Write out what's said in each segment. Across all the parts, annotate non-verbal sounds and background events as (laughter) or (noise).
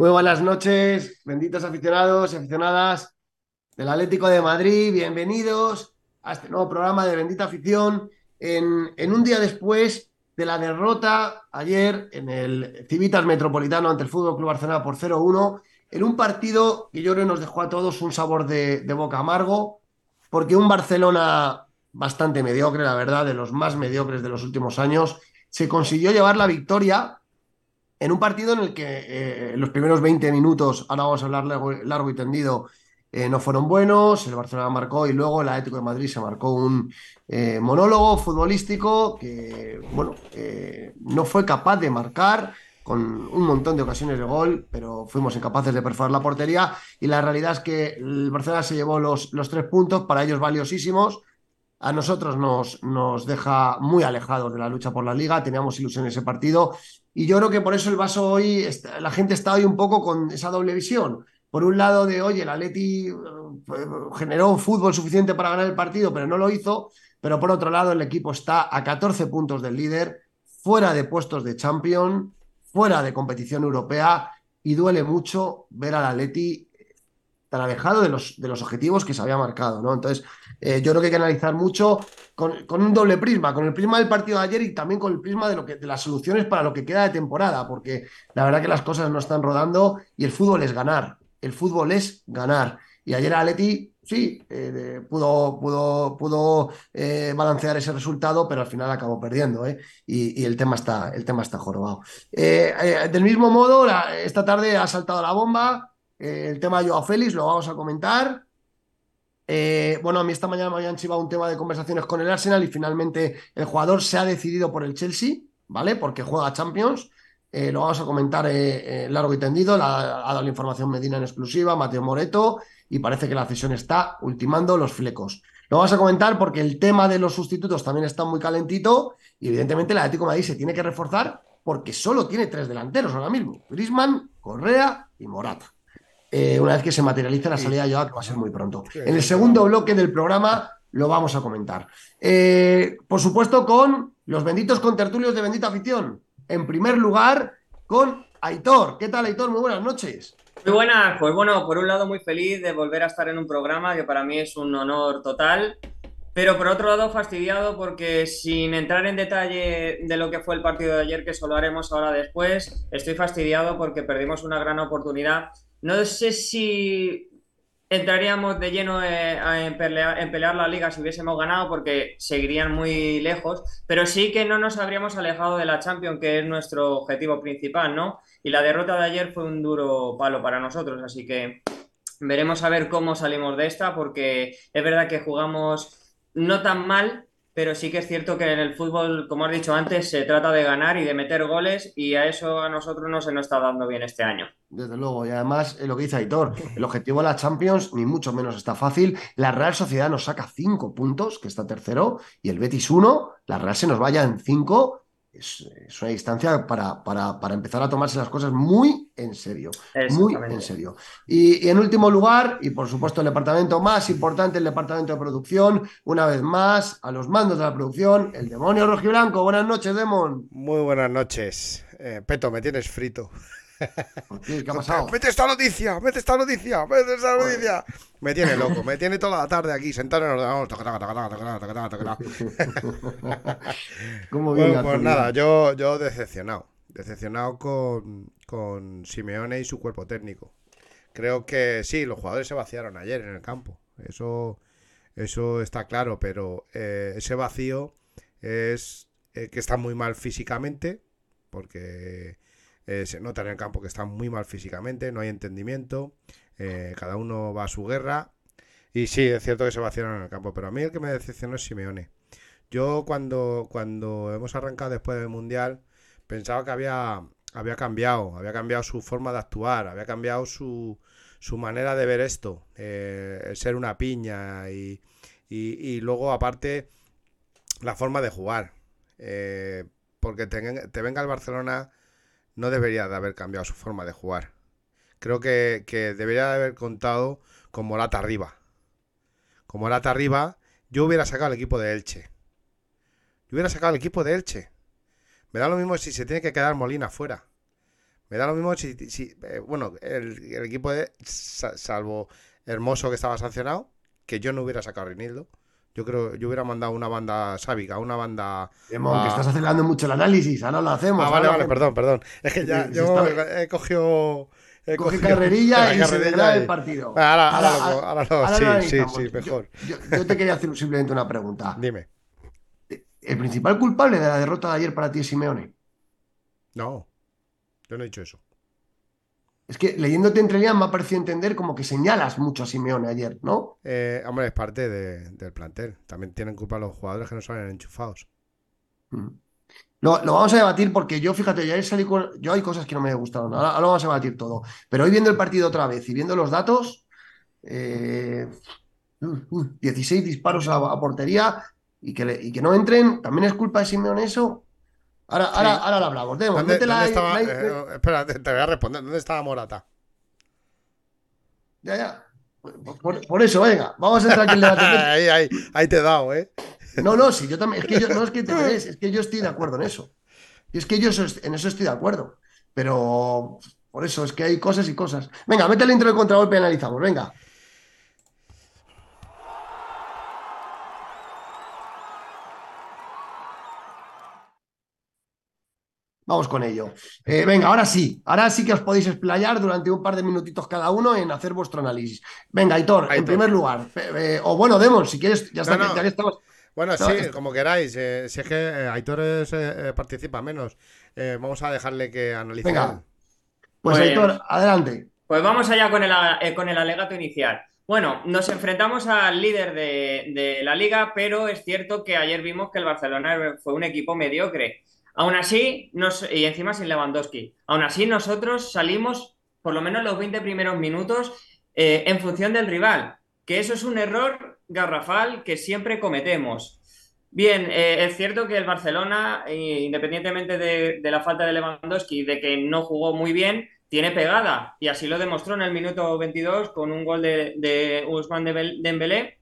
Muy buenas noches, benditos aficionados y aficionadas del Atlético de Madrid. Bienvenidos a este nuevo programa de Bendita Afición. En, un día después de la derrota ayer en el Civitas Metropolitano ante el Fútbol Club Barcelona por 0-1, en un partido que yo creo nos dejó a todos un sabor de boca amargo, porque un Barcelona bastante mediocre, la verdad, de los más mediocres de los últimos años, se consiguió llevar la victoria en un partido en el que eh, los primeros 20 minutos, ahora vamos a hablar largo, y tendido, eh, no fueron buenos, el Barcelona marcó y luego el Atlético de Madrid se marcó un eh, monólogo futbolístico que, bueno, no fue capaz de marcar con un montón de ocasiones de gol, pero fuimos incapaces de perforar la portería y la realidad es que el Barcelona se llevó los, los tres puntos, para ellos valiosísimos, a nosotros nos, nos deja muy alejados de la lucha por la liga, teníamos ilusión en ese partido y yo creo que por eso el vaso hoy, la gente está hoy un poco con esa doble visión. Por un lado de, oye, el Atleti eh, generó fútbol suficiente para ganar el partido, pero no lo hizo. Pero por otro lado, el equipo está a 14 puntos del líder, fuera de puestos de Champions, fuera de competición europea, y duele mucho ver al Atleti tan alejado de los, de los objetivos que se había marcado, ¿no? Entonces, eh, yo creo que hay que analizar mucho con, un doble prisma, con el prisma del partido de ayer y también con el prisma de, lo que, de las soluciones para lo que queda de temporada, porque la verdad que las cosas no están rodando y el fútbol es ganar, el fútbol es ganar. Y ayer Atleti, sí, eh, pudo, pudo, pudo eh, balancear ese resultado, pero al final acabó perdiendo, ¿eh? Y, el, tema está, el tema está jorobado. Eh, del mismo modo, esta tarde ha saltado la bomba, el tema de Joao Félix, lo vamos a comentar. Eh, bueno, a mí esta mañana me habían chivado un tema de conversaciones con el Arsenal y finalmente el jugador se ha decidido por el Chelsea, ¿vale? Porque juega Champions. Eh, lo vamos a comentar eh, eh, largo y tendido. La- ha dado la información Medina en exclusiva, Mateo Moreto, y parece que la cesión está ultimando los flecos. Lo vamos a comentar porque el tema de los sustitutos también está muy calentito y evidentemente el Atlético de Madrid se tiene que reforzar porque solo tiene tres delanteros ahora mismo. Griezmann, Correa y Morata eh, una vez que se materialice la salida de Joao, que va a ser muy pronto. En el segundo bloque del programa lo vamos a comentar. Eh, por supuesto, con los benditos contertulios de Bendita Afición. En primer lugar, con Aitor. ¿Qué tal, Aitor? Muy buenas noches. Muy buenas, pues bueno, por un lado muy feliz de volver a estar en un programa que para mí es un honor total, pero por otro lado fastidiado porque sin entrar en detalle de lo que fue el partido de ayer, que solo haremos ahora después, estoy fastidiado porque perdimos una gran oportunidad. No sé si entraríamos de lleno en pelear, la liga si hubiésemos ganado porque seguirían muy lejos, pero sí que no nos habríamos alejado de la Champions, que es nuestro objetivo principal, ¿no? Y la derrota de ayer fue un duro palo para nosotros, así que veremos a ver cómo salimos de esta, porque es verdad que jugamos no tan mal, pero sí que es cierto que en el fútbol, como has dicho antes, se trata de ganar y de meter goles y a eso a nosotros no se nos está dando bien este año. Desde luego, y además lo que dice Aitor, el objetivo de la Champions ni mucho menos está fácil. La Real Sociedad nos saca cinco puntos, que está tercero, y el Betis uno, la Real se nos vaya en cinco es, una distancia para, para, empezar a tomarse las cosas muy en serio. Muy en serio. Y, en último lugar, y por supuesto el departamento más importante, el departamento de producción, una vez más, a los mandos de la producción, el demonio rojiblanco. Buenas noches, Demon. Muy buenas noches. Eh, Peto, me tienes frito. (laughs) ¿Qué, ha pasado? Mete esta noticia, mete esta noticia, mete esta noticia. Me tiene loco, me tiene toda la tarde aquí sentado en el ordenador. pues nada, yo, yo decepcionado. Decepcionado con, con Simeone y su cuerpo técnico. Creo que sí, los jugadores se vaciaron ayer en el campo. Eso, eso está claro, pero eh, ese vacío es eh, que está muy mal físicamente, porque eh, se nota en el campo que están muy mal físicamente, no hay entendimiento, eh, cada uno va a su guerra. Y sí, es cierto que se vaciaron en el campo, pero a mí el que me decepcionó es Simeone. Yo cuando, cuando hemos arrancado después del Mundial pensaba que había, había cambiado, había cambiado su forma de actuar, había cambiado su, su manera de ver esto, eh, ser una piña y, y, luego aparte la forma de jugar. Porque te, venga el Barcelona no debería de haber cambiado su forma de jugar. Creo que, debería de haber contado con Morata arriba. Con Morata arriba, yo hubiera sacado al equipo de Elche. Yo hubiera sacado al equipo de Elche. Me da lo mismo si se tiene que quedar Molina fuera. Me da lo mismo si. Eh, bueno, el, equipo de. Salvo Hermoso que estaba sancionado, que yo no hubiera sacado a Rinildo. Yo creo, yo hubiera mandado una banda sábica, una banda. que estás acelerando mucho el análisis, ahora lo hacemos. Ah, vale, vale, perdón, perdón. Es que ya yo he cogido. He Coge carrerilla y se vendrá el partido. Ahora, ahora, ahora, sí, sí, sí, mejor. Yo, te quería hacer simplemente una pregunta. Dime. ¿El principal culpable de la derrota de ayer para ti es Simeone? No, yo no he dicho eso. Es que leyéndote entre líneas me ha parecido entender como que señalas mucho a Simeone ayer, ¿no? Eh, hombre, es parte del plantel. También tienen culpa los jugadores que no salen enchufados. Mm. Lo, vamos a debatir porque yo, fíjate, ya salí con, yo hay cosas que no me gustaron. Ahora, lo vamos a debatir todo. Pero hoy viendo el partido otra vez y viendo los datos, 16 eh, disparos a, portería y que, y que no entren, ¿también es culpa de Simeone eso? Ahora, ahora, ahora lo hablamos. ¿Dónde, estaba, eh, espera, te, voy a responder. ¿Dónde estaba Morata? Ya, ya. Por, eso, venga, vamos a entrar aquí en el debate. (laughs) ahí, ahí, ahí te he dado, ¿eh? No, no, sí, yo también. Es que yo, no es que te ves, es que yo estoy de acuerdo en eso. Y es que yo en eso estoy de acuerdo. Pero por eso es que hay cosas y cosas. Venga, métele intro de contragolpe y analizamos, venga. Vamos con ello. Eh, venga, ahora sí, ahora sí que os podéis explayar durante un par de minutitos cada uno en hacer vuestro análisis. Venga, Aitor, en primer lugar, eh, o bueno, Demon, si quieres, ya está, ya que estamos. Bueno, sí, como queráis. Eh, si es que Aitor participa menos, vamos a dejarle que analice. Venga, pues, pues, Aitor, adelante. Pues vamos allá con el, con el alegato inicial. Bueno, nos enfrentamos al líder de, de la liga, pero es cierto que ayer vimos que el Barcelona fue un equipo mediocre. Aún así, y encima sin Lewandowski, aún así nosotros salimos por lo menos los 20 primeros minutos eh, en función del rival, que eso es un error garrafal que siempre cometemos. Bien, eh, es cierto que el Barcelona, eh, independientemente de, la falta de Lewandowski de que no jugó muy bien, tiene pegada y así lo demostró en el minuto 22 con un gol de, de Usman Dembélé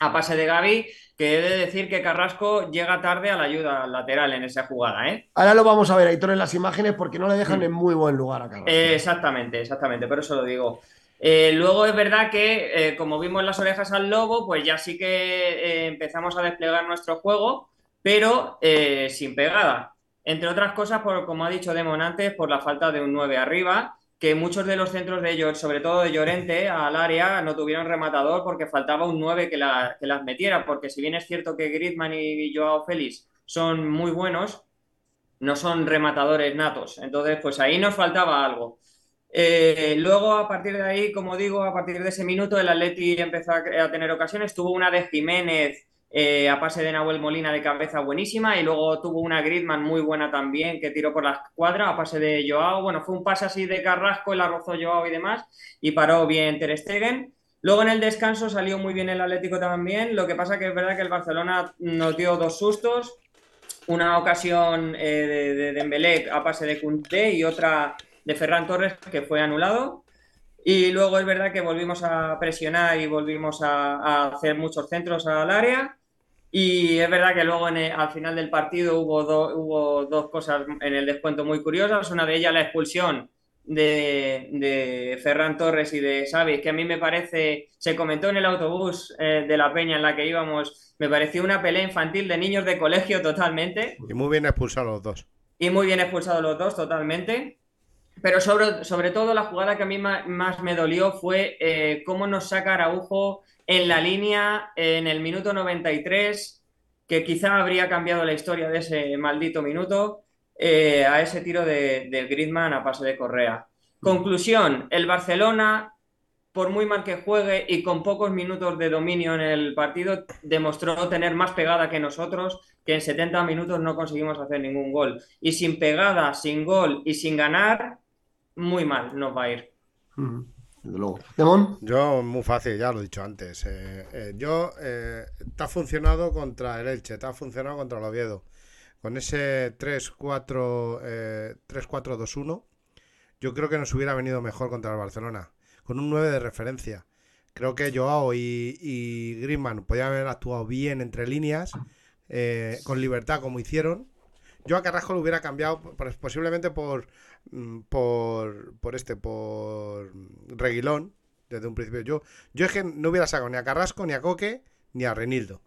a pase de Gaby, que he de decir que Carrasco llega tarde a la ayuda lateral en esa jugada. ¿eh? Ahora lo vamos a ver, Aitor, en las imágenes porque no le dejan en muy buen lugar a Carrasco. exactamente, exactamente, por eso lo digo. Eh, luego es verdad que, eh, como vimos las orejas al lobo, pues ya sí que eh, empezamos a desplegar nuestro juego, pero sin pegada. Entre otras cosas, por, como ha dicho Demon antes, por la falta de un 9 arriba, que muchos de los centros de ellos, sobre todo de Llorente, al área, no tuvieron rematador porque faltaba un 9 que, que las metiera, porque si bien es cierto que Griezmann y Joao Félix son muy buenos, no son rematadores natos. Entonces, pues ahí nos faltaba algo. Eh, luego, a partir de ahí, como digo, a partir de ese minuto, el Atleti empezó a, tener ocasiones. Tuvo una de Jiménez eh, a pase de Nahuel Molina de cabeza buenísima y luego tuvo una Griezmann muy buena también que tiró por las cuadras a pase de Joao. Bueno, fue un pase así de Carrasco, el arrozó Joao y demás y paró bien Ter Stegen. Luego en el descanso salió muy bien el Atlético también. Lo que pasa que es verdad que el Barcelona nos dio dos sustos. Una ocasión eh, de, de Dembélé a pase de Kunté y otra de Ferran Torres que fue anulado. Y luego es verdad que volvimos a presionar y volvimos a, hacer muchos centros al área. Y es verdad que luego al final del partido hubo, hubo dos cosas en el descuento muy curiosas. Una de ellas la expulsión de, Ferran Torres y de Xavi, que a mí me parece, se comentó en el autobús eh, de la peña en la que íbamos, me pareció una pelea infantil de niños de colegio totalmente. Y muy bien expulsados los dos. Y muy bien expulsados los dos totalmente. Pero sobre, sobre todo la jugada que a mí más, me dolió fue eh, cómo nos saca Araujo en la línea en el minuto 93, que quizá habría cambiado la historia de ese maldito minuto, eh, a ese tiro de, de Griezmann a pase de Correa. Conclusión, el Barcelona, por muy mal que juegue y con pocos minutos de dominio en el partido, demostró tener más pegada que nosotros, que en 70 minutos no conseguimos hacer ningún gol. Y sin pegada, sin gol y sin ganar, muy mal nos va a ir. Luego. Yo, muy fácil, ya lo he dicho antes. Eh, eh, yo, eh, te ha funcionado contra el Elche, te ha funcionado contra el Oviedo. Con ese 3-4-2-1, yo creo que nos hubiera venido mejor contra el Barcelona. Con un 9 de referencia. Creo que Joao y, y Griezmann podían haber actuado bien entre líneas, con libertad como hicieron. Yo a Carrasco lo hubiera cambiado posiblemente por por, por este, por Reguilón, desde un principio. Yo, yo es que no hubiera sacado ni a Carrasco, ni a Coque, ni a Renildo.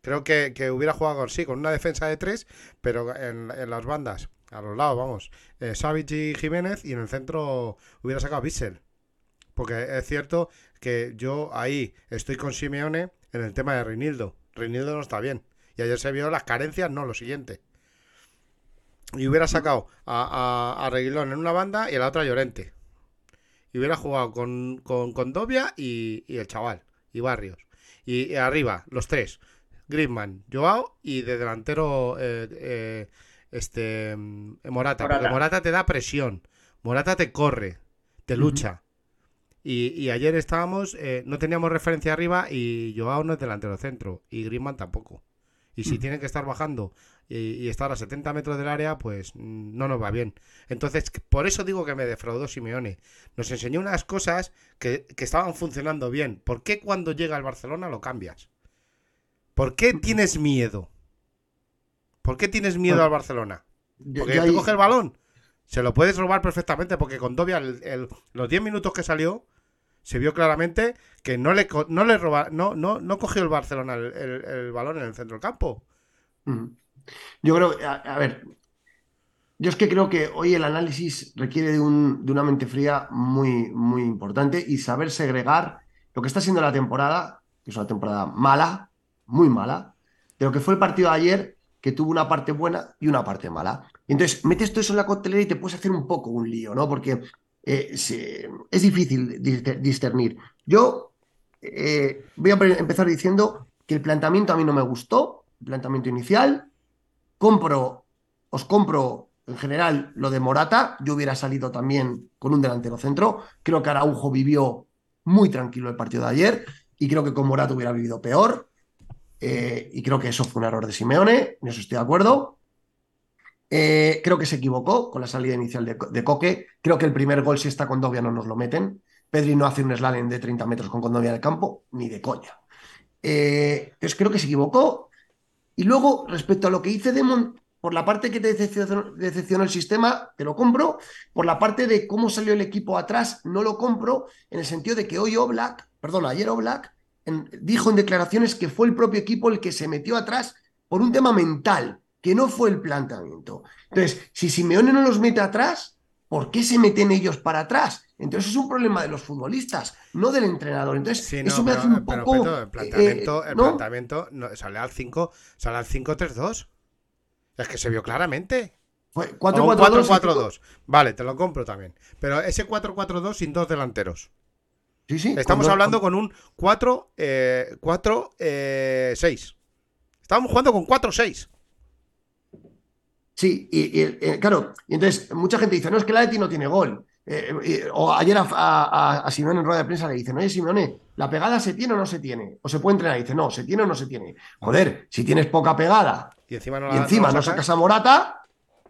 Creo que, hubiera jugado, sí, con una defensa de tres, pero en, las bandas, a los lados, vamos, eh, y Jiménez, y en el centro hubiera sacado a Bissell. Porque es cierto que yo ahí estoy con Simeone en el tema de Reinildo. Reinildo no está bien. Y ayer se vio las carencias, no, lo siguiente y hubiera sacado a, a, Reguilón en una banda y a la otra Llorente. Y hubiera jugado con, con, con Dobia y, el chaval, y Barrios. Y, arriba, los tres. Griezmann, Joao y de delantero eh, eh, este mm, Morata, Morata, Porque Morata te da presión. Morata te corre, te lucha. y, ayer estábamos, eh, no teníamos referencia arriba y Joao no es delantero centro. Y Griezmann tampoco. Y si tiene que estar bajando y, estar a 70 metros del área, pues no nos va bien. Entonces, por eso digo que me defraudó Simeone. Nos enseñó unas cosas que, estaban funcionando bien. ¿Por qué cuando llega al Barcelona lo cambias? ¿Por qué tienes miedo? ¿Por qué tienes miedo al Barcelona? Porque te coge el balón. Se lo puedes robar perfectamente porque con Dobia los 10 minutos que salió se vio claramente que no le, no le no, no, no cogió el Barcelona el, balón en el centro del campo. Yo creo, a, ver, yo es que creo que hoy el análisis requiere de, una mente fría muy, muy importante y saber segregar lo que está siendo la temporada, que es una temporada mala, muy mala, de lo que fue el partido de ayer, que tuvo una parte buena y una parte mala. Entonces metes todo eso en la coctelera y te puedes hacer un poco un lío, ¿no? Porque eh, es difícil discernir. Yo eh, voy a empezar diciendo que el planteamiento a mí no me gustó, el planteamiento inicial, compro, os compro en general lo de Morata, yo hubiera salido también con un delantero centro, creo que Araujo vivió muy tranquilo el partido de ayer y creo que con Morata hubiera vivido peor eh, y creo que eso fue un error de Simeone, en eso estoy de acuerdo. Eh, creo que se equivocó con la salida inicial de, Coque. Creo que el primer gol, si está con Dovia, no nos lo meten. Pedri no hace un slalom de 30 metros con Condovia en campo, ni de coña. Eh, entonces creo que se equivocó y luego, respecto a lo que dice Demon, por la parte que te decepcionó, decepcionó, el sistema, te lo compro. Por la parte de cómo salió el equipo atrás, no lo compro, en el sentido de que hoy Oblak, perdón, ayer Oblak, en, dijo en declaraciones que fue el propio equipo el que se metió atrás por un tema mental, que no fue el planteamiento. Entonces, si Simeone no los mete atrás, ¿por qué se meten ellos para atrás? Entonces es un problema de los futbolistas, no del entrenador. Entonces, eso me hace un poco. el planteamiento, el planteamiento sale al 5, sale al 5-3-2. Es que se vio claramente. 4-4-2. Vale, te lo compro también. Pero ese 4-4-2 sin dos delanteros. Sí, sí. Estamos hablando con, un 4-6. Eh, eh, Estábamos jugando con 4-6. Sí, y, eh, claro, y entonces mucha gente dice, no, es que la Eti no tiene gol. o ayer a, a, a, Simeone en rueda de prensa le dicen, oye Simeone, ¿la pegada se tiene o no se tiene? ¿O se puede entrenar? Y dice, no, ¿se tiene o no se tiene? Joder, si tienes poca pegada y encima no, y encima no, sacas a Morata,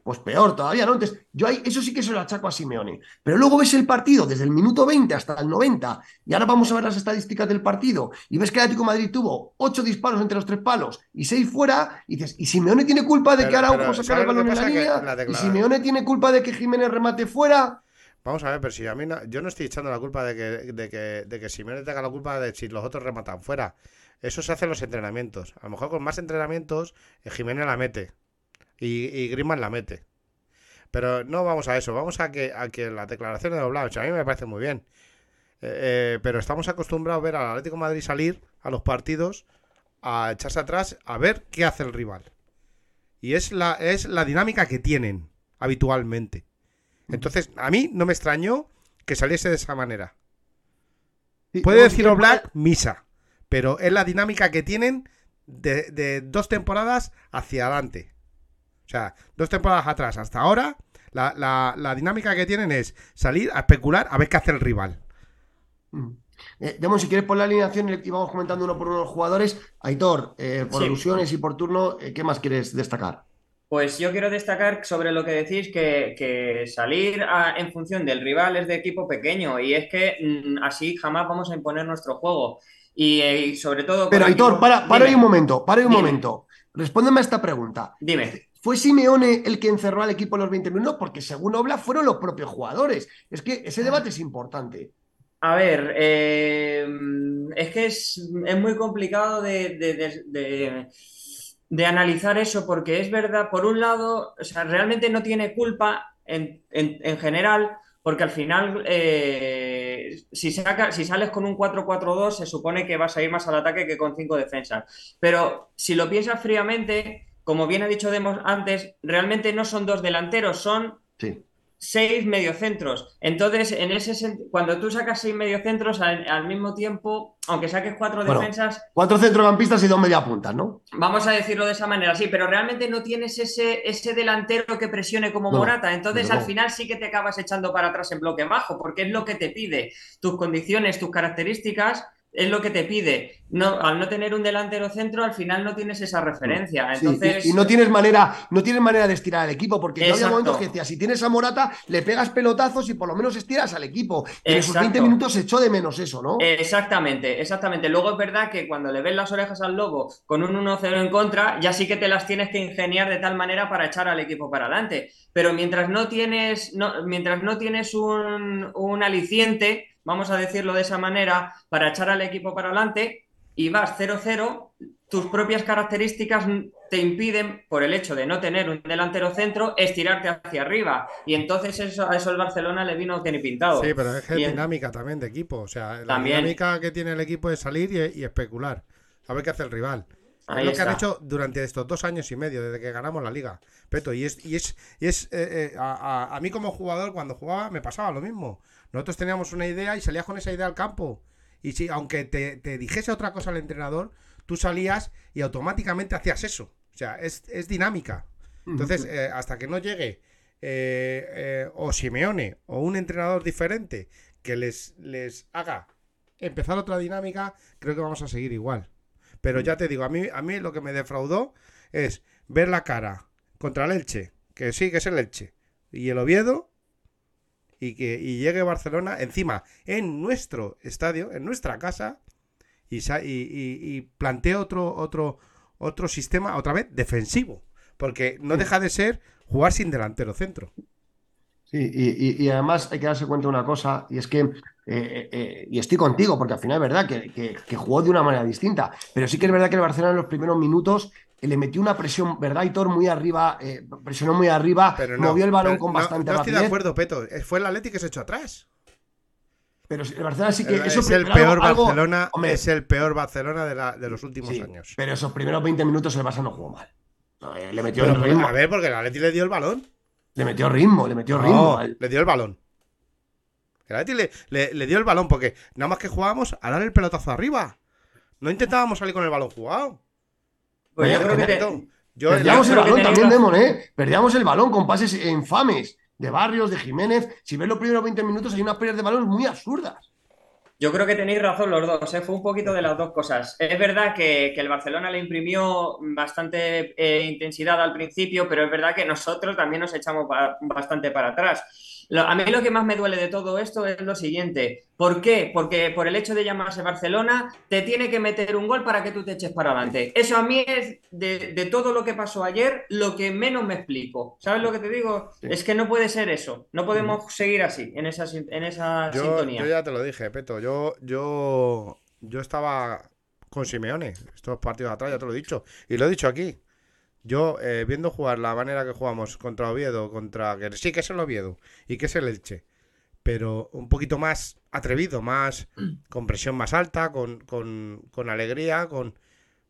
pues peor todavía, ¿no? Entonces, yo ahí, eso sí que se lo achaco a Simeone. Pero luego ves el partido desde el minuto 20 hasta el 90, y ahora vamos a ver las estadísticas del partido, y ves que el Atlético Madrid tuvo ocho disparos entre los tres palos y seis fuera, y dices, ¿y Simeone tiene culpa de que Araujo sacara el balón en la línea? ¿Y Simeone tiene culpa de que Jiménez remate fuera? Vamos a ver, pero si a mí no, yo no estoy echando la culpa de que, de que, de que Simeone tenga la culpa de si los otros rematan fuera. Eso se hace en los entrenamientos. A lo mejor con más entrenamientos, eh, Jiménez la mete. Y, y Griezmann la mete. Pero no vamos a eso, vamos a que, a que las declaraciones de Oblak, a mí me parece muy bien. Eh, eh, pero estamos acostumbrados a ver al Atlético Madrid salir a los partidos, a echarse atrás, a ver qué hace el rival. Y es la, es la dinámica que tienen habitualmente. Entonces, a mí no me extrañó que saliese de esa manera. Puede decir Oblak misa, pero es la dinámica que tienen de, de dos temporadas hacia adelante. O sea, dos temporadas atrás hasta ahora, la, dinámica que tienen es salir a especular a ver qué hace el rival. Mm. Eh, si quieres por la alineación y vamos comentando uno por uno los jugadores. Aitor, eh, por alusiones y por turno, eh, ¿qué más quieres destacar? Pues yo quiero destacar sobre lo que decís que, salir en función del rival es de equipo pequeño y es que mm, así jamás vamos a imponer nuestro juego. Y, sobre todo... Pero Aitor, para, para ahí un momento, para un momento. Respóndeme a esta pregunta. Dime. ¿Fue Simeone el que encerró al equipo en los 20 minutos? Porque según Obla fueron los propios jugadores. Es que ese debate es importante. A ver, eh, es que es, muy complicado de, de, analizar eso porque es verdad, por un lado, o sea, realmente no tiene culpa en, general porque al final, eh, si, si sales con un 4-4-2, se supone que vas a ir más al ataque que con cinco defensas. Pero si lo piensas fríamente, como bien ha dicho Demos antes, realmente no son dos delanteros, son seis mediocentros. Entonces, en ese cuando tú sacas seis mediocentros al, al mismo tiempo, aunque saques cuatro defensas. Cuatro centrocampistas y dos mediapuntas, ¿no? Vamos a decirlo de esa manera, sí, pero realmente no tienes ese, ese delantero que presione como Morata. Entonces, al final sí que te acabas echando para atrás en bloque bajo, porque es lo que te pide tus condiciones, tus características es lo que te pide. No, al no tener un delantero centro, al final no tienes esa referencia. Entonces... y, no tienes manera, no tienes manera de estirar al equipo, porque no había momentos que decía, si tienes a Morata, le pegas pelotazos y por lo menos estiras al equipo. en esos 20 minutos se echó de menos eso, ¿no? Exactamente, exactamente. Luego es verdad que cuando le ves las orejas al lobo con un 1-0 en contra, ya sí que te las tienes que ingeniar de tal manera para echar al equipo para adelante. Pero mientras no tienes, no, mientras no tienes un, un aliciente vamos a decirlo de esa manera, para echar al equipo para adelante y vas 0-0, tus propias características te impiden, por el hecho de no tener un delantero centro, estirarte hacia arriba. Y entonces eso, a eso el Barcelona le vino que ni pintado. Sí, pero es que dinámica también de equipo. O sea, la dinámica que tiene el equipo es salir y, especular. A ver qué hace el rival. es lo que han hecho durante estos dos años y medio, desde que ganamos la liga. Peto, y es, y es, y es eh, eh, a, mí como jugador, cuando jugaba, me pasaba lo mismo. Nosotros teníamos una idea y salías con esa idea al campo. Y si, aunque te, dijese otra cosa el entrenador, tú salías y automáticamente hacías eso. O sea, es, dinámica. Entonces, eh, hasta que no llegue eh, eh, o Simeone o un entrenador diferente que les, les haga empezar otra dinámica, creo que vamos a seguir igual. Pero ya te digo, a mí, a mí lo que me defraudó es ver la cara contra el Elche, que sí, que es el Elche, y el Oviedo, y que llegue Barcelona encima en nuestro estadio, en nuestra casa, y, y, plantee otro, otro, otro sistema, otra vez, defensivo. porque no deja de ser jugar sin delantero centro. Sí, y, y- y además hay que darse cuenta de una cosa, y es que, eh, eh, eh, y estoy contigo, porque al final es verdad que, que- que jugó de una manera distinta, pero sí que es verdad que el Barcelona en los primeros minutos le metió una presión, ¿verdad, Hitor? Muy arriba, eh, presionó muy arriba, Pero no, movió el balón pero con no- bastante no, estoy de rapidez, acuerdo, Peto. Eh, Fue el Atleti que se echó atrás. pero el Barcelona sí que... eso es el pero algo- peor algo- Barcelona, hombre, es el peor Barcelona de, la- de los últimos sí, años. pero esos primeros 20 minutos el Barça no jugó mal. No, eh, le metió Pero, ritmo, a ver, porque el Atleti le dio el balón. le metió ritmo, le metió ritmo. No, al- le dio el balón. El le- le dio el balón porque nada más que jugábamos a dar el pelotazo arriba. No intentábamos salir con el balón jugado. Pues yo creo que te- yo- Perdíamos el balón tenéis también, razón. Demon, ¿eh? Perdíamos el balón con pases infames de Barrios, de Jiménez. Si ves los primeros 20 minutos, hay unas pérdidas de balón muy absurdas. Yo creo que tenéis razón los dos, ¿eh? fue un poquito de las dos cosas. Es verdad que, que el Barcelona le imprimió bastante eh, intensidad al principio, pero es verdad que nosotros también nos echamos ba- bastante para atrás. Lo- a mí lo que más me duele de todo esto es lo siguiente. ¿Por qué? Porque por el hecho de llamarse Barcelona, te tiene que meter un gol para que tú te eches para adelante. Eso a mí es de, de todo lo que pasó ayer lo que menos me explico. ¿Sabes lo que te digo? Sí. Es que no puede ser eso. No podemos seguir así, en esa, sin- en esa yo, sintonía. yo ya te lo dije, Peto. Yo, yo, yo estaba con Simeone. Estos partidos atrás, ya te lo he dicho. Y lo he dicho aquí. Yo, eh, viendo jugar la manera que jugamos contra Oviedo, contra. sí que es el Oviedo y que es el Elche. Pero un poquito más atrevido, más. con presión más alta, con, con, con alegría, con.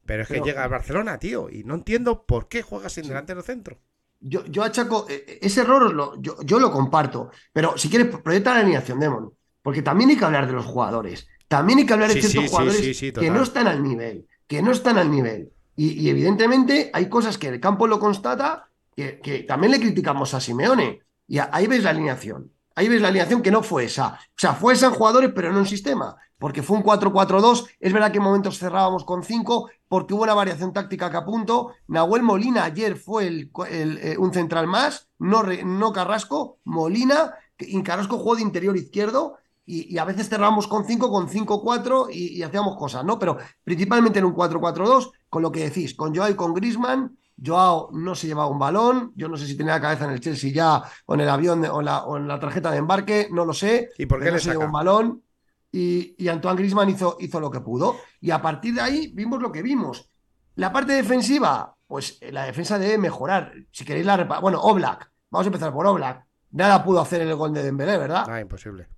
Pero es que Pero- llega a Barcelona, tío. Y no entiendo por qué juegas sin delantero centro. Yo, yo achaco, eh, ese error lo- yo, yo lo comparto, pero si quieres, proyecta la alineación, Demon, porque también hay que hablar de los jugadores, también hay que hablar de Sí, ciertos sí, sí, jugadores sí, sí, que no están al nivel, que no están al nivel. Y, evidentemente hay cosas que el campo lo constata, que, también le criticamos a Simeone, y ahí ves la alineación, ahí ves la alineación que no fue esa, o sea, fue esa en jugadores, pero no en sistema, porque fue un 4-4-2, es verdad que en momentos cerrábamos con 5, porque hubo una variación táctica que apunto. Nahuel Molina ayer fue el, el, eh, un central más, no, no Carrasco, Molina, y Carrasco jugó de interior izquierdo. Y, y a veces cerrábamos con 5, con 5-4 y, y hacíamos cosas, ¿no? Pero principalmente en un 4-4-2, con lo que decís, con Joao y con Grisman. Joao no se llevaba un balón, yo no sé si tenía la cabeza en el Chelsea ya, o en el avión, de- o, la, o en la tarjeta de embarque, no lo sé. ¿Y por qué no le se llevó un balón y, y Antoine Grisman hizo, hizo lo que pudo. Y a partir de ahí vimos lo que vimos. La parte defensiva, pues eh, la defensa debe mejorar. Si queréis la Bueno, Oblak, vamos a empezar por Oblak. Nada pudo hacer en el gol de Dembélé, ¿verdad? Ah, imposible.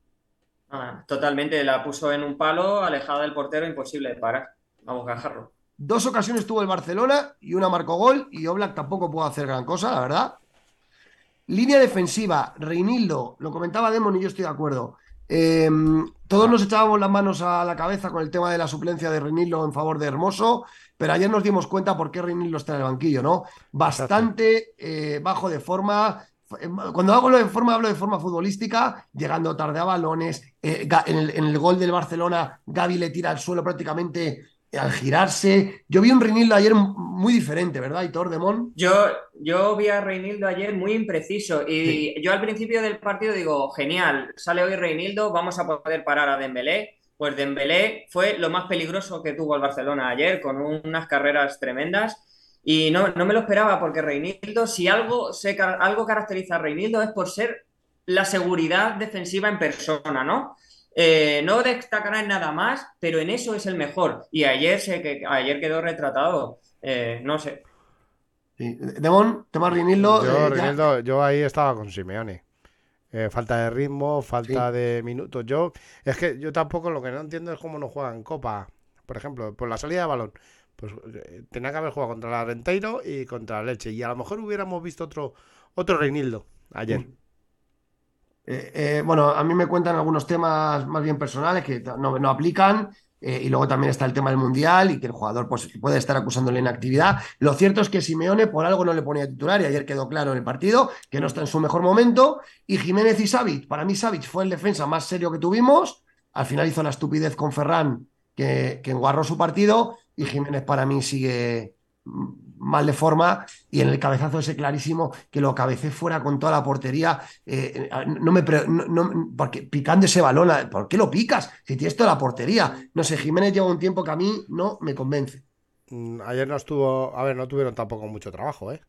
Ah, totalmente, la puso en un palo, alejada del portero, imposible de parar. Vamos a dejarlo. Dos ocasiones tuvo el Barcelona y una marcó gol y Oblak tampoco pudo hacer gran cosa, la verdad. Línea defensiva, Reinildo, lo comentaba Demon y yo estoy de acuerdo. Eh, todos nos echábamos las manos a la cabeza con el tema de la suplencia de Reinildo en favor de Hermoso, pero ayer nos dimos cuenta por qué Reinildo está en el banquillo, ¿no? Bastante eh, bajo de forma. Cuando hablo de forma, hablo de forma futbolística, llegando tarde a balones. eh, en, el, en el gol del Barcelona, Gaby le tira al suelo prácticamente al girarse. Yo vi un Reinildo ayer muy diferente, ¿verdad, Hitor Demón? Yo, yo vi a Reinildo ayer muy impreciso y yo al principio del partido digo, genial, sale hoy Reinildo, vamos a poder parar a Dembélé. Pues Dembélé fue lo más peligroso que tuvo el Barcelona ayer, con unas carreras tremendas. Y no, no me lo esperaba porque Reinildo, si algo, se, algo caracteriza a Reinildo es por ser la seguridad defensiva en persona, ¿no? Eh, no destacará en nada más, pero en eso es el mejor. Y ayer, se, que, ayer quedó retratado. Eh, no sé. Sí. Demón, tema Reinildo. Yo, eh, Reinildo, yo ahí estaba con Simeone. Eh, falta de ritmo, falta de minutos. Yo, es que yo tampoco lo que no entiendo es cómo no juegan Copa. Por ejemplo, por la salida de balón. Pues eh, tenía que haber jugado contra la Renteiro y contra Leche. Y a lo mejor hubiéramos visto otro, otro Reinildo ayer. Eh, eh, bueno, a mí me cuentan algunos temas más bien personales que no, no aplican. y luego también está el tema del mundial y que el jugador pues, puede estar acusando la inactividad. Lo cierto es que Simeone por algo no le ponía titular y ayer quedó claro en el partido que no está en su mejor momento. Y Jiménez y Savic, para mí Savic fue el defensa más serio que tuvimos. Al final hizo la estupidez con Ferran que, que enguarró su partido y Jiménez para mí sigue mm, mal de forma y en el cabezazo ese clarísimo que lo cabecé fuera con toda la portería. eh, no me no- no- porque picando ese balón, ¿por qué lo picas? Si tienes toda la portería. No sé, Jiménez lleva un tiempo que a mí no me convence. Mm, Ayer no estuvo, a ver, no tuvieron tampoco mucho trabajo, ¿eh?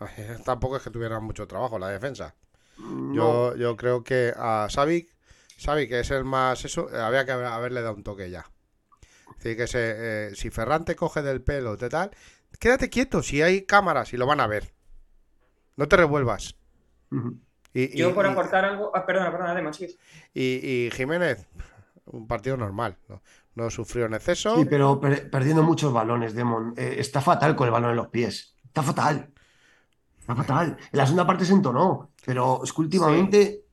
(laughs) Tampoco es que tuvieran mucho trabajo la defensa. No. Yo, yo creo que a Savic, Savic que es el más eso, había que haber- haberle dado un toque ya. Que eh, si Ferran te coge del pelo, te tal, quédate quieto, si hay cámaras y lo van a ver. No te revuelvas. Y, y- Yo por y- aportar algo. Ah, perdona, perdona, además, sí. y- y Jiménez, un partido normal. No, no sufrió en exceso. Sí, pero per- perdiendo muchos balones, Demon. Eh, está fatal con el balón en los pies. Está fatal. Está fatal. En la segunda parte se entonó, pero es que últimamente,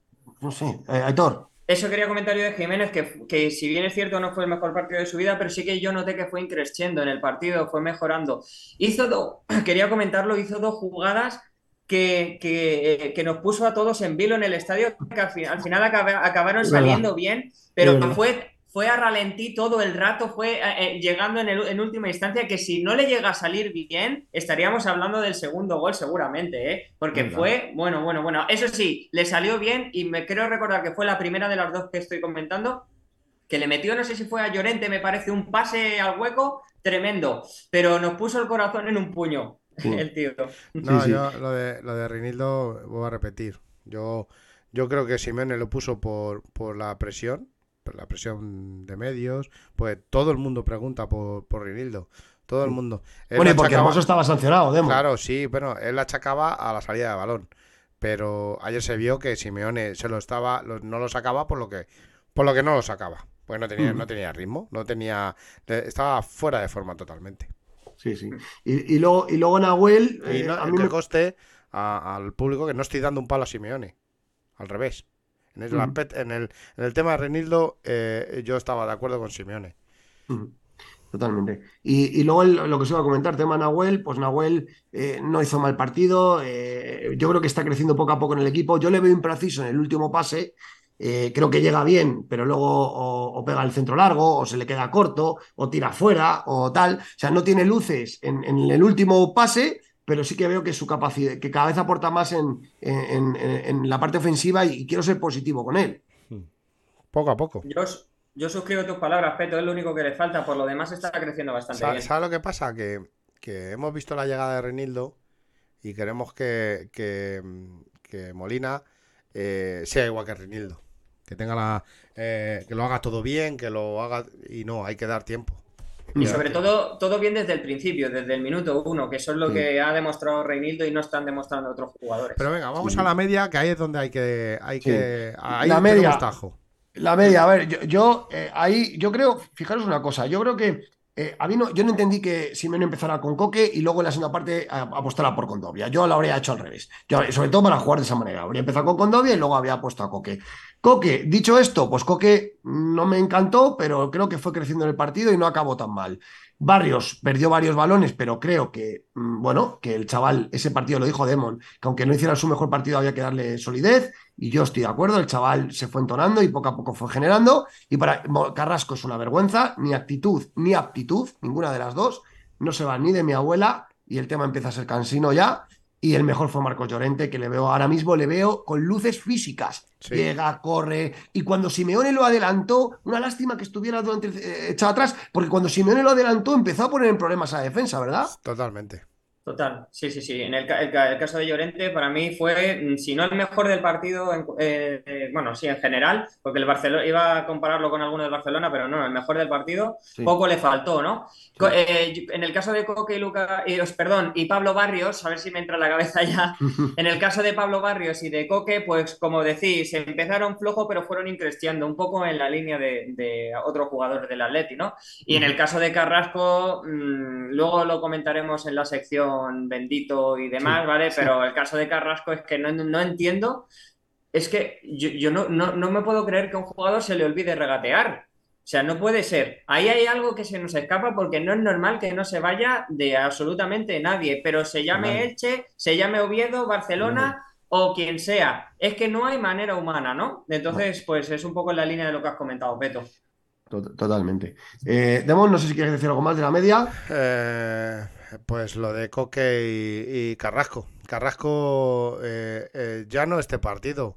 no sé, eh, Aitor. Eso quería comentar yo de Jiménez, que, que si bien es cierto no fue el mejor partido de su vida, pero sí que yo noté que fue increciendo en el partido, fue mejorando. Hizo dos, (clears throat) quería comentarlo, hizo dos jugadas que, que, eh, que nos puso a todos en vilo en el estadio, que al, fin- al final acaba- acabaron saliendo bien, pero fue, fue a ralentí todo el rato, fue eh, eh, llegando en, el- en última instancia, que si no le llega a salir bien, estaríamos hablando del segundo gol seguramente, ¿eh? porque fue, bueno, bueno, bueno, eso sí, le salió bien y me creo recordar que fue la primera de las dos que estoy comentando, que le metió, no sé si fue a Llorente, me parece, un pase al hueco tremendo, pero nos puso el corazón en un puño, (laughs) el tío. No, Sí, sí. yo lo de, lo de Reinildo voy a repetir. Yo, yo creo que Simeone lo puso por, por la presión, la presión de medios. Pues todo el mundo pregunta por, por Reinildo. Todo el mundo. Él Bueno, y porque achacaba- Hermoso estaba sancionado, Demon. Claro, sí, bueno, él achacaba a la salida de balón. Pero ayer se vio que Simeone se lo estaba, lo- no lo sacaba por lo que, por lo que no lo sacaba. Porque no tenía, Ujú. no tenía ritmo, no tenía, estaba fuera de forma totalmente. Sí, sí. Y, y luego, y luego Nahuel, Y eh, no, a mí que me- coste a- al público que no estoy dando un palo a Simeone. Al revés. En el, en el, en el tema de Renildo, eh, yo estaba de acuerdo con Simeone. Totalmente. Y, y luego el- lo que os iba a comentar, tema Nahuel, pues Nahuel eh, no hizo mal partido, eh, yo creo que está creciendo poco a poco en el equipo, yo le veo impreciso en el último pase, eh, creo que llega bien, pero luego o, o pega el centro largo, o se le queda corto, o tira fuera, o tal, o sea, no tiene luces en, en el último pase, pero sí que veo que su capacidad, que cada vez aporta más en, en- en- en la parte ofensiva y quiero ser positivo con él. Poco a poco. Yo, yo suscribo tus palabras, Peto, es lo único que le falta, por lo demás está creciendo bastante bien. ¿Sabes lo que pasa? Que, que hemos visto la llegada de Renildo y queremos que, que, que Molina eh, sea igual que Renildo. Que tenga la, eh, que lo haga todo bien, que lo haga y no, hay que dar tiempo. Y sobre todo, todo bien desde el principio, desde el minuto uno, que eso es lo Sí. que ha demostrado Reinildo y no están demostrando otros jugadores. Pero venga, vamos Sí. a la media, que ahí es donde hay que, hay Sí. que, ahí La media. tajo. La media, a ver, yo, yo, eh, ahí, yo creo, fijaros una cosa, yo creo que eh, a mí no, yo no entendí que Simeone empezara con Coque y luego en la segunda parte apostara por Condovia. Yo lo habría hecho al revés. Sobre todo para jugar de esa manera. Habría empezado con Condovia y luego habría puesto a Coque. Coque, dicho esto, pues Coque no me encantó, pero creo que fue creciendo en el partido y no acabó tan mal. Barrios perdió varios balones, pero creo que, mm, bueno, que el chaval, ese partido lo dijo Demon, que aunque no hiciera su mejor partido había que darle solidez, y yo estoy de acuerdo, el chaval se fue entonando y poco a poco fue generando, y para Carrasco es una vergüenza, ni actitud ni aptitud, ninguna de las dos, no se va ni de mi abuela, y el tema empieza a ser cansino ya, y el mejor fue Marcos Llorente, que le veo ahora mismo, le veo con luces físicas. Sí. Llega, corre. Y cuando Simeone lo adelantó, una lástima que estuviera durante, eh, echado atrás, porque cuando Simeone lo adelantó empezó a poner en problemas a la defensa, ¿verdad? Totalmente. Total, sí, sí, sí. En el, ca- el ca- el caso de Llorente, para mí fue, mm, si no el mejor del partido, en- eh, eh, bueno, sí, en general, porque el Barcelona, iba a compararlo con alguno del Barcelona, pero no, el mejor del partido, Sí. poco le faltó, ¿no? Eh, en el caso de Coque y Luca, perdón, y Pablo Barrios, a ver si me entra en la cabeza ya. (laughs) En el caso de Pablo Barrios y de Coque, pues como decís, empezaron flojo, pero fueron increciendo un poco en la línea de, de otro jugador del Atleti, ¿no? Y en el caso de Carrasco, mm, luego lo comentaremos en la sección bendito y demás, Sí, ¿vale? sí. Pero el caso de Carrasco es que no, no entiendo, es que yo, yo no, no, no me puedo creer que a un jugador se le olvide regatear. O sea, no puede ser. Ahí hay algo que se nos escapa porque no es normal que no se vaya de absolutamente nadie, pero se llame. Elche, se llame Oviedo, Barcelona o quien sea. Es que no hay manera humana, ¿no? Entonces, pues es un poco en la línea de lo que has comentado, Beto. Tot- Totalmente. Eh, Demon, no sé si quieres decir algo más de la media. Eh, pues lo de Coque y, y Carrasco. Carrasco eh, eh, ya no este partido.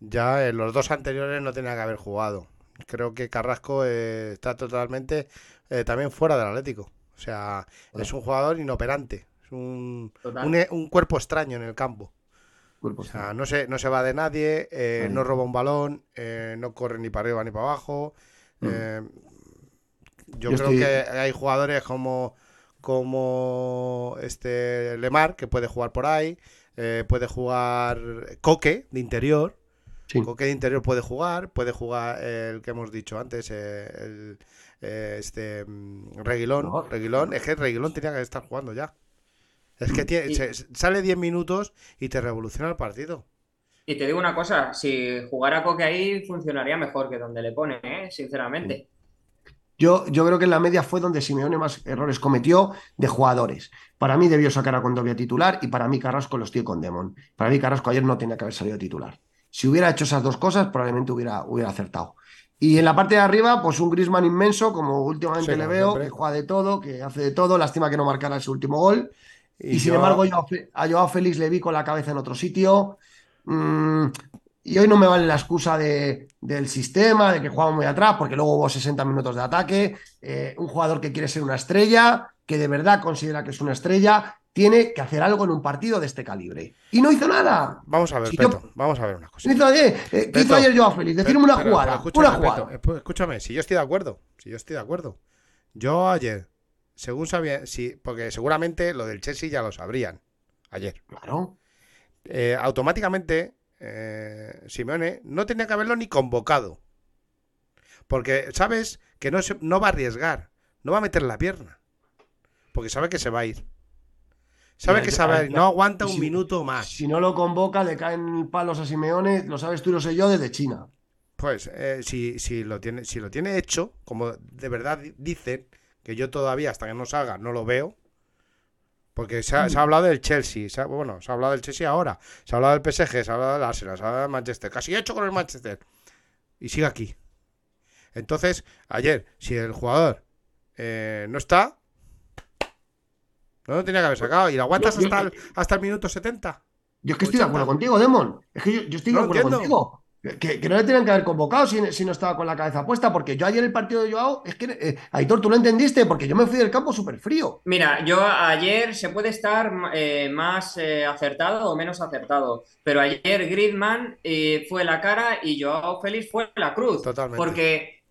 Ya en los dos anteriores no tenía que haber jugado. Creo que Carrasco eh, está totalmente eh, también fuera del Atlético. O sea, es un jugador inoperante. Es un, un, un cuerpo extraño en el campo. Cuerpo O sea, no se, no se va de nadie, eh, no roba un balón, eh, no corre ni para arriba ni para abajo. Mm. eh, yo, Yo creo estoy- que hay jugadores como, como este Lemar, que puede jugar por ahí, eh, puede jugar Coque de interior. Sí. Coque de interior puede jugar, puede jugar el que hemos dicho antes, eh, el, eh, este mm, Reguilón. No. Reguilón, es que Reguilón tenía que estar jugando ya. Es que tiene- Y- se- sale 10 minutos y te revoluciona el partido. Y te digo una cosa, si jugara Coque ahí funcionaría mejor que donde le pone, ¿eh? Sinceramente. Yo, yo creo que en la media fue donde Simeone más errores cometió de jugadores. Para mí debió sacar a Condovia titular y para mí Carrasco lo estoy con Demon. Para mí Carrasco ayer no tenía que haber salido titular. Si hubiera hecho esas dos cosas, probablemente hubiera, hubiera acertado. Y en la parte de arriba, pues un Griezmann inmenso, como últimamente Sí, le veo, siempre. que juega de todo, que hace de todo. Lástima que no marcara su último gol. Y, sin yo- embargo, yo a Joao Félix le vi con la cabeza en otro sitio. Mm, y hoy no me vale la excusa de- del sistema, de que jugamos muy atrás, porque luego hubo 60 minutos de ataque. Eh, un jugador que quiere ser una estrella, que de verdad considera que es una estrella, tiene que hacer algo en un partido de este calibre. Y no hizo nada. Vamos a ver, Si yo- Peto, vamos a ver una cosa. ¿Qué hizo ayer? Eh, ¿qué hizo Beto, ayer Joao Félix? Decirme una Pero- jugada. pero escúchame, una jugada. Eh, escúchame, si yo estoy de acuerdo, si yo estoy de acuerdo. Yo ayer, según sabía, sí, porque seguramente lo del Chelsea ya lo sabrían ayer. Claro. Eh, automáticamente, eh, Simeone no tenía que haberlo ni convocado. Porque sabes que no, se- no va a arriesgar, no va a meter la pierna. Porque sabe que se va a ir. Sabe Mira, que yo- se va a ir, ya. no aguanta un si- minuto más. Si no lo convoca, le caen palos a Simeone, lo sabes tú y lo sé yo, desde China. Pues eh, si, si, lo tiene, si lo tiene hecho, como de verdad di- dicen, que yo todavía hasta que no salga no lo veo, porque se ha, se ha hablado del Chelsea, se ha- bueno, se ha hablado del Chelsea ahora, se ha hablado del PSG, se ha hablado del Arsenal, se ha hablado del Manchester, casi hecho con el Manchester, y sigue aquí. Entonces, ayer, si el jugador eh, no está, no lo tenía que haber sacado, y lo aguantas Yo- yo- hasta el, hasta el minuto 70. Yo es que estoy de 80. acuerdo contigo, Demon. Es que yo, yo estoy de No acuerdo entiendo. contigo. Que, que no le tenían que haber convocado si, si no estaba con la cabeza puesta, porque yo ayer el partido de Joao, es que, eh, Aitor, tú lo entendiste, porque yo me fui del campo súper frío. Mira, yo ayer se puede estar eh, más eh, acertado o menos acertado, pero ayer Griezmann eh, fue la cara y Joao Félix fue la cruz. Totalmente. Porque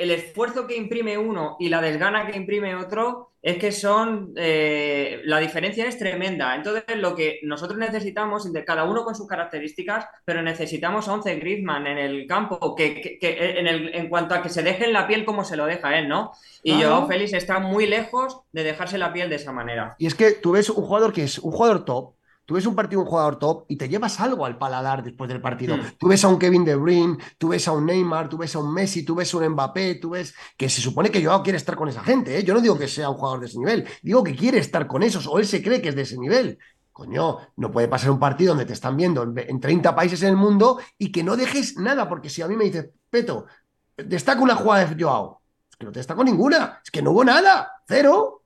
el esfuerzo que imprime uno y la desgana que imprime otro es que son. eh, la diferencia es tremenda. Entonces, lo que nosotros necesitamos, cada uno con sus características, pero necesitamos a 11 Griezmann en el campo, que, que- que en, el- en cuanto a que se deje en la piel como se lo deja él, ¿no? Y. Joao Félix está muy lejos de dejarse la piel de esa manera. Y es que tú ves un jugador que es un jugador top, tú ves un partido un jugador top y te llevas algo al paladar después del partido. Hmm. Tú ves a un Kevin De Bruyne, tú ves a un Neymar, tú ves a un Messi, tú ves a un Mbappé, tú ves que se supone que Joao quiere estar con esa gente, ¿eh? Yo no digo que sea un jugador de ese nivel, digo que quiere estar con esos o él se cree que es de ese nivel. Coño, no puede pasar un partido donde te están viendo en, ve- en 30 países en el mundo y que no dejes nada, porque si a mí me dices, Peto, destaca una jugada de Joao, es que no te destaco ninguna, es que no hubo nada, cero.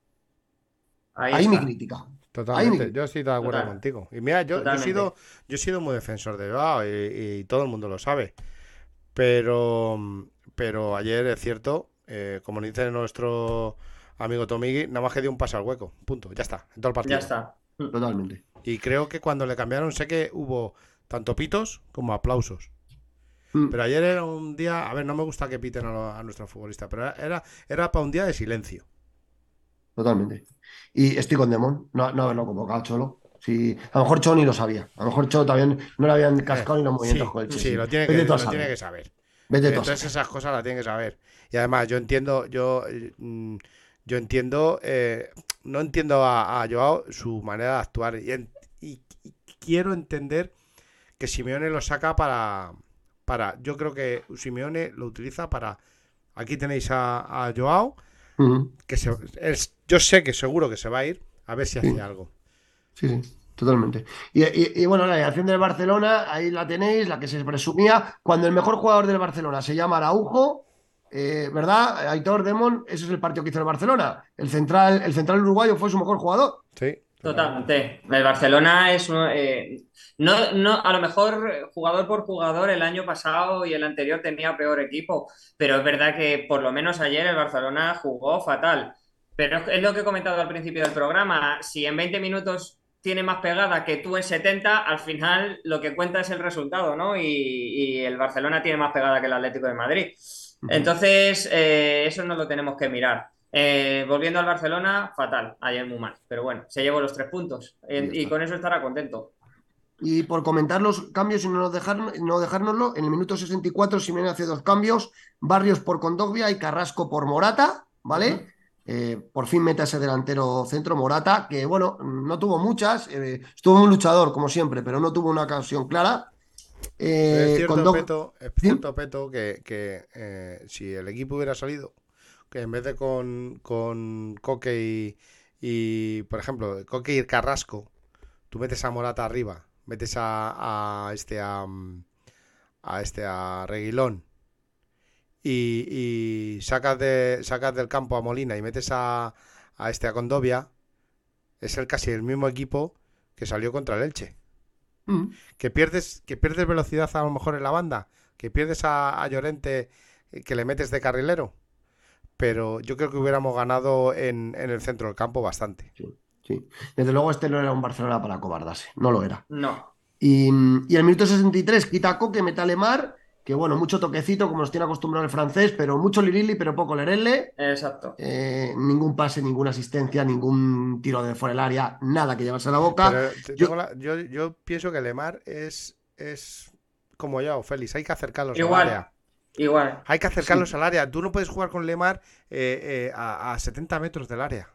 Ahí, Ahí mi crítica. Totalmente, yo estoy de acuerdo Total. contigo. Y mira, yo, yo he sido, yo he sido muy defensor de Joao y, y todo el mundo lo sabe. Pero, pero ayer es cierto, eh, como dice nuestro amigo Tomigui, nada más que dio un pase al hueco. Punto, ya está, en todo el partido. Ya está. Totalmente. Y creo que cuando le cambiaron, sé que hubo tanto pitos como aplausos. Mm. Pero ayer era un día, a ver, no me gusta que piten a, lo- a nuestro futbolista, pero era, era para un día de silencio. Totalmente. Y estoy con Demon, no, no haberlo convocado, Cholo. Sí, a lo mejor Cholo ni lo sabía. A lo mejor Cholo también no le habían cascado ni los movimientos Sí, con el sí, Chelsea. lo tiene que, Vete lo tiene que saber. Vete Entonces esas cosas las tiene que saber. Y además yo entiendo, yo, eh, yo entiendo, eh, no entiendo a, a Joao su manera de actuar y, en- y- y quiero entender que Simeone lo saca para, para, yo creo que Simeone lo utiliza para, aquí tenéis a, a Joao, Que se, es- yo sé que seguro que se va a ir, a ver si hace algo. Sí, sí, totalmente. Y, y- y bueno, la acción del Barcelona, ahí la tenéis, la que se presumía. Cuando el mejor jugador del Barcelona se llama Araujo, eh, ¿verdad? Aitor Demon, ese es el partido que hizo el Barcelona. El central, el central uruguayo fue su mejor jugador. Sí. Totalmente. El Barcelona es eh, no, no, a lo mejor jugador por jugador el año pasado y el anterior tenía peor equipo, pero es verdad que por lo menos ayer el Barcelona jugó fatal. Pero es lo que he comentado al principio del programa. Si en 20 minutos tiene más pegada que tú en 70, al final lo que cuenta es el resultado, ¿no? Y, y el Barcelona tiene más pegada que el Atlético de Madrid. Entonces, eh, eso no lo tenemos que mirar. Eh, volviendo al Barcelona, fatal, ayer muy mal. Pero bueno, se llevó los tres puntos eh, y con eso estará contento. Y por comentar los cambios y no, dejar, no dejárnoslo, en el minuto 64 Simeone hace dos cambios, Barrios por Condoglia y Carrasco por Morata, ¿vale? Eh, por fin mete a ese delantero centro Morata, que bueno, no tuvo muchas, eh, estuvo un luchador como siempre, pero no tuvo una ocasión clara. Eh, es cierto, Peto, es cierto, Peto, que, que si el equipo hubiera salido, que en vez de con, con Coque y, y, por ejemplo, Coque y Carrasco, tú metes a Morata arriba metes a, este a, a este a Reguilón y, sacas de sacas del campo a Molina y metes a, a este a Condovia es el casi el mismo equipo que salió contra el Elche mm. que pierdes que pierdes velocidad a lo mejor en la banda que pierdes a, Llorente eh, que le metes de carrilero pero yo creo que hubiéramos ganado en, en el centro del campo bastante Sí. Desde luego este no era un Barcelona para cobardarse, no lo era. No. Y, y el minuto 63 quita a Coque, mete a Lemar, que bueno, mucho toquecito, como nos tiene acostumbrado el francés, pero mucho lirili, pero poco lerelle. Exacto. Eh, ningún pase, ninguna asistencia, ningún tiro de fuera del área, nada que llevarse a la boca. yo... pienso que Lemar es, es como ya, Félix, hay que acercarlos al área. Igual. Hay que acercarlos al área. Tú no puedes jugar con Lemar eh, eh, a, a 70 metros del área.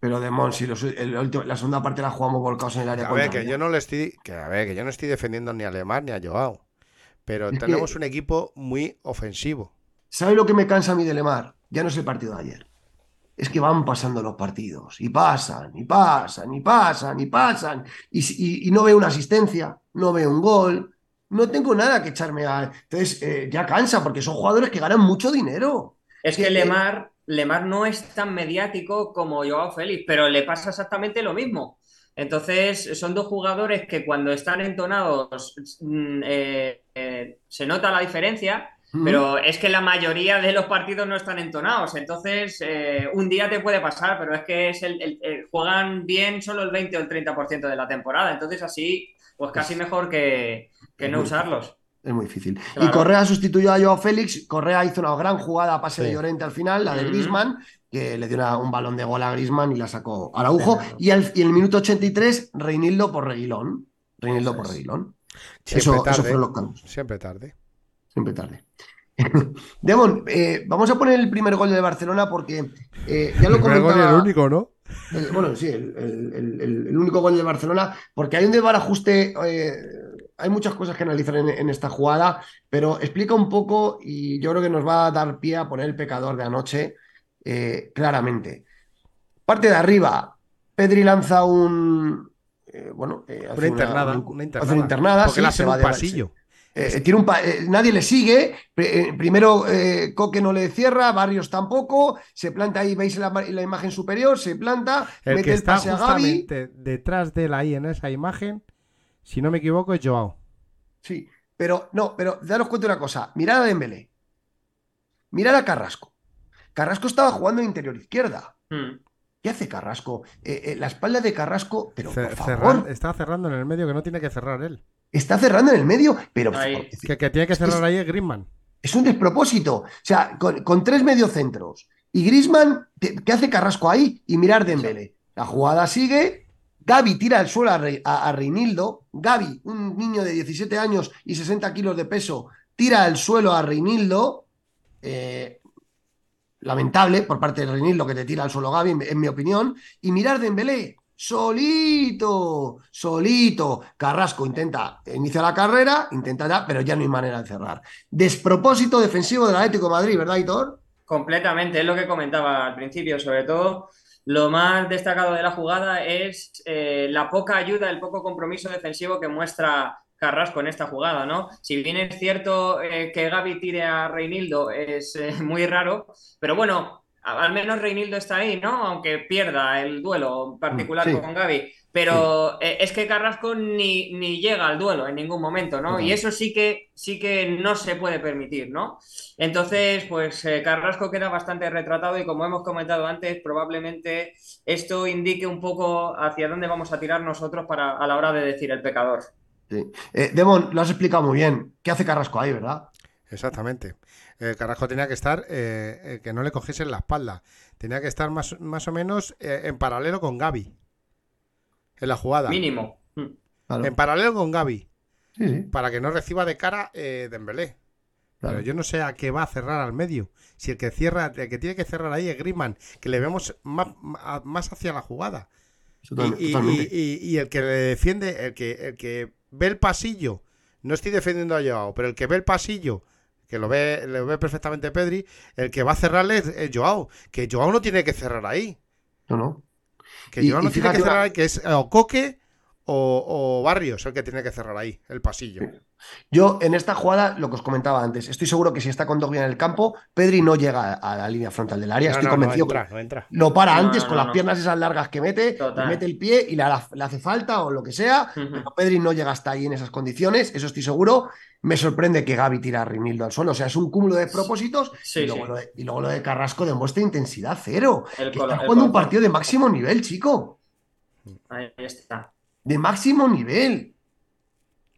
Pero de si la segunda parte la jugamos volcados en el área. A ver, que yo no le estoy, que a ver, que yo no estoy defendiendo ni a Lemar ni a Joao. Pero tenemos un equipo muy ofensivo. ¿Sabe lo que me cansa a mí de Lemar? Ya no es el partido de ayer. Es que van pasando los partidos. Y pasan, y pasan, y pasan, y pasan. Y, no veo una asistencia, no veo un gol. No tengo nada que echarme a. Entonces, eh, ya cansa, porque son jugadores que ganan mucho dinero. Es que, Lemar Lemar no es tan mediático como Joao Félix, pero le pasa exactamente lo mismo. Entonces, son dos jugadores que cuando están entonados mm, eh, eh, se nota la diferencia, pero es que la mayoría de los partidos no están entonados. Entonces, eh, un día te puede pasar, pero es que es el, juegan bien solo el 20 o el 30% de la temporada. Entonces, así, pues casi mejor que, que no usarlos. Es muy difícil. Y Correa sustituyó a Joao Félix. Correa hizo una gran jugada a pase de Llorente al final, la de Grisman, que le dio un balón de gol a Grisman y la sacó Araujo. Y, en el minuto 83, Reinildo por Reguilón. Reinildo por Reguilón. Eso, tarde, los Siempre tarde. Siempre tarde. (laughs) Demon, eh, vamos a poner el primer gol de Barcelona porque eh, ya lo comentaba. el único, ¿no? bueno, sí, el, único gol de Barcelona, porque hay un desbarajuste. Eh, hay muchas cosas que analizar en, esta jugada, pero explica un poco y yo creo que nos va a dar pie a poner el pecador de anoche eh, claramente. Parte de arriba, Pedri lanza un. Eh, bueno, eh, una, internada, una, internada. Porque sí, se va un pasillo. tiene un nadie le sigue. primero Coque no le cierra, Barrios tampoco. Se planta ahí, veis la, la imagen superior, se planta, el mete que está el pase justamente detrás de él ahí en esa imagen si no me equivoco, es Joao. Sí, pero no, pero daros cuenta de una cosa. Mirad a Dembélé. Mirad a Carrasco. Carrasco estaba jugando en interior izquierda. Hmm. ¿Qué hace Carrasco? Eh, eh, la espalda de Carrasco, pero por favor. está cerrando en el medio que no tiene que cerrar él. Está cerrando en el medio, pero. Que, que, tiene que cerrar ahí es Griezmann. Es un despropósito. O sea, con, tres mediocentros. Y Griezmann, ¿qué hace Carrasco ahí? Y mirar Dembélé. La jugada sigue Gaby tira al suelo a, Reinildo. Gaby, un niño de 17 años y 60 kilos de peso, tira al suelo a Reinildo. Eh, lamentable por parte de Reinildo que te tira al suelo Gaby, en, mi opinión. Y mirar Dembélé, solito, solito. Carrasco intenta, inicia la carrera, intentará, pero ya no hay manera de cerrar. Despropósito defensivo del Atlético de Madrid, ¿verdad, Hitor? Completamente, es lo que comentaba al principio, sobre todo lo más destacado de la jugada es eh, la poca ayuda, el poco compromiso defensivo que muestra Carrasco en esta jugada, ¿no? Si bien es cierto eh, que Gaby tire a Reinildo, es eh, (laughs) muy raro, pero bueno, al menos Reinildo está ahí, ¿no? Aunque pierda el duelo particular Sí. con Gaby. Pero eh, es que Carrasco ni, ni llega al duelo en ningún momento, ¿no? Y eso sí que, sí que no se puede permitir, ¿no? Entonces, pues eh, Carrasco queda bastante retratado y como hemos comentado antes, probablemente esto indique un poco hacia dónde vamos a tirar nosotros para, a la hora de decir el pecador. Sí. Eh, Demon, lo has explicado muy bien. ¿Qué hace Carrasco ahí, verdad? Exactamente. Eh, Carrasco tenía que estar, que no le cogiesen la espalda. Tenía que estar más, más o menos eh, en paralelo con Gaby. En la jugada. Mínimo. Mm. Claro. En paralelo con Gaby. Sí, sí. Para que no reciba de cara eh, Dembélé. Claro. Pero yo no sé a qué va a cerrar al medio. Si el que cierra, el que tiene que cerrar ahí es Griezmann, que le vemos más, más hacia la jugada. Y, y- totalmente. y- y el que le defiende, el que, el que ve el pasillo, no estoy defendiendo a Joao, pero el que ve el pasillo, que lo ve, lo ve perfectamente Pedri, el que va a cerrarle es, es Joao, que Joao no tiene que cerrar ahí, No, no. Que Y- Joao y no tiene fíjate que cerrar que es o Coque o, o Barrios el que tiene que cerrar ahí, el pasillo. Yo en esta jugada, lo que os comentaba antes, estoy seguro que si está con Dogbia en el campo, Pedri no llega a la línea frontal del área. No, Estoy no, no convencido entra, que no entra. lo para No, antes no, con no, las no. piernas esas largas que mete, le mete el pie y le, hace falta o lo que sea. Pero Pedri no llega hasta ahí en esas condiciones, eso estoy seguro. Me sorprende que Gaby tira a Rinildo al suelo. O sea, es un cúmulo de propósitos Sí, y, luego sí. Lo de, y luego lo de Carrasco demuestra intensidad cero. El Que colo- está jugando un partido de máximo nivel, chico. Ahí está. De máximo nivel.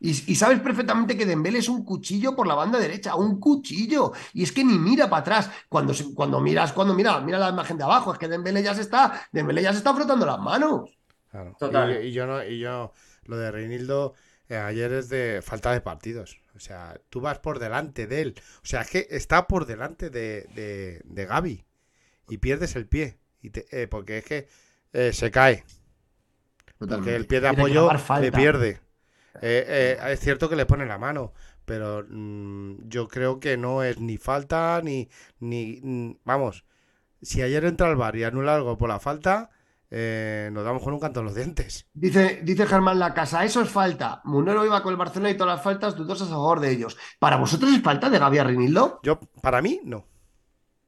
Y, y sabes perfectamente que Dembélé es un cuchillo por la banda derecha, un cuchillo. Y es que ni mira para atrás. Cuando, se- cuando miras, cuando mira, mira la imagen de abajo, es que Dembélé ya se está, Dembélé ya se está frotando las manos. Claro. Total. Y, y yo no, y yo, lo de Reinildo eh, ayer es de falta de partidos. O sea, tú vas por delante de él. O sea, es que está por delante de, de, de Gaby. Y pierdes el pie. Y te- eh, porque es que eh, se cae. Porque el pie de apoyo le pierde. Eh, eh, es cierto que le pone la mano. Pero mm, yo creo que no es ni falta ni, ni. mm, Vamos. Si ayer entra al bar y anula algo por la falta, eh, nos damos con un canto en los dientes. Dice, dice Germán La Casa, eso es falta. Munero iba con el Barcelona y todas las faltas dudosas a favor de ellos. ¿Para vosotros es falta de Gaby a Rinildo? Yo, para mí, no.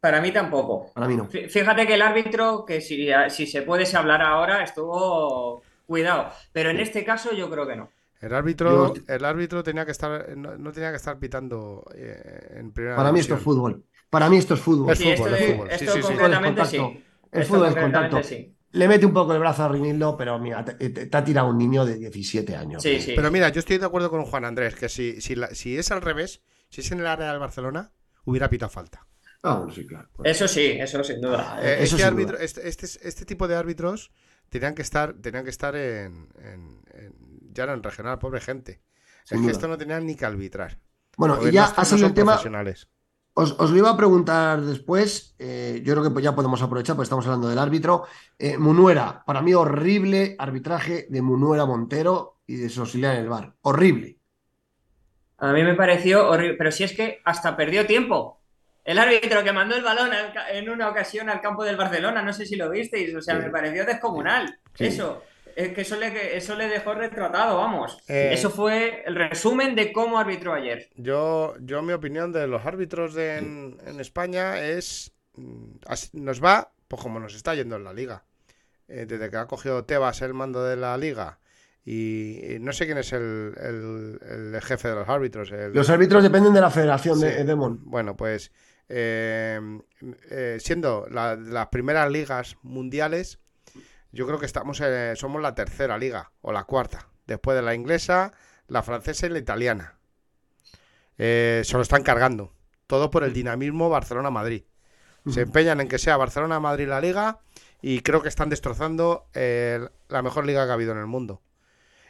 Para mí tampoco. Para mí no. Fí- Fíjate que el árbitro, que si, si se puede se hablar ahora, estuvo cuidado. Pero en este caso yo creo que no. El árbitro, Yo- el árbitro tenía que estar, no, no tenía que estar pitando eh, en primera Para mí esto es fútbol. Para mí esto es fútbol. Es Sí, fútbol, esto, es fútbol. Sí, esto sí, sí. concretamente sí. Contacto. El Esto fútbol es contacto. sí. Le mete un poco el brazo a Rinildo, pero mira, te, te- te ha tirado un niño de 17 años. Sí, sí. Pero mira, yo estoy de acuerdo con Juan Andrés, que si, si, la- si es al revés, si es en el área del Barcelona, hubiera pitado falta. Ah, bueno, sí, claro. Eso sí, eso sin duda. Eh, Eh, eso este, sin árbitro- duda. este, este, este tipo de árbitros tenían que estar, tenían que estar en, en- en- ya no en regional, pobre gente. Sin es que esto no tenían ni que arbitrar. Bueno, Porque y ya ha son el tema. Os, os lo iba a preguntar después. eh, yo creo que ya podemos aprovechar porque estamos hablando del árbitro. Eh, Munuera, para mí horrible arbitraje de Munuera Montero y de su auxiliar en el bar. Horrible. A mí me pareció horrible. Pero si es que hasta perdió tiempo. El árbitro que mandó el balón al en una ocasión al campo del Barcelona, no sé si lo visteis, o sea, Sí. me pareció descomunal. Sí. Eso. Es que eso le, eso le dejó retratado, vamos. Eh. Eso fue el resumen de cómo arbitró ayer. Yo, yo mi opinión de los árbitros de en, en España es mm, así- nos va pues como nos está yendo en la liga. Eh, desde que ha cogido Tebas el mando de la liga y, y no sé quién es el, el- el jefe de los árbitros. el- Los árbitros dependen de la federación Sí. de Demon. Bueno, pues eh, eh, siendo la- las primeras ligas mundiales, yo creo que estamos eh, somos la tercera liga o la cuarta, después de la inglesa, la francesa y la italiana. Se lo están cargando. Todo por el dinamismo Barcelona-Madrid. Se empeñan en que sea Barcelona-Madrid la liga y creo que están destrozando la mejor liga que ha habido en el mundo.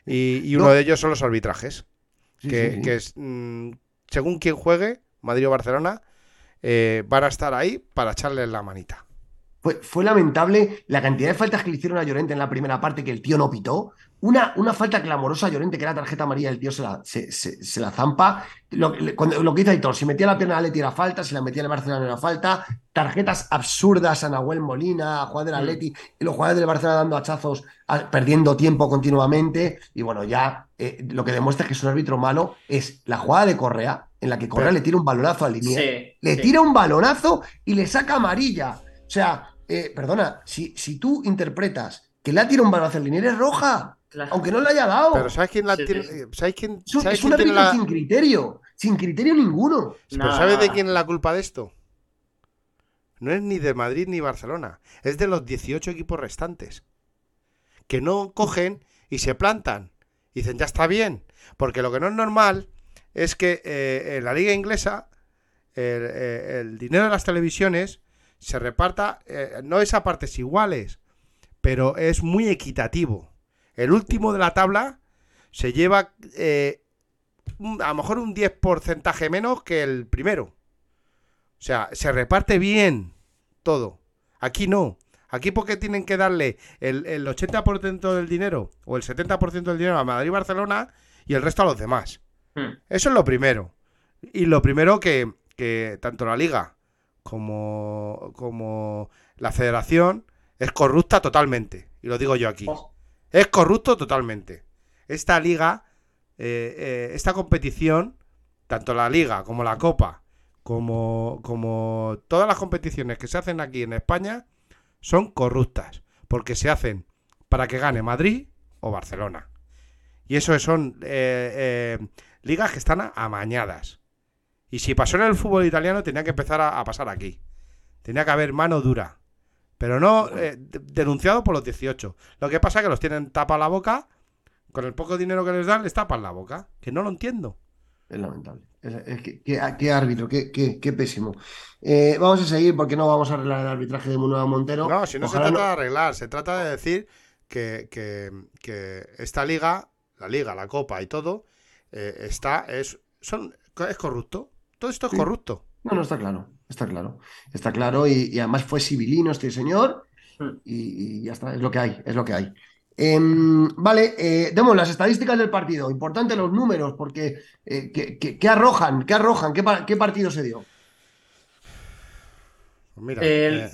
Y, y uno No. de ellos son los arbitrajes Sí, que, sí, sí. que es, mm, según quien juegue, Madrid o Barcelona, eh, van a estar ahí para echarle la manita. Fue, fue lamentable la cantidad de faltas que le hicieron a Llorente en la primera parte que el tío no pitó. Una, una falta clamorosa a Llorente, que era tarjeta amarilla, el tío se la, se, se- se la zampa. Lo, cuando- lo que hizo Aitor, si metía la pierna a Atleti era falta, si la metía en el Barcelona era falta. Tarjetas absurdas a Nahuel Molina, a jugadores del Mm. Atleti, y los jugadores del Barcelona dando hachazos, a- perdiendo tiempo continuamente. Y bueno, ya eh, lo que demuestra que es un árbitro malo es la jugada de Correa, en la que Correa Pero- le tira un balonazo a Linier Sí, le sí. tira un balonazo y le saca amarilla. O sea, eh, perdona, si, si tú interpretas que le ha tirado un balazo al Liniers es roja, Claro. aunque no le haya dado. Pero ¿sabes quién la Sí, tiene? sí. ¿Sabes quién, es un, ¿sabes es un árbitro la... sin criterio, sin criterio ninguno. Pero ¿sabes de quién es la culpa de esto? No es ni de Madrid ni Barcelona, es de los 18 equipos restantes. Que no cogen y se plantan. Y dicen, ya está bien. Porque lo que no es normal es que eh, en la liga inglesa el, eh, el dinero de las televisiones se reparta, eh, no es a partes iguales, pero es muy equitativo. El último de la tabla se lleva a lo mejor un 10 porcentaje menos que el primero. O sea, se reparte bien todo. Aquí no. Aquí porque tienen que darle el, el 80% del dinero o el 70% del dinero a Madrid y Barcelona y el resto a los demás. Hmm. Eso es lo primero. Y lo primero que, que tanto la liga como, como la federación es corrupta totalmente. Y lo digo yo aquí. Oh, Es corrupto totalmente. Esta liga, eh, eh, esta competición, tanto la liga como la copa, como, como todas las competiciones que se hacen aquí en España, son corruptas. Porque se hacen para que gane Madrid o Barcelona. Y eso son eh, eh, ligas que están amañadas. Y si pasó en el fútbol italiano, tenía que empezar a, a pasar aquí. Tenía que haber mano dura. Pero no eh, de- denunciado por los 18. Lo que pasa es que los tienen tapa la boca. Con el poco dinero que les dan, les tapan la boca. Que no lo entiendo. Es lamentable. Es, es que- qué, qué árbitro, qué, qué- qué pésimo. Eh, vamos a seguir porque no vamos a arreglar el arbitraje de Munueva Montero. No, si no Ojalá se trata de arreglar, se trata de decir que, que- que esta liga, la liga, la copa y todo, eh, está, es, son, es corrupto. Todo esto es Sí. corrupto. No, no, está claro, está claro. Está claro y, y además fue civilino este señor Hmm. y, y ya está, es lo que hay, es lo que hay. Em, vale, eh, demos las estadísticas del partido. Importante los números porque eh, ¿qué, qué- qué arrojan? ¿Qué arrojan? ¿Qué, pa- qué partido se dio? Pues mira, El- eh,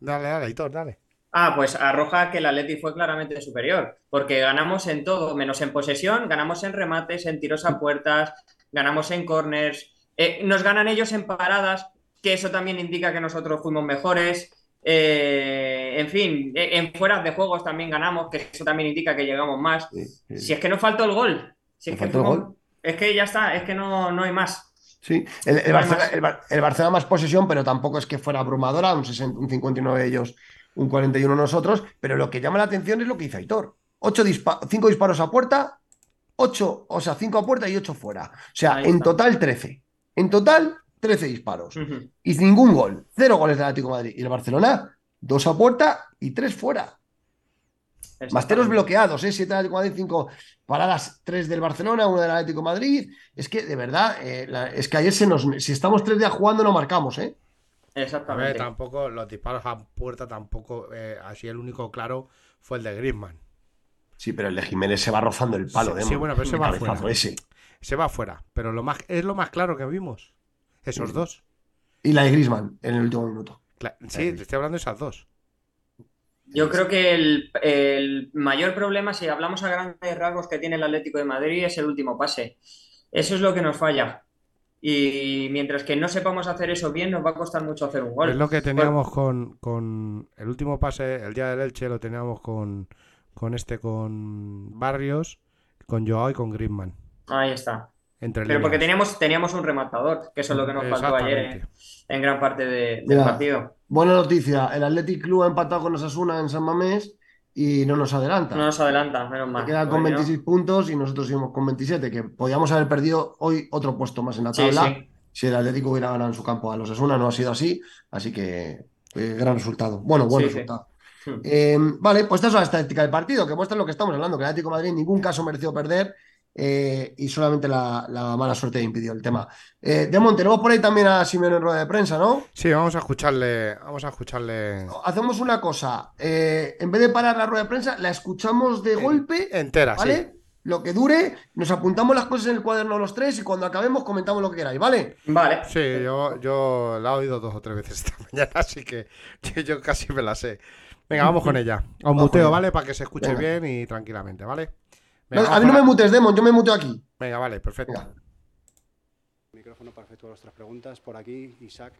dale, dale, Hitor, dale. Ah, pues arroja que el Atleti fue claramente superior, porque ganamos en todo, menos en posesión, ganamos en remates, en tiros a puertas, ganamos en corners, eh, nos ganan ellos en paradas, que eso también indica que nosotros fuimos mejores. eh, en fin, eh, en fueras de juegos también ganamos, que eso también indica que llegamos más. Si es que no faltó el gol, si es que, faltó el fuimos- gol. es que ya está, es que no, no hay más. Sí, el, el No hay Barcelona, más. el Bar- el Barcelona más posesión, pero tampoco es que fuera abrumadora, un, 60 un 59 ellos, un 41 nosotros, pero lo que llama la atención es lo que hizo Aitor. 5 disparos a puerta, 8, o sea, 5 a puerta y 8 fuera. O sea, en total 13. En total 13 disparos. Ujú. Y ningún gol. Cero goles del Atlético de Madrid. Y el Barcelona, 2 a puerta y 3 fuera. Más teros bloqueados, ¿eh? 7 del Atlético de Madrid, 5 paradas, 3 del Barcelona, 1 del Atlético de Madrid. Es que, de verdad, eh, la- es que ayer se nos. Si estamos 3 días jugando, no marcamos, ¿eh? Ver, Exactamente. tampoco, los disparos a puerta tampoco, eh, así el único claro fue el de Griezmann. Sí, pero el de Jiménez se va rozando el palo, Sí, de sí, bueno, pero se va fuera. ese. Se va afuera, pero lo más, es lo más claro que vimos. Esos Sí. dos. Y la de Griezmann en el último minuto. Cla- sí, te estoy hablando de esas dos. Yo creo que el, el mayor problema, si hablamos a grandes rasgos que tiene el Atlético de Madrid, es el último pase. Eso es lo que nos falla. Y mientras que no sepamos hacer eso bien, nos va a costar mucho hacer un gol. Es lo que teníamos con, con el último pase, el día del Elche, lo teníamos con, con este, con Barrios, con Joao y con Griezmann. Ahí está. Entre Pero porque teníamos, teníamos un rematador, que eso es lo que nos faltó ayer Exactamente. en, en gran parte de- del Mira, partido. Buena noticia, el Athletic Club ha empatado con Osasuna en San Mamés y no nos adelanta. No nos adelanta, menos Se mal. queda con Porque no- 26 puntos y nosotros seguimos con 27, que podíamos haber perdido hoy otro puesto más en la tabla sí. si el Atlético hubiera ganado en su campo a los Osasuna, no ha sido así, así que eh, gran resultado. Bueno, buen Sí, resultado. Hmm. Eh, vale, pues esta es la estadística del partido, que muestra lo que estamos hablando, que el Atlético de Madrid en ningún caso mereció perder eh, y solamente la, la mala suerte impidió el tema. Eh, Demon, tenemos por ahí también a Simeone en rueda de prensa, ¿no? Sí, vamos a escucharle, vamos a escucharle Hacemos una cosa, eh, en vez de parar la rueda de prensa, la escuchamos de golpe, entera, sí. ¿vale? Lo que dure, nos apuntamos las cosas en el cuaderno los tres y cuando acabemos comentamos lo que queráis, ¿vale? Vale. Sí, yo, yo la he oído dos o tres veces esta (laughs) mañana, así que yo, yo casi me la sé. Venga, vamos con ella. Os muteo. ¿vale? Para que se escuche Venga. bien y tranquilamente, ¿vale? No, a mí no me mutes, Demon, yo me muteo aquí. Venga, vale, perfecto. Venga. Micrófono para efectuar vuestras preguntas. Por aquí, Isaac.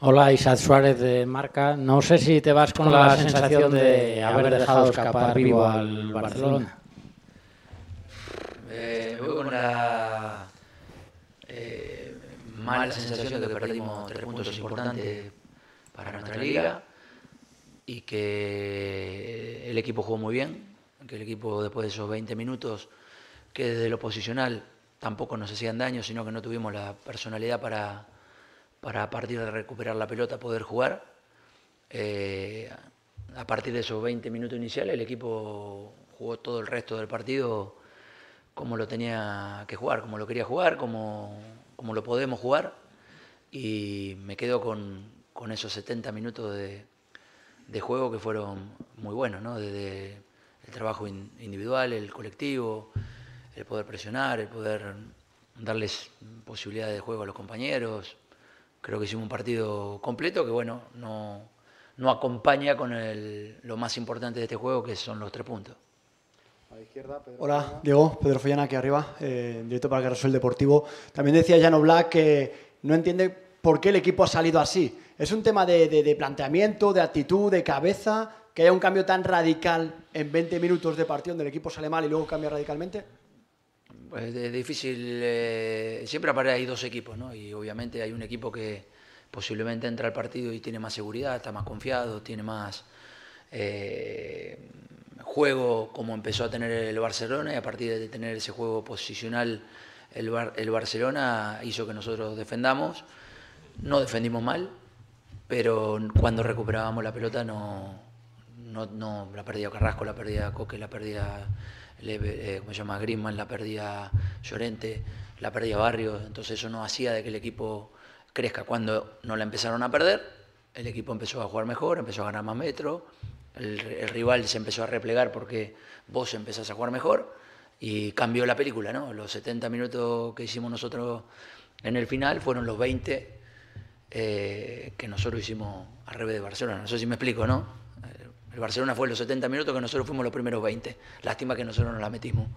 Hola, Isaac Suárez de Marca. No sé si te vas con la sensación de haber dejado escapar vivo al Barcelona. Eh, voy con la eh, mala sensación de que perdimos tres puntos importantes para nuestra liga y que el equipo jugó muy bien, que el equipo después de esos 20 minutos, que desde lo posicional tampoco nos hacían daño, sino que no tuvimos la personalidad para para a partir de recuperar la pelota poder jugar. Eh, a partir de esos 20 minutos iniciales el equipo jugó todo el resto del partido como lo tenía que jugar, como lo quería jugar, como, como lo podemos jugar. Y me quedo con, con esos 70 minutos de, de, juego que fueron muy buenos, ¿no? desde el trabajo individual, el colectivo, el poder presionar, el poder darles posibilidades de juego a los compañeros, creo que hicimos un partido completo que, bueno, no, no acompaña con el, lo más importante de este juego, que son los tres puntos. Hola, Diego, Pedro Follana aquí arriba, eh, directo para el Deportivo. También decía Jan Black que no entiende por qué el equipo ha salido así. ¿Es un tema de, de, planteamiento, de actitud, de cabeza, que haya un cambio tan radical en 20 minutos de partido donde el equipo sale mal y luego cambia radicalmente? Pues es difícil, eh, siempre hay dos equipos, ¿no? Y obviamente hay un equipo que posiblemente entra al partido y tiene más seguridad, está más confiado, tiene más eh, juego como empezó a tener el Barcelona y a partir de tener ese juego posicional el Barcelona hizo que nosotros defendamos. No defendimos mal, pero cuando recuperábamos la pelota no, no, no la perdía Carrasco, la perdía Coque, la perdía eh, llama? Griezmann, la perdía Llorente, la perdía Barrios, entonces eso no hacía de que el equipo crezca. Cuando no la empezaron a perder, el equipo empezó a jugar mejor, empezó a ganar más metros, el, rival se empezó a replegar porque vos empezás a jugar mejor y cambió la película, ¿no? Los 70 minutos que hicimos nosotros en el final fueron los 20 eh, que nosotros hicimos al revés de Barcelona. No sé si me explico, ¿no? El Barcelona fue los 70 minutos que nosotros fuimos los primeros 20. Lástima que nosotros no la metimos.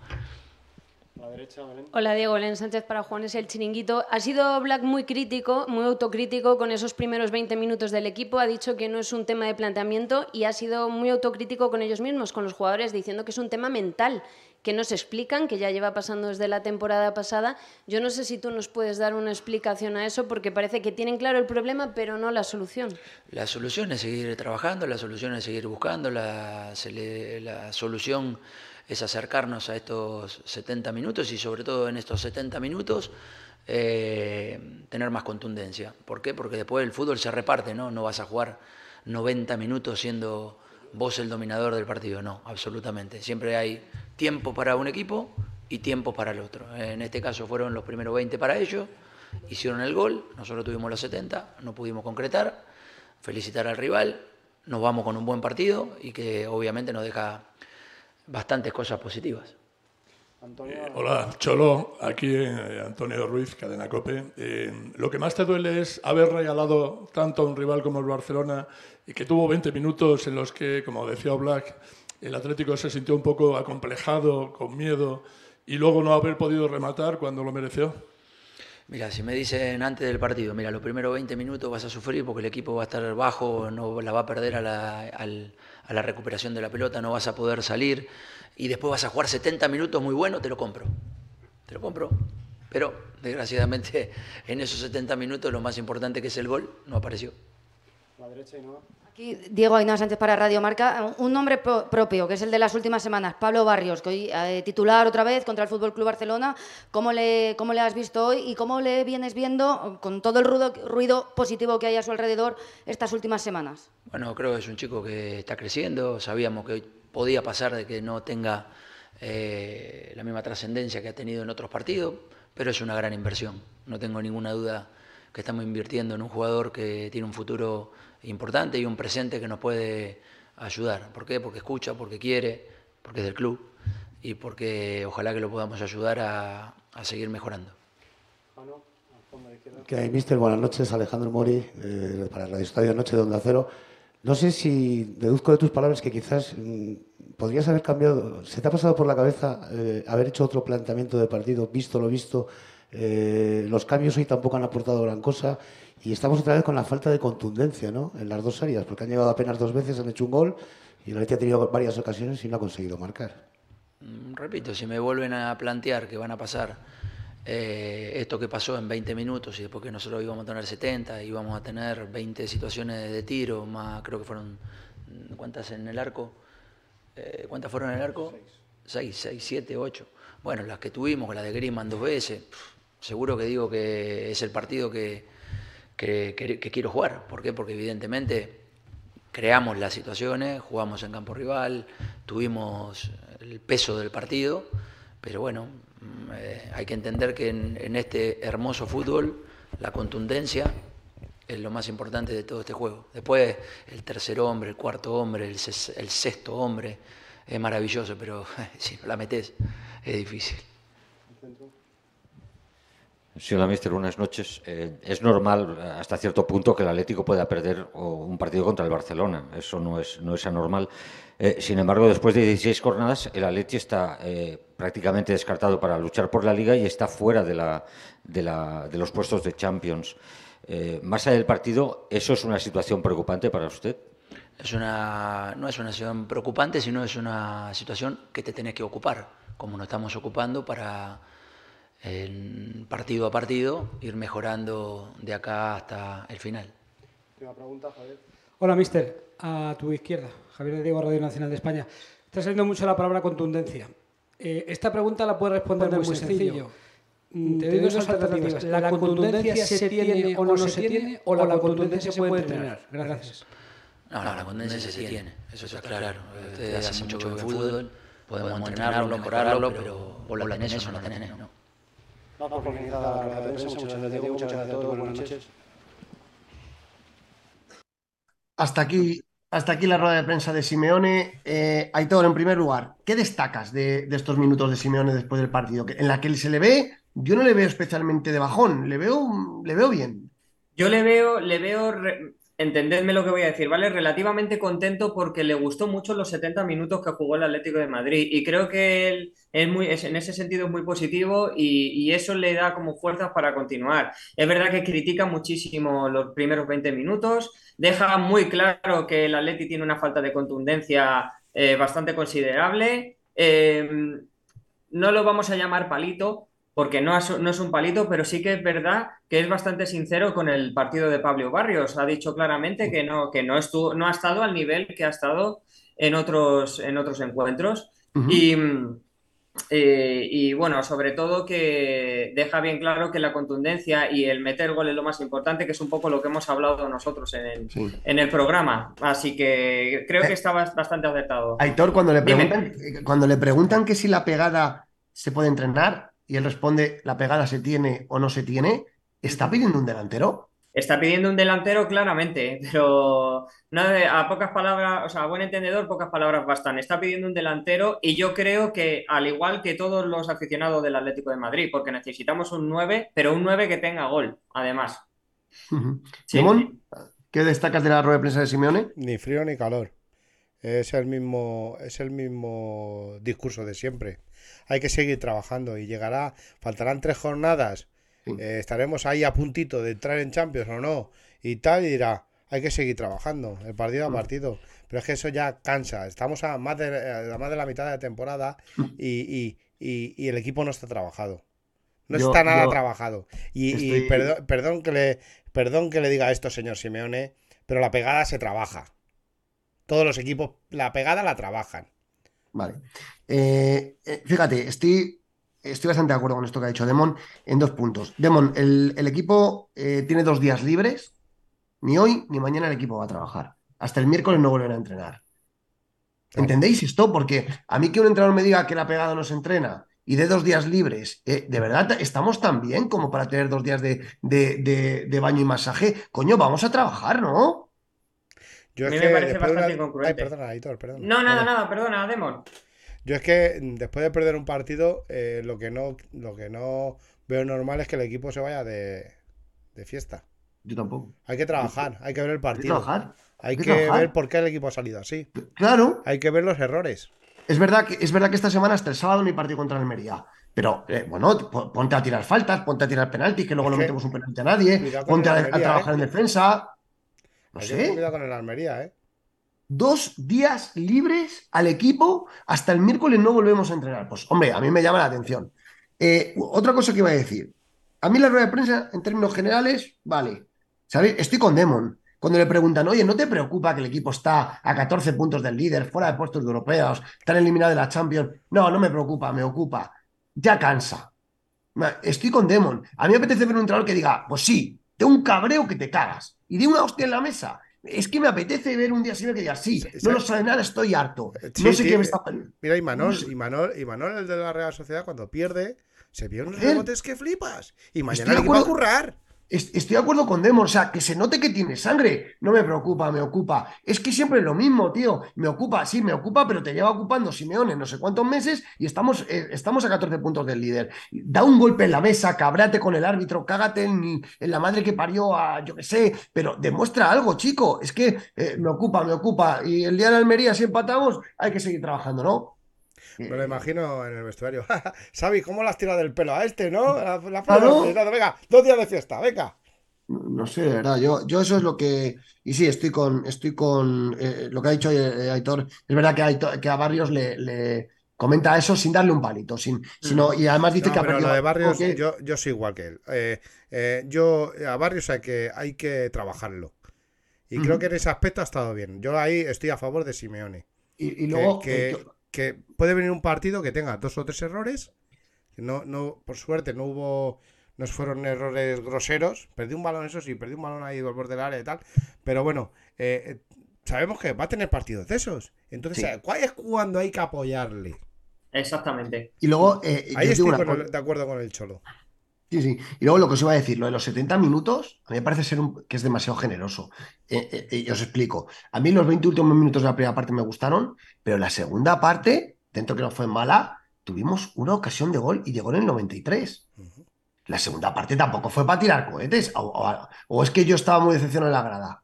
Hola Diego, Len Sánchez para Juanes el Chiringuito. Ha sido Black muy crítico, muy autocrítico con esos primeros 20 minutos del equipo. Ha dicho que no es un tema de planteamiento y ha sido muy autocrítico con ellos mismos, con los jugadores, diciendo que es un tema mental que nos explican, que ya lleva pasando desde la temporada pasada. Yo no sé si tú nos puedes dar una explicación a eso, porque parece que tienen claro el problema, pero no la solución. La solución es seguir trabajando, la solución es seguir buscando, la, solución es acercarnos a estos 70 minutos y sobre todo en estos 70 minutos eh, tener más contundencia. ¿Por qué? Porque después el fútbol se reparte, ¿no? No vas a jugar 90 minutos siendo vos el dominador del partido, no, absolutamente. Siempre hay tiempo para un equipo y tiempo para el otro. En este caso fueron los primeros 20 para ellos, hicieron el gol, nosotros tuvimos los 70, no pudimos concretar, felicitar al rival, nos vamos con un buen partido y que obviamente nos deja bastantes cosas positivas. Eh, hola, Cholo, aquí eh, Antonio Ruiz, Cadena Cope. Eh, lo que más te duele es haber regalado tanto a un rival como el Barcelona y que tuvo 20 minutos en los que, como decía Black, el Atlético se sintió un poco acomplejado, con miedo, y luego no haber podido rematar cuando lo mereció? Mira, si me dicen antes del partido, mira, los primeros 20 minutos vas a sufrir porque el equipo va a estar bajo, no la va a perder a la, a la recuperación de la pelota, no vas a poder salir y después vas a jugar 70 minutos muy bueno, te lo compro. Te lo compro. Pero, desgraciadamente, (laughs) en esos 70 minutos lo más importante que es el gol no apareció. La derecha y no. Aquí Diego Ainhoa Sánchez para Radio Marca. Un nombre propio, que es el de las últimas semanas, Pablo Barrios, que hoy eh, titular otra vez contra el Fútbol Club Barcelona. ¿Cómo le, ¿Cómo le has visto hoy y cómo le vienes viendo con todo el ruido, ruido positivo que hay a su alrededor estas últimas semanas? Bueno, creo que es un chico que está creciendo. Sabíamos que podía pasar de que no tenga eh, la misma trascendencia que ha tenido en otros partidos, pero es una gran inversión. No tengo ninguna duda que estamos invirtiendo en un jugador que tiene un futuro importante y un presente que nos puede ayudar. ¿Por qué? Porque escucha, porque quiere, porque es del club y porque ojalá que lo podamos ayudar a, seguir mejorando. ¿Qué hay, mister? Buenas noches, Alejandro Mori, eh, para Radio Estadio Noche de Onda Cero. No sé si deduzco de tus palabras que quizás mm, podrías haber cambiado, ¿se te ha pasado por la cabeza eh, haber hecho otro planteamiento de partido, visto lo visto? Eh, los cambios hoy tampoco han aportado gran cosa Y estamos otra vez con la falta de contundencia, ¿no? En las dos áreas, porque han llegado apenas dos veces, han hecho un gol y el Atleti ha tenido varias ocasiones y no ha conseguido marcar. Mm, Repito, si me vuelven a plantear que van a pasar eh, esto que pasó en 20 minutos y después que nosotros íbamos a tener 70, íbamos a tener 20 situaciones de tiro, más creo que fueron, mm, ¿cuántas en el arco? Eh, ¿Cuántas fueron en el arco? 6, 6, 7, 8. Bueno, las que tuvimos, la de Griezmann dos veces, pf, seguro que digo que es el partido que, que, que- que quiero jugar. ¿Por qué? Porque evidentemente creamos las situaciones, jugamos en campo rival, tuvimos el peso del partido, pero bueno, eh, hay que entender que en, este hermoso fútbol la contundencia es lo más importante de todo este juego. Después el tercer hombre, el cuarto hombre, el, sexto hombre, es maravilloso, pero (laughs) si no la metes es difícil. Sí, hola, mister. Buenas noches. Eh, es normal eh, hasta cierto punto que el Atlético pueda perder un partido contra el Barcelona. Eso no es, no es anormal. Eh, sin embargo, después de 16 jornadas, el Atleti está eh, prácticamente descartado para luchar por la Liga y está fuera de, la, de, la- de los puestos de Champions. Eh, más allá del partido, ¿eso es una situación preocupante para usted? Es una, no es una situación preocupante, sino es una situación que te tenés que ocupar, como nos estamos ocupando para en partido a partido ir mejorando de acá hasta el final. Última pregunta, Javier. Hola, mister. A tu izquierda, Javier de Diego, Radio Nacional de España. Está saliendo mucho la palabra contundencia. Eh, esta pregunta la puedes responder muy, sencillo. Mm, Te doy dos alternativas. ¿La contundencia se tiene o no se tiene? ¿O la contundencia se puede entrenar? Gracias. No, no, la contundencia se tiene, eso está claro. Ustedes hacen mucho de fútbol, podemos entrenarlo, mejorarlo, pero vos la tenés o no la tenés, ¿no? No, por la rueda de prensa. Muchas gracias, Diego. Muchas gracias a todos. Buenas noches. Hasta aquí, hasta aquí la rueda de prensa de Simeone. Eh, Aitor, en primer lugar, ¿qué destacas de, estos minutos de Simeone después del partido? En la que se le ve, yo no le veo especialmente de bajón, le veo, le veo bien. Yo le veo, le veo, entendedme lo que voy a decir, ¿vale? Relativamente contento porque le gustó mucho los 70 minutos que jugó el Atlético de Madrid y creo que él es muy, en ese sentido es muy positivo y, eso le da como fuerzas para continuar. Es verdad que critica muchísimo los primeros 20 minutos, deja muy claro que el Atleti tiene una falta de contundencia eh, bastante considerable. Eh, no lo vamos a llamar palito, porque no es, no es un palito, pero sí que es verdad que es bastante sincero con el partido de Pablo Barrios. Ha dicho claramente que no, que no, estuvo, no ha estado al nivel que ha estado en otros, en otros encuentros. Y, mm, eh, y bueno, sobre todo que deja bien claro que la contundencia y el meter gol es lo más importante, que es un poco lo que hemos hablado nosotros en el, en el programa. Así que creo que está bas- bastante acertado. Aitor, cuando le preguntan, eh, cuando le preguntan que si la pegada se puede entrenar y él responde la pegada se tiene o no se tiene, ¿está pidiendo un delantero? Está pidiendo un delantero claramente, (laughs) pero no, de- a pocas palabras, o sea, a buen entendedor, pocas palabras bastan. Está pidiendo un delantero y yo creo que al igual que todos los aficionados del Atlético de Madrid, porque necesitamos un 9, pero un 9 que tenga gol, además. Sí. Simón, ¿qué destacas de la rueda de prensa de Simeone? Ni frío ni calor. Es el mismo, es el mismo discurso de siempre. Hay que seguir trabajando y llegará, faltarán tres jornadas, eh, estaremos ahí a puntito de entrar en Champions o no, y tal, y dirá, hay que seguir trabajando, el partido a partido. Pero es que eso ya cansa. Estamos a más de, a más de la mitad de la temporada y, y- y- y el equipo no está trabajado. No Yo- está nada yo trabajado. Y, y perdón que le, perdón que le diga esto, señor Simeone, pero la pegada se trabaja. Todos los equipos, la pegada la trabajan. Vale. Eh, eh, fíjate, estoy, estoy bastante de acuerdo con esto que ha dicho Demon en dos puntos. Demon, el, el equipo eh, tiene dos días libres. Ni hoy ni mañana el equipo va a trabajar. Hasta el miércoles no vuelven a entrenar. ¿Entendéis esto? Porque a mí que un entrenador me diga que la pegada no se entrena y de dos días libres, eh, ¿de verdad estamos tan bien como para tener dos días de, de- de- de baño y masaje? Coño, vamos a trabajar, ¿no? Yo A es mí que me parece bastante una- incongruente. Ay, perdona, Aitor, perdona. No, nada, nada, perdona, Demon. Yo es que mm, después de perder un partido, eh, lo que no, lo que no veo normal es que el equipo se vaya de, de fiesta. Yo tampoco. Hay que trabajar, hay que ver el partido. trabajar, Hay hay que que trabajar. ver por qué el equipo ha salido así. Claro. Hay que ver los errores. Es verdad que, es verdad que esta semana hasta el sábado no hay partido contra Almería. Pero eh, bueno, po- ponte a tirar faltas, ponte a tirar penaltis, que luego Es no que- metemos un penalti a nadie, ponte a, trabajar ¿eh? en defensa. No Hay que sé. cuidado con el Almería, ¿eh? Dos días libres al equipo, hasta el miércoles no volvemos a entrenar. Pues hombre, a mí me llama la atención. Eh, otra cosa que iba a decir. A mí la rueda de prensa, en términos generales, vale. ¿Sabéis? Estoy con Demon. Cuando le preguntan, oye, ¿no te preocupa que el equipo está a 14 puntos del líder, fuera de puestos europeos, están eliminados de la Champions? No, no me preocupa, me ocupa. Ya cansa. Estoy con Demon. A mí me apetece ver un entrenador que diga, pues sí, de un cabreo que te cagas y de una hostia en la mesa. Es que me apetece ver un día así que diga, sí, no lo sabe nada, estoy harto. Sí, No sé sí, qué me eh, está. Mira, y Manol, y Manol, y Manol, el de la Real Sociedad, cuando pierde, se vio unos rebotes que flipas. Y mañana equipo va a currar. Es- Estoy de acuerdo con Demon, o sea, que se note que tiene sangre. No me preocupa, me ocupa. Es que siempre es lo mismo, tío. Me ocupa, sí, me ocupa, pero te lleva ocupando Simeone no sé cuántos meses y estamos, eh, estamos a 14 puntos del líder. Da un golpe en la mesa, cabrate con el árbitro, cágate en, la madre que parió a, yo qué sé, pero demuestra algo, chico. Es que eh, me ocupa, me ocupa. Y el día de Almería, si empatamos, hay que seguir trabajando, ¿no? Me lo imagino en el vestuario. (laughs) Xavi, ¿cómo le has tirado del pelo a este, no? La, la Claro. Venga, dos días de fiesta, venga. No sé, de verdad, yo, yo eso es lo que. Y sí, estoy con, estoy con eh, lo que ha dicho eh, Aitor. Es verdad que, a Aitor- que a Barrios le, le comenta eso sin darle un palito, sin, sino, y además dice No, que pero perdido lo de Barrios, que- yo, yo soy igual que él. Eh, eh, yo, a Barrios hay que, hay que trabajarlo. Y creo que en ese aspecto ha estado bien. Yo ahí estoy a favor de Simeone. Y, y luego, que, eh, que- que puede venir un partido que tenga dos o tres errores. que No, no, por suerte no hubo, no fueron errores groseros. Perdí un balón, eso sí, perdí un balón ahí al borde del área y tal. Pero bueno, eh, eh, sabemos que va a tener partidos de esos. Entonces, Sí. eh, ¿cuál es cuando hay que apoyarle? Exactamente. y luego eh, yo Ahí digo estoy una con cosa. el- de acuerdo con el Cholo. Sí, sí. Y luego lo que os iba a decir, lo de los 70 minutos, a mí me parece ser un- que es demasiado generoso. Eh, eh, eh, y os explico. A mí los 20 últimos minutos de la primera parte me gustaron, pero la segunda parte, dentro que no fue mala, tuvimos una ocasión de gol y llegó en el 93. La segunda parte tampoco fue para tirar cohetes. O, o- o es que yo estaba muy decepcionado en la grada.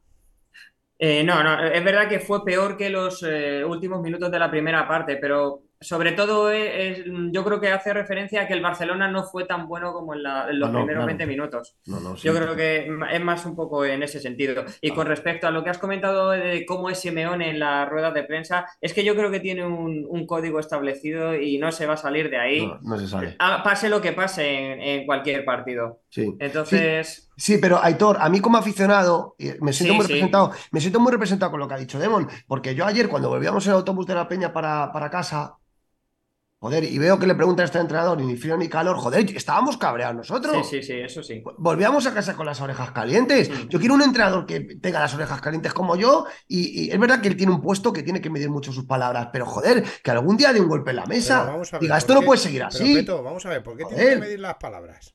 No, no, es verdad que fue peor que los últimos minutos de la primera parte, pero sobre todo es- es- yo creo que hace referencia a que el Barcelona no fue tan bueno como en, la- en los No, no, primeros claro. 20 minutos. No, no, sí. Yo creo que es más un poco en ese sentido. Y con respecto a lo que has comentado de cómo es Simeone en las ruedas de prensa, es que yo creo que tiene un, un código establecido y no se va a salir de ahí, No, se sabe. Ah, pase lo que pase en, en cualquier partido. Sí. Entonces, Sí, pero Aitor, a mí como aficionado, eh, me siento Sí, muy representado, me siento muy representado con lo que ha dicho Demon, porque yo ayer cuando volvíamos en el autobús de la Peña para, para casa, joder, y veo que le preguntan a este entrenador, y ni frío ni calor, joder, estábamos cabreados nosotros. sí, sí, sí, eso sí. Volvíamos a casa con las orejas calientes. Yo quiero un entrenador que tenga las orejas calientes como yo, y, y es verdad que él tiene un puesto que tiene que medir mucho sus palabras, pero joder, que algún día dé un golpe en la mesa, vamos a ver, diga, ¿por esto no puede seguir pero, así. Peto, vamos a ver, ¿por qué tiene que medir las palabras?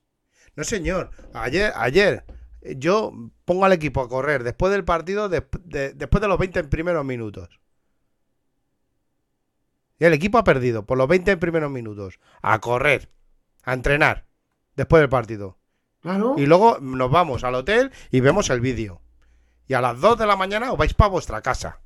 No, señor. Ayer, ayer, eh, yo pongo al equipo a correr después del partido, desp- de- después de los 20 primeros minutos. El equipo ha perdido por los 20 primeros minutos. A correr, a entrenar, después del partido. Claro. Y luego nos vamos al hotel y vemos el vídeo. Y a las 2 de la mañana os vais para vuestra casa.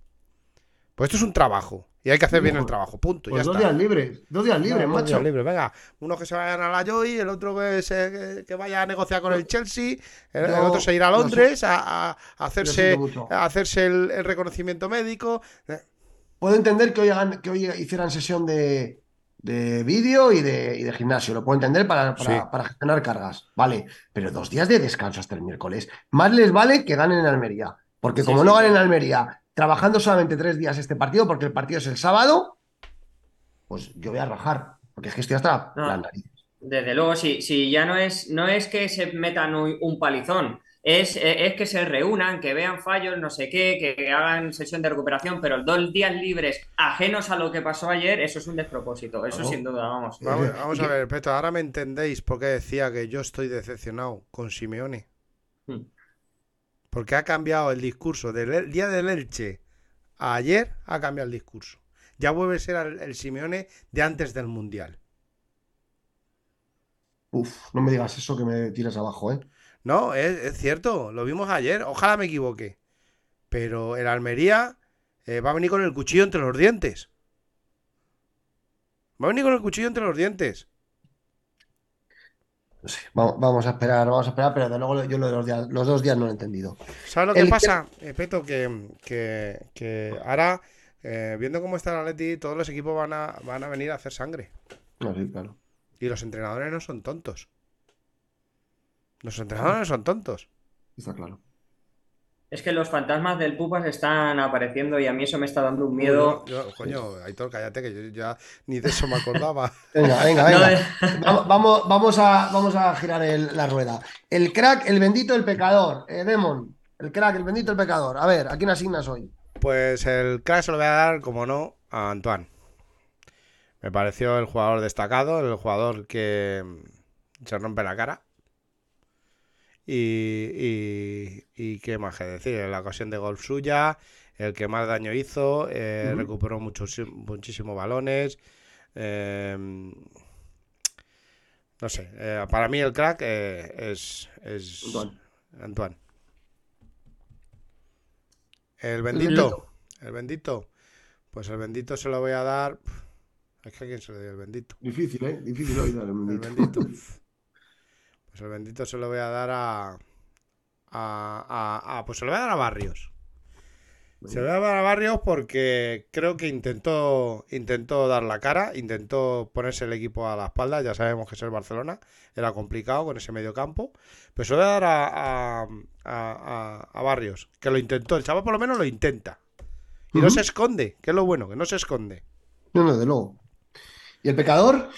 Pues esto es un trabajo. Y hay que hacer bien el trabajo. Punto. Pues ya dos está. días libres, dos días libres, No, dos macho. días libres, venga, uno que se vayan a la Joy, el otro que, se- que- que vaya a negociar con el Chelsea, el, otro se irá a lo Londres a, hacerse, a hacerse el, el reconocimiento médico. Puedo entender que hoy, hagan- que hoy hicieran sesión de, de vídeo y de, y de gimnasio, lo puedo entender para, para- Sí. para gestionar cargas, vale, pero dos días de descanso hasta el miércoles. Más les vale que ganen en Almería, porque como sí, no ganen en Almería, trabajando solamente tres días este partido, porque el partido es el sábado, pues yo voy a rajar, porque es que estoy hasta No. las narices. Desde luego, si, si ya no es, no es que se metan un, un palizón, es, eh, es que se reúnan, que vean fallos, no sé qué, que, que hagan sesión de recuperación, pero dos días libres ajenos a lo que pasó ayer, eso es un despropósito, eso sin duda, vamos. Vamos, vamos a ver, Peto, ahora me entendéis por qué decía que yo estoy decepcionado con Simeone. Hmm. Porque ha cambiado el discurso del el día del Elche a ayer, ha cambiado el discurso. Ya vuelve a ser el, el Simeone de antes del Mundial. Uf, no me digas eso que me tiras abajo, ¿eh? No, es, es cierto, lo vimos ayer, ojalá me equivoque. Pero el Almería eh, va a venir con el cuchillo entre los dientes. Va a venir con el cuchillo entre los dientes. sé, vamos, vamos a esperar, vamos a esperar, pero de luego yo lo de los, días, los dos días no lo he entendido. ¿Sabes lo que pasa, eh, Peto? Que, que, que ahora, eh, viendo cómo está el Atleti, todos los equipos van a, van a venir a hacer sangre. No, sí, claro. Y los entrenadores no son tontos. Los entrenadores son tontos. Está claro. Es que los fantasmas del Pupas están apareciendo y a mí eso me está dando un miedo. Yo- coño, Aitor, cállate, que yo ya ni de eso me acordaba. (laughs) Venga, venga, venga. eh. Vamos, vamos, a, vamos a girar el- la rueda. El crack, el bendito, el pecador. Eh, Demon, el crack, el bendito, el pecador. A ver, ¿a quién asignas hoy? Pues el crack se lo voy a dar, como no, a Antoine. Me pareció el jugador destacado, el jugador que se rompe la cara. Y, y, y qué más que decir, la ocasión de gol suya, el que más daño hizo, eh, recuperó muchos, muchísimos balones. eh, no sé, eh, para mí el crack eh, es, es Antoine. Antoine. El bendito. bendito, el bendito, pues el bendito se lo voy a dar. Es que a quién se le dio el bendito. Difícil, ¿eh? Difícil hoy dar el El bendito. (laughs) Pues el bendito se lo voy a dar a. A, a- a- pues se lo voy a dar a Barrios. Se lo voy a dar a Barrios porque creo que intentó, intentó dar la cara, intentó ponerse el equipo a la espalda. Ya sabemos que es el Barcelona, era complicado con ese medio campo. Pero se lo voy a dar a, a- Barrios, que lo intentó. El chaval por lo menos lo intenta. Y no se esconde, que es lo bueno, que no se esconde. No, no, de luego. ¿Y el pecador?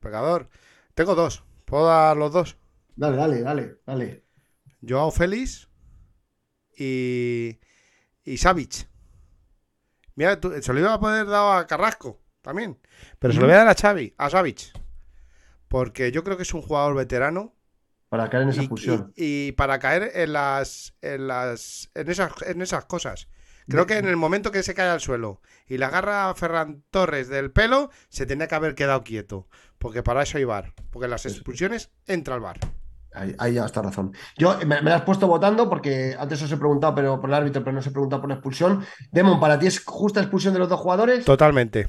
Pecador. Tengo dos. ¿Puedo dar los dos? Dale, dale, dale, dale. Joao Félix y, y Savic. Mira, tú- se lo iba a poder dar a Carrasco también, pero se lo voy a dar a Xavi, a Savic, porque yo creo que es un jugador veterano Para caer en esa y, expulsión. y- y para caer en las, en las, en esas, en esas cosas. Creo que en el momento que se cae al suelo y le agarra a Ferran Torres del pelo, se tenía que haber quedado quieto, porque para eso hay bar, porque en las expulsiones entra el bar. Ahí, ahí ya está razón. Yo me, me la has puesto votando porque antes os he preguntado pero por el árbitro, pero no os he preguntado por la expulsión. Demon, ¿para ti es justa expulsión de los dos jugadores? Totalmente.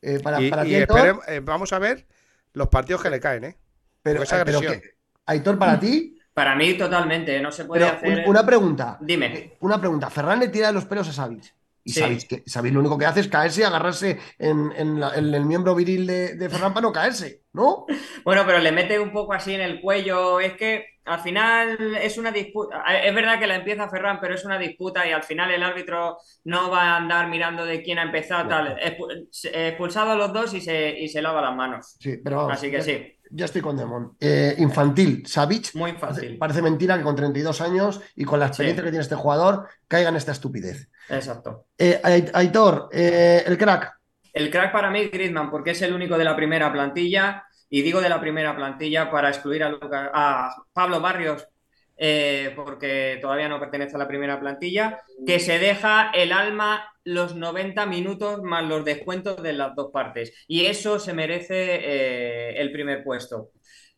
Eh, para, y para y ti, Aitor, esperem- eh, vamos a ver los partidos que le caen, ¿eh? pero, esa eh, pero agresión. Aitor, para ti, Para mí, totalmente. No se puede pero hacer. un- una pregunta. Dime. Una pregunta. Ferran le tira de los pelos a Savic. Y Sí. Savic, que, Savic lo único que hace es caerse y agarrarse en, en la- en el miembro viril de, de Ferran para no caerse, ¿no? (laughs) Bueno, pero le mete un poco así en el cuello. Es que al final es una disputa. Es verdad que la empieza Ferran, pero es una disputa y al final el árbitro no va a andar mirando de quién ha empezado. Tal. Expu- Expulsado a los dos y se, y se lava las manos. Sí, pero vamos. Así que sí. Ya estoy con Demon. Eh, infantil, Savic. Muy fácil. parece mentira que con 32 años y con la experiencia Sí. que tiene este jugador caiga en esta estupidez. Exacto. Eh, Ait- Aitor, eh, el crack. El crack para mí, Griezmann, porque es el único de la primera plantilla. Y digo de la primera plantilla para excluir a, Luca- a Pablo Barrios, eh, porque todavía no pertenece a la primera plantilla, que se deja el alma los 90 minutos más los descuentos de las dos partes. Y eso se merece eh, el primer puesto.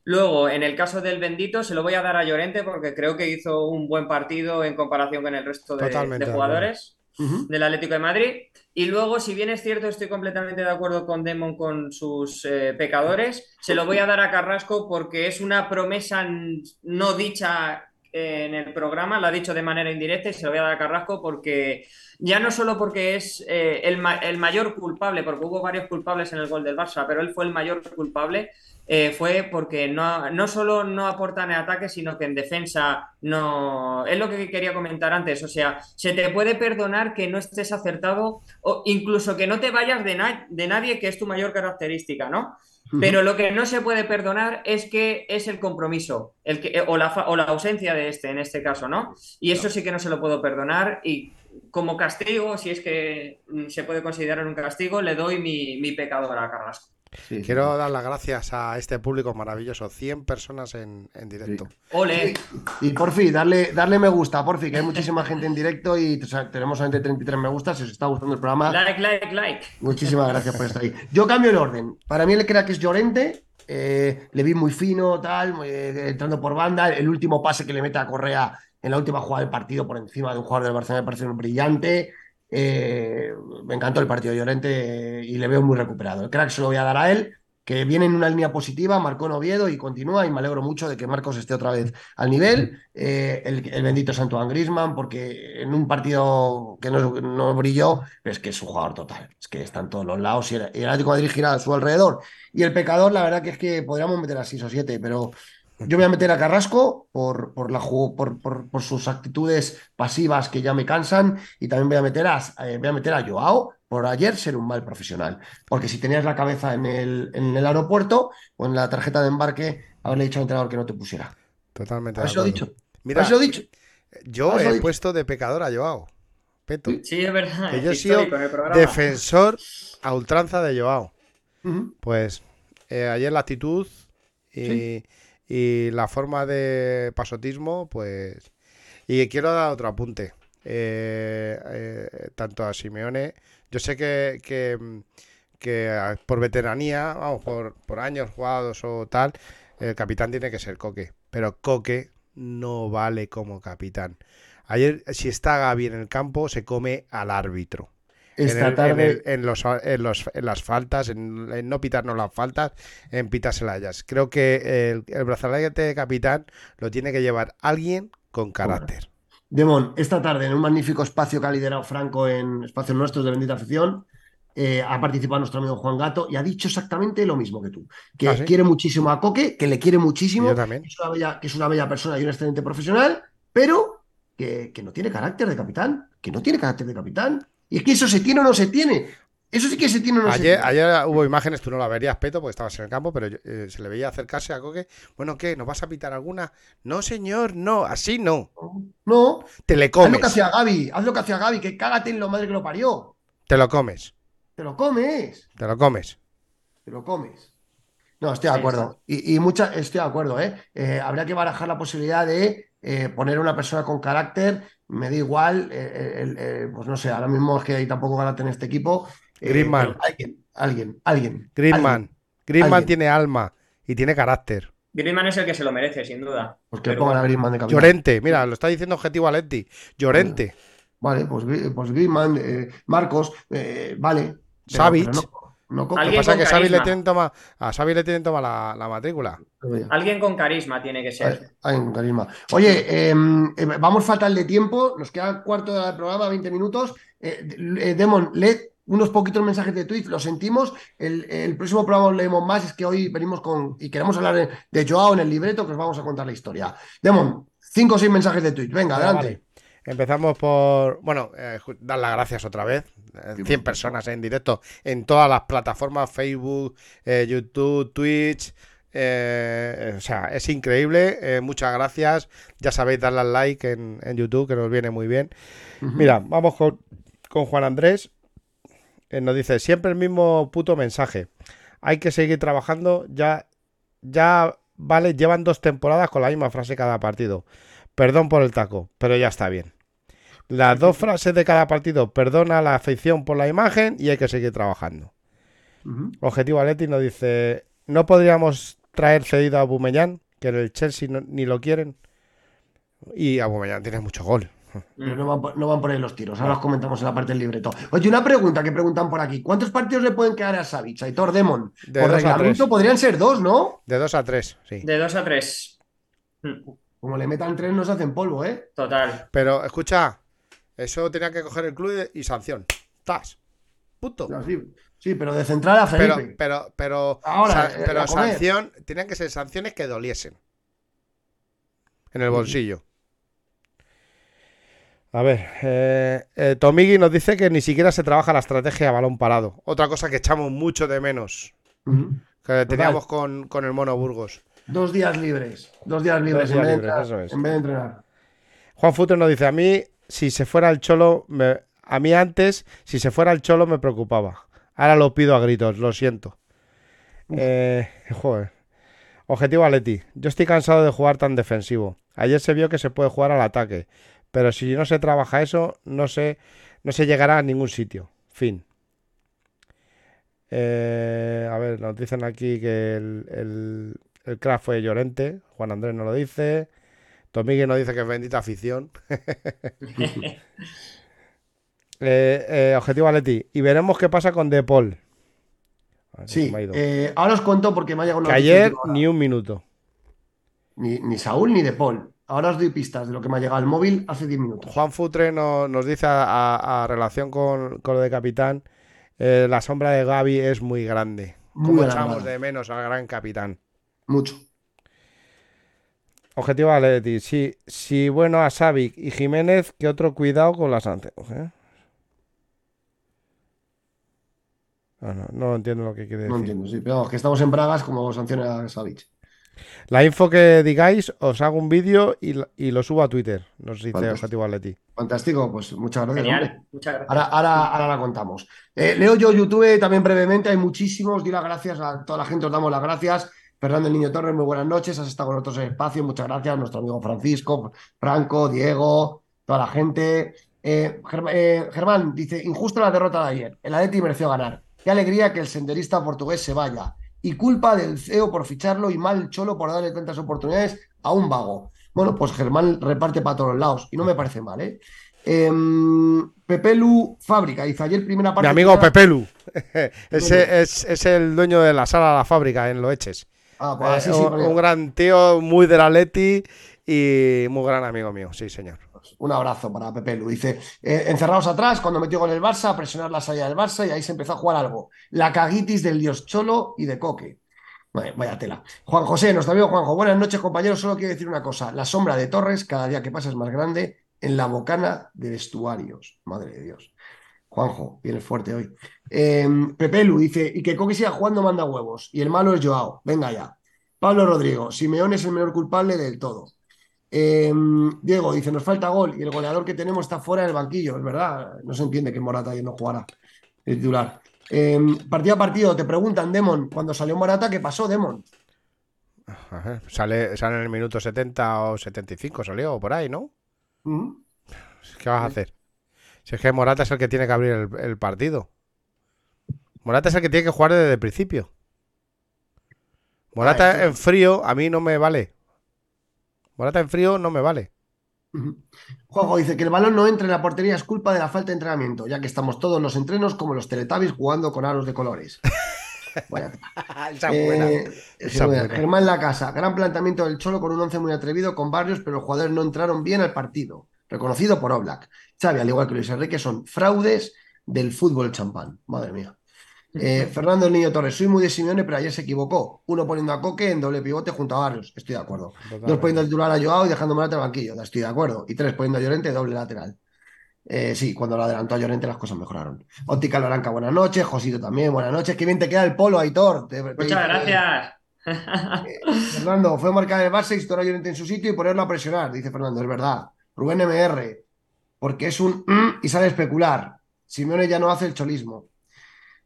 Luego, en el caso del Bendito, se lo voy a dar a Llorente porque creo que hizo un buen partido en comparación con el resto de, de jugadores Ujú. del Atlético de Madrid. Y luego, si bien es cierto, estoy completamente de acuerdo con Demon con sus eh, pecadores, se lo voy a dar a Carrasco porque es una promesa no dicha en el programa, la ha dicho de manera indirecta y se lo voy a dar a Carrasco porque ya no solo porque es eh, el, ma- el mayor culpable, porque hubo varios culpables en el gol del Barça, pero él fue el mayor culpable, eh, fue porque no, no solo no aporta en ataque, sino que en defensa no... Es lo que quería comentar antes, o sea, se te puede perdonar que no estés acertado o incluso que no te vayas de, de nadie, que es tu mayor característica, ¿no? Pero lo que no se puede perdonar es que es el compromiso el que, o, la, o la ausencia de este, en este caso, ¿no? Y eso sí que no se lo puedo perdonar y como castigo, si es que se puede considerar un castigo, le doy mi, mi pecador a Carrasco. Sí, Quiero dar las gracias a este público maravilloso. 100 personas en, en directo. ¡Ole! Y por fin, darle, darle me gusta, por fin, que hay (laughs) muchísima gente en directo y o sea, tenemos solamente 33 me gustas. Si os está gustando el programa, Like, like, like. muchísimas gracias por estar ahí. Yo cambio el orden. Para mí el crack es Llorente. eh, le vi muy fino, tal, muy- eh, entrando por banda. El último pase que le mete a Correa en la última jugada del partido por encima de un jugador del Barcelona me parece brillante. Eh, me encantó el partido de Llorente y le veo muy recuperado. El crack se lo voy a dar a él, que viene en una línea positiva, marcó en Oviedo y continúa, y me alegro mucho de que Marcos esté otra vez al nivel. Eh, el, el, bendito Santo Grisman, porque en un partido que no, no, brilló, es que es un jugador total, es que está en todos los lados y el, el Atlético de Madrid gira a su alrededor. Y el pecador, la verdad que es que podríamos meter a 6 o 7, pero yo voy a meter a Carrasco por, por, la, por, por, por, sus actitudes pasivas que ya me cansan y también voy a meter a, eh, voy a, meter a Joao por ayer ser un mal profesional. Porque si tenías la cabeza en el, en el aeropuerto o en la tarjeta de embarque, haberle dicho al entrenador que no te pusiera. Totalmente. ¿Has lo dicho? Mira, ¿Has lo dicho? Yo he dicho? puesto de pecador a Joao. Peto. Sí, es verdad. Que yo he sido defensor a ultranza de Joao. Uh -huh. Pues eh, ayer la actitud y... ¿Sí? Y la forma de pasotismo, pues... Y quiero dar otro apunte. Eh, eh, tanto a Simeone, yo sé que, que, que por veteranía, vamos, por, por, años jugados o tal, el capitán tiene que ser Coque. Pero Coque no vale como capitán. Ayer, si está Gaby en el campo, se come al árbitro. Esta en, el, tarde... en, el, en, los, en, los, en, las faltas, en, no pitarnos las faltas, en pitárselas ellas. Creo que el, el brazalete de capitán lo tiene que llevar alguien con carácter. Demón, esta tarde en un magnífico espacio que ha liderado Franco en espacios nuestros de bendita afición, eh, ha participado nuestro amigo Juan Gato y ha dicho exactamente lo mismo que tú. Que ¿Ah, sí? quiere muchísimo a Coque, que le quiere muchísimo, también. que es, una bella, que es una bella persona y un excelente profesional, pero que, que no tiene carácter de capitán, que no tiene carácter de capitán. Y es que eso se tiene o no se tiene. Eso sí que se tiene o no ayer, se tiene. Ayer hubo imágenes, tú no la verías, Peto, porque estabas en el campo, pero eh, se le veía acercarse a Coque. Bueno, ¿qué? ¿Nos vas a pitar alguna? No, señor, no, así no. No. Te le Haz comes. lo que hacía Gaby, haz lo que hacía Gaby, que cágate en lo madre que lo parió. Te lo comes. Te lo comes. Te lo comes. Te lo comes. No, estoy de acuerdo. Y, y mucha, estoy de acuerdo, ¿eh? eh habría que barajar la posibilidad de eh, poner una persona con carácter. Me da igual, eh, el, el, pues no sé, ahora mismo es que hay tampoco carácter en este equipo. Eh, Griezmann. alguien, alguien, alguien. Griezmann. Griezmann tiene alma y tiene carácter. Griezmann es el que se lo merece, sin duda. Pues que Pero pongan a. Griezmann de capitán. Llorente, mira, lo está diciendo objetivo Alenti. Llorente. Vale, pues, Gri- pues Griezmann, eh, Marcos, eh, vale. Pero- Savic. pero no- no. Lo que Alguien pasa es con que Xavi le carisma. tienen toma, a Xavi le tienen toma la, la matrícula. Alguien con carisma tiene que ser. Hay un carisma. Oye, eh, eh, vamos fatal de tiempo, nos queda cuarto de hora de programa, 20 minutos. Eh, eh, Demon, lee unos poquitos mensajes de tweet, lo sentimos. El, el próximo programa os leemos más, es que hoy venimos con y queremos hablar de, de Joao en el libreto, que os vamos a contar la historia. Demon, cinco o seis mensajes de tweet, venga, adelante. vale. Empezamos por, bueno, eh, dar las gracias otra vez. Eh, 100 personas en directo en todas las plataformas, Facebook, eh, YouTube, Twitch. eh, o sea, es increíble. eh, muchas gracias. Ya sabéis, darle al like en, en YouTube, que nos viene muy bien. Mira, vamos con, con Juan Andrés. Eh, nos dice, siempre el mismo puto mensaje. Hay que seguir trabajando. Ya, ya, vale, llevan dos temporadas con la misma frase cada partido. Perdón por el taco, pero ya está bien. Las dos frases de cada partido, perdona la afición por la imagen y hay que seguir trabajando. Objetivo Aleti nos dice, ¿no podríamos traer cedido a Bumellán? Que en el Chelsea no- ni lo quieren. Y Aubameyang tiene mucho gol. Pero no van, por- no van por ahí los tiros, ahora os comentamos en la parte del libreto. Oye, una pregunta que preguntan por aquí. ¿Cuántos partidos le pueden quedar a Savic, Aitor Demon? De por dos a reglamento tres. podrían ser dos, ¿no? De 2 a 3, sí. De dos a tres. Como le metan tres, nos hacen polvo, ¿eh? Total. Pero escucha, eso tenía que coger el club y, y sanción. ¡Tas! Punto. No, sí, sí, pero de central a Pero, Felipe. pero, pero, Ahora, sa- eh, pero sanción, tenían que ser sanciones que doliesen. En el bolsillo. A ver, eh, eh, Tomigi nos dice que ni siquiera se trabaja la estrategia a balón parado. Otra cosa que echamos mucho de menos. Que teníamos con, con el Mono Burgos. Dos días libres. Dos días libres, días en, vez de eso es. en vez de entrenar. Juan Futre nos dice, a mí, si se fuera el Cholo, me- a mí antes, si se fuera el Cholo me preocupaba. Ahora lo pido a gritos, lo siento. Eh, joder. Objetivo Aleti. Yo estoy cansado de jugar tan defensivo. Ayer se vio que se puede jugar al ataque. Pero si no se trabaja eso, no se, no se llegará a ningún sitio. Fin. Eh, a ver, nos dicen aquí que el, el, el crack fue Llorente. Juan Andrés nos lo dice. Tomigue nos dice que es bendita afición. (laughs) (laughs) Eh, eh, objetivo Aleti. Y veremos qué pasa con De Paul. Sí, eh, ahora os cuento porque me ha llegado una Que ayer ni un minuto. Ni, ni Saúl ni De Paul. Ahora os doy pistas de lo que me ha llegado al móvil hace 10 minutos. Juan Futre no- nos dice a, a- a relación con, con lo de capitán, eh, la sombra de Gaby es muy grande. Muy Como grande. echamos de menos al gran capitán. Mucho. Objetivo Atleti, sí, sí, bueno a Savic y Jiménez, que otro cuidado con las sanciones. ¿eh? No, no, no entiendo lo que quiere decir. No entiendo, sí, pero vamos, que estamos en Bragas como sanciona a Savic. La info que digáis, os hago un vídeo y, lo- y lo subo a Twitter. Nos dice Fantástico. Objetivo Atleti. Fantástico, pues muchas gracias. Genial, hombre. muchas gracias. Ahora, ahora, ahora la contamos. Eh, leo yo YouTube también brevemente, hay muchísimos. Di las gracias a toda la gente, os damos las gracias. Fernando Niño Torres, muy buenas noches. Has estado con nosotros en el espacio, muchas gracias. Nuestro amigo Francisco, Franco, Diego, toda la gente. Eh, eh, Germán dice: injusto la derrota de ayer. El Atleti mereció ganar. Qué alegría que el senderista portugués se vaya. Y culpa del CEO por ficharlo y mal Cholo por darle tantas oportunidades a un vago. Bueno, pues Germán reparte para todos los lados y no me parece mal, ¿eh? Em, Pepelu Fábrica dice ayer primera parte. Mi amigo Pepelu. (laughs) Ese es, es el dueño de la sala La Fábrica en Loeches. Ah, pues Eh, así sí, un, porque- un gran tío, muy del Atleti y muy gran amigo mío. Sí, señor. Un abrazo para Pepe Lu. Dice, eh, encerrados atrás, cuando metió con el Barça, a presionar la salida del Barça y ahí se empezó a jugar algo. La caguitis del dios Cholo y de Coque. Vaya, vaya tela. Juan José, nuestro amigo Juanjo. Buenas noches, compañeros. Solo quiero decir una cosa. La sombra de Torres cada día que pasa es más grande en la bocana de vestuarios. Madre de Dios. Juanjo, vienes fuerte hoy. Eh, Pepe Lu dice, y que Coque siga jugando manda huevos. Y el malo es Joao. Venga ya. Pablo Rodrigo, Simeón es el menor culpable del todo. Eh, Diego dice, nos falta gol y el goleador que tenemos está fuera del banquillo, es verdad. No se entiende que Morata ayer no jugara el titular. Eh, partido a partido, te preguntan, Demon, cuando salió Morata, ¿qué pasó, Demon? Ajá, Sale, sale en el minuto 70 o 75, salió por ahí, ¿no? ¿Qué vas a hacer? Si es que Morata es el que tiene que abrir el, el partido. Morata es el que tiene que jugar desde el principio. Morata Ah, en frío a mí no me vale. Morata en frío no me vale. Juanjo dice que el balón no entre en la portería es culpa de la falta de entrenamiento, ya que estamos todos en los entrenos como los teletubbies jugando con aros de colores. (laughs) Esa Eh. Germán La Casa, gran planteamiento del Cholo con un once muy atrevido con Barrios, pero los jugadores no entraron bien al partido. Reconocido por Oblak. Xavi, al igual que Luis Enrique, son fraudes del fútbol champán. Madre mía. Eh, (laughs) Fernando el Niño Torres, soy muy de Simeone, pero ayer se equivocó. Uno poniendo a Coque en doble pivote junto a Barrios. Estoy de acuerdo. Dos poniendo el titular a Joao y dejando Morata en el banquillo. Estoy de acuerdo. Y tres poniendo a Llorente doble lateral. Eh, sí, cuando lo adelantó a Llorente las cosas mejoraron. Óptica Loranca, buenas noches. Josito también, buenas noches. Qué bien te queda el polo, Aitor. Te- Muchas gracias. Fernando, fue marcar el Barça y situar a Llorente en su sitio y ponerlo a presionar, dice Fernando, es verdad. Rubén MR, porque es un mm y sabe especular. Simeone ya no hace el cholismo.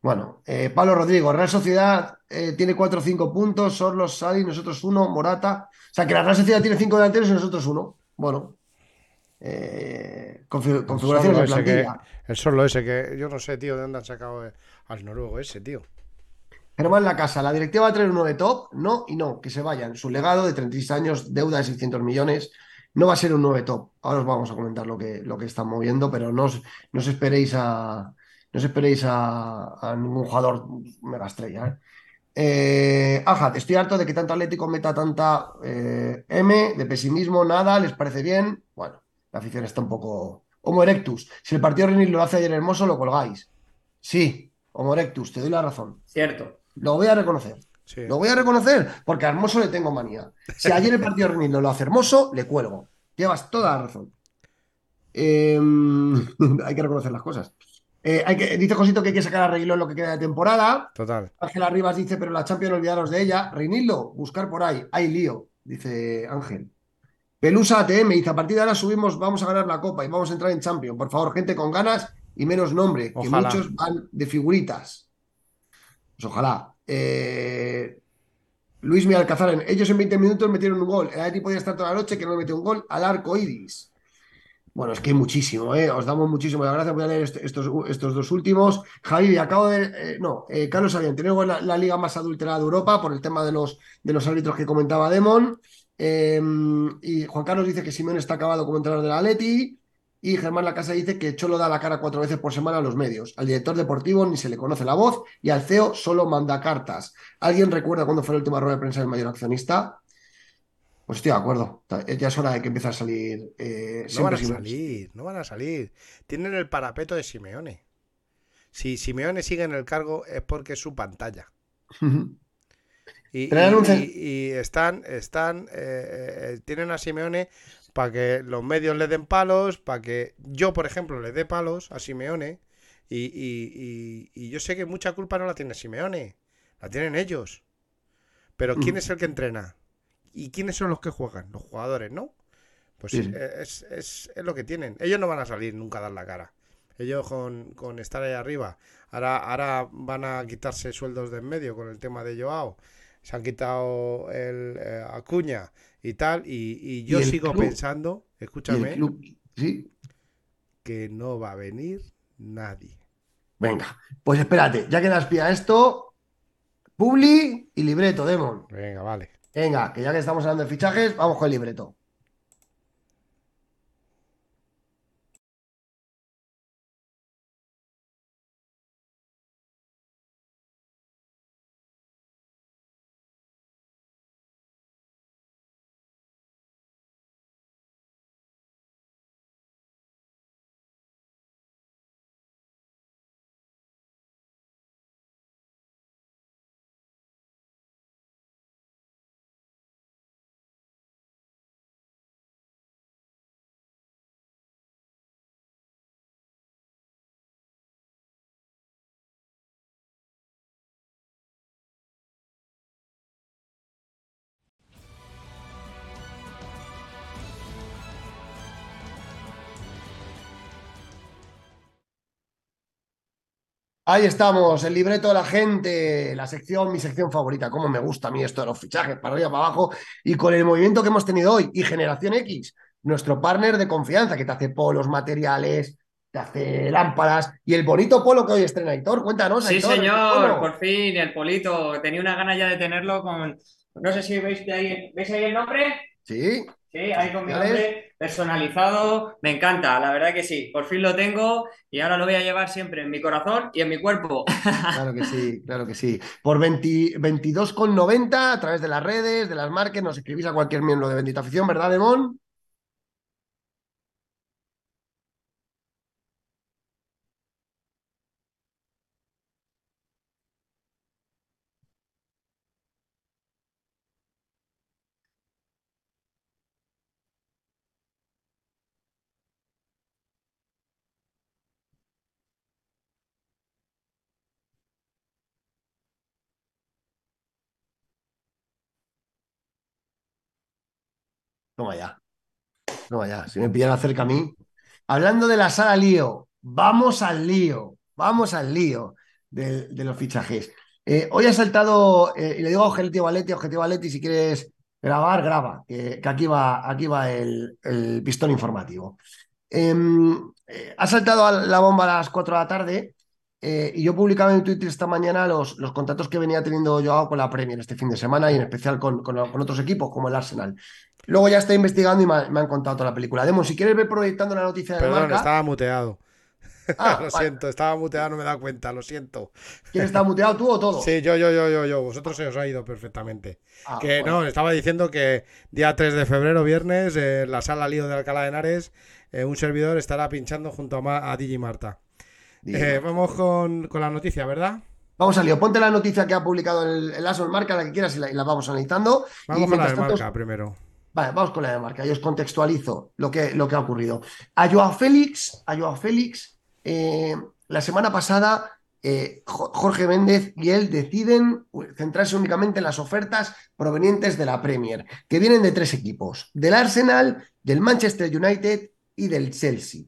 Bueno, eh, Pablo Rodrigo, Real Sociedad eh, tiene 4 o 5 puntos, Sorlos, Sadi, nosotros uno, Morata. O sea que la Real Sociedad tiene 5 delanteros y nosotros uno. Bueno, eh, confi- configuraciones de Solo ese que- plantilla. el solo ese que yo no sé, tío, de dónde han sacado eh, al noruego ese, tío. Germán La Casa, la directiva va a traer un 9 top, no y no, que se vayan. Su legado de 36 años, deuda de 600 millones, no va a ser un 9 top. Ahora os vamos a comentar lo que, lo que están moviendo, pero no os, no os esperéis a no os esperéis a, a ningún jugador mega estrella. ¿eh? Eh, Ajat, estoy harto de que tanto Atlético meta tanta eh, M, de pesimismo, nada, ¿les parece bien? Bueno, la afición está un poco... Homo erectus, si el partido Renil lo hace ayer hermoso, lo colgáis. Sí, Homo erectus, te doy la razón. Cierto. Lo voy a reconocer. Sí. Lo voy a reconocer porque a Hermoso le tengo manía. Si ayer el partido Renil no lo hace Hermoso, le cuelgo. Llevas toda la razón. Eh, (laughs) hay que reconocer las cosas. Eh, hay que, dice Josito que hay que sacar a Reguilón lo que queda de temporada. Total. Ángela Rivas dice, pero la Champions olvidaros de ella. Reinildo, buscar por ahí. Hay lío, dice Ángel. Pelusa ATM dice, a partir de ahora subimos, vamos a ganar la Copa y vamos a entrar en Champions. Por favor, gente con ganas y menos nombre, que muchos van de figuritas. Pues ojalá. Eh, Luis en- ellos en 20 minutos metieron un gol. El Atleti podía estar toda la noche que no metió un gol al arco iris. Bueno, es que muchísimo, ¿eh? Os damos muchísimo las gracias. Voy a leer est- estos, estos dos últimos. Javi, acabo de. eh, no, Carlos Arián, tenemos la, la liga más adulterada de Europa por el tema de los, de los árbitros que comentaba Demon. Eh, y Juan Carlos dice que Simón está acabado como entrenador del Atleti. Y Germán Lacasa dice que Cholo da la cara cuatro veces por semana a los medios. Al director deportivo ni se le conoce la voz y al CEO solo manda cartas. ¿Alguien recuerda cuándo fue la última rueda de prensa del mayor accionista? Pues estoy de acuerdo. Ya es hora de que empiece a salir. Eh, no van a salir, no van a salir. Tienen el parapeto de Simeone. Si Simeone sigue en el cargo es porque es su pantalla. (laughs) y, están, están, eh, eh, tienen a Simeone para que los medios le den palos, para que yo, por ejemplo, le dé palos a Simeone. Y, y- y- y yo sé que mucha culpa no la tiene Simeone, la tienen ellos. Pero ¿quién Mm. es el que entrena? ¿Y quiénes son los que juegan? Los jugadores, ¿no? Pues Sí, eh, es, es- es lo que tienen. Ellos no van a salir nunca a dar la cara. Ellos con, con estar ahí arriba. Ahora, ahora van a quitarse sueldos de en medio con el tema de Joao. Se han quitado el eh, Acuña y tal. Y, y yo sigo club? pensando, escúchame, sí. que no va a venir nadie. Venga, pues espérate, ya que das pie a esto, Publi y libreto, Demon. Venga, vale. Venga, que ya que estamos hablando de fichajes, vamos con el libreto. Ahí estamos, el libreto de la gente, la sección, mi sección favorita. Cómo me gusta a mí esto de los fichajes, para arriba, para abajo. Y con el movimiento que hemos tenido hoy, y Generación X, nuestro partner de confianza, que te hace polos, materiales, te hace lámparas. Y el bonito polo que hoy estrena Aitor, cuéntanos. Sí, Aitor, ¿qué señor, por fin, el polito. Tenía una gana ya de tenerlo con. No sé si veis de ahí, ¿veis ahí el nombre? Sí. Sí, ahí con mi nombre personalizado. Me encanta, la verdad que sí. Por fin lo tengo y ahora lo voy a llevar siempre en mi corazón y en mi cuerpo. (laughs) Claro que sí, claro que sí. Por 20 22,90 a través de las redes, de las marcas, nos escribís a cualquier miembro de Bendita Afición, ¿verdad, Demón? Toma ya. Toma ya. Si me pillan cerca a mí. Hablando de la sala lío, vamos al lío. Vamos al lío de, de los fichajes. Eh, hoy ha saltado, eh, y le digo Objetivo Valetti, Objetivo Valetti, si quieres grabar, graba, que, aquí va, aquí va el, el pistón informativo. Em, eh, ha saltado la bomba a las 4 de la tarde y yo publicaba en Twitter esta mañana los, los contactos que venía teniendo Joao con la Premier este fin de semana y en especial con- con otros equipos como el Arsenal. Luego ya estoy investigando y me, ha- me han contado toda la película. Demon, si quieres ver proyectando la noticia de Perdón, marca, estaba muteado. Ah, (laughs) lo vale. siento, estaba muteado, no me he dado cuenta, lo siento. ¿quién está muteado tú o todo? Sí, yo, yo, yo, yo, yo. Vosotros se os ha ido perfectamente. Ah, que bueno. no, estaba diciendo que día 3 de febrero, viernes, eh, en la sala Lío de Alcalá de Henares, eh, un servidor estará pinchando junto a, Ma- a Digi Marta. Eh, vamos con, con la noticia, ¿verdad? Vamos al lío. Ponte la noticia que ha publicado el, el Aso en marca, la que quieras, y la, y la vamos analizando. Vamos Y con la de tanto, marca primero. Vale, vamos con la marca. Yo os contextualizo lo que, lo que ha ocurrido. A Joao Félix, a Félix, eh, la semana pasada, eh, Jo- Jorge Méndez y él deciden centrarse únicamente en las ofertas provenientes de la Premier, que vienen de tres equipos: del Arsenal, del Manchester United y del Chelsea.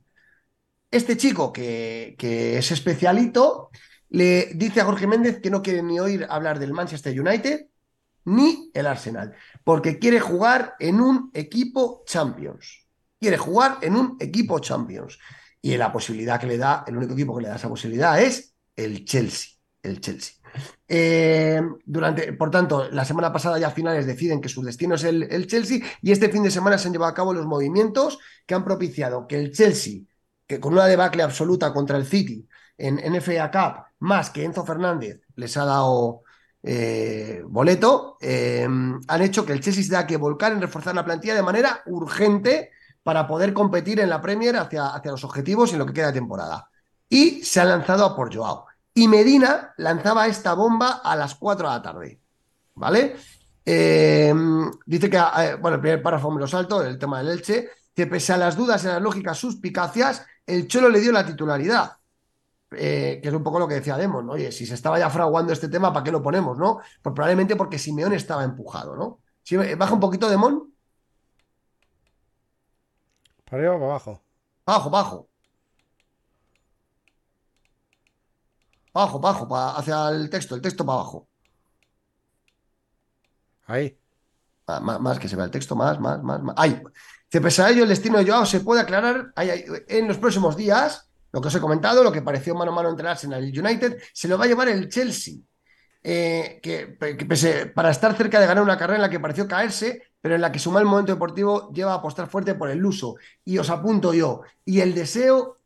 Este chico, que, que es especialito, le dice a Jorge Méndez que no quiere ni oír hablar del Manchester United ni el Arsenal, porque quiere jugar en un equipo Champions. Quiere jugar en un equipo Champions. Y la posibilidad que le da, el único equipo que le da esa posibilidad es el Chelsea. El Chelsea. Eh, durante, por tanto, la semana pasada ya finales deciden que su destino es el, el, Chelsea y este fin de semana se han llevado a cabo los movimientos que han propiciado que el Chelsea, que con una debacle absoluta contra el City en, en FA Cup, más que Enzo Fernández les ha dado eh, boleto, eh, han hecho que el Chelsea se tenga que volcar en reforzar la plantilla de manera urgente para poder competir en la Premier hacia, hacia los objetivos y en lo que queda de temporada. Y se ha lanzado a por Joao. Y Medina lanzaba esta bomba a las 4 de la tarde. ¿Vale? Eh, dice que, eh, bueno, el primer párrafo me lo salto, el tema del Elche, que pese a las dudas y las lógicas suspicacias, el Cholo le dio la titularidad. Eh, que es un poco lo que decía Demon, oye, si se estaba ya fraguando este tema, ¿para qué lo ponemos, no? Pues probablemente porque Simeón estaba empujado, ¿no? Si, baja un poquito Demon. ¿Para arriba o para abajo? Bajo, bajo. Bajo, bajo, hacia el texto, el texto para abajo. Ahí. Más, más, que se vea el texto, más, más, más, más. Ahí. Pese a ello, el destino de Joao se puede aclarar en los próximos días. Lo que os he comentado, lo que pareció mano a mano entre Arsenal y el United, se lo va a llevar el Chelsea. Eh, que, para estar cerca de ganar una carrera en la que pareció caerse, pero en la que su mal momento deportivo lleva a apostar fuerte por el uso. Y os apunto yo. Y el deseo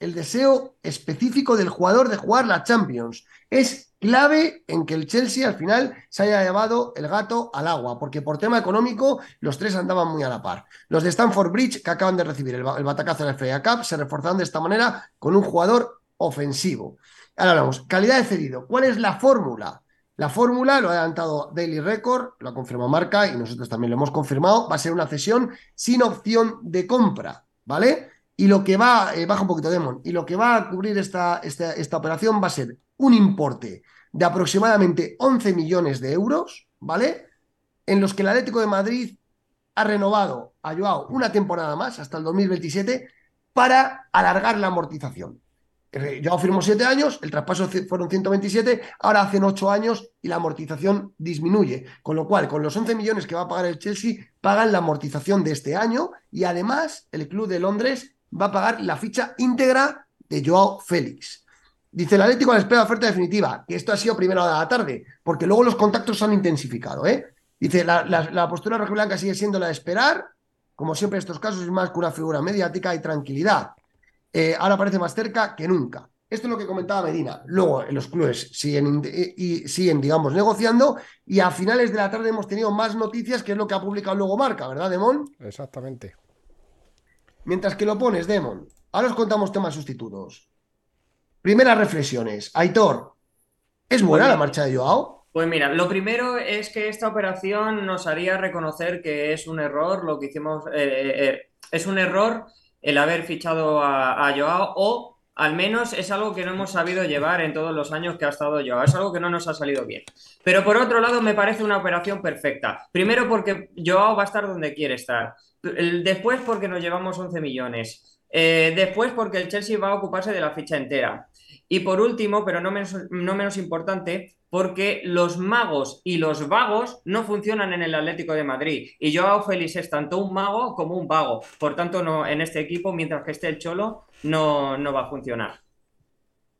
el deseo específico del jugador de jugar la Champions. Es clave en que el Chelsea al final se haya llevado el gato al agua, porque por tema económico los tres andaban muy a la par. Los de Stanford Bridge, que acaban de recibir el, batacazo de la FA Cup, se reforzan de esta manera con un jugador ofensivo. Ahora hablamos, calidad de cedido. ¿Cuál es la fórmula? La fórmula lo ha adelantado Daily Record, lo ha confirmado Marca y nosotros también lo hemos confirmado. Va a ser una cesión sin opción de compra, ¿vale? Y lo que va, eh, baja un poquito Demon, y lo que va a cubrir esta, esta, esta operación va a ser un importe de aproximadamente 11 millones de euros, ¿vale? En los que el Atlético de Madrid ha renovado a Joao una temporada más, hasta el 2027, para alargar la amortización. Joao firmó 7 años, el traspaso fueron 127, ahora hacen 8 años y la amortización disminuye. Con lo cual, con los 11 millones que va a pagar el Chelsea, pagan la amortización de este año y además el Club de Londres va a pagar la ficha íntegra de Joao Félix. Dice el Atlético a la espera de oferta definitiva, que esto ha sido primera hora de la tarde, porque luego los contactos se han intensificado. ¿eh? Dice, la, la, la postura rojiblanca sigue siendo la de esperar, como siempre en estos casos es más que una figura mediática y tranquilidad. Eh, ahora parece más cerca que nunca. Esto es lo que comentaba Medina. Luego los clubes siguen, y, siguen, digamos, negociando y a finales de la tarde hemos tenido más noticias, que es lo que ha publicado luego Marca, ¿verdad, Demon? Exactamente. Mientras que lo pones, Demon. Ahora os contamos temas sustitutos. Primeras reflexiones. Aitor, ¿es buena la marcha de Joao? Pues mira, lo primero es que esta operación nos haría reconocer que es un error lo que hicimos. Eh, eh, eh, es un error el haber fichado a, a, Joao o al menos es algo que no hemos sabido llevar en todos los años que ha estado Joao. Es algo que no nos ha salido bien. Pero por otro lado me parece una operación perfecta. Primero porque Joao va a estar donde quiere estar. Después porque nos llevamos 11 millones. Eh, después porque el Chelsea va a ocuparse de la ficha entera. Y por último, pero no menos, no menos importante, porque los magos y los vagos no funcionan en el Atlético de Madrid. Y Joao Félix es tanto un mago como un vago. Por tanto, no, en este equipo, mientras que esté el Cholo, no, no va a funcionar.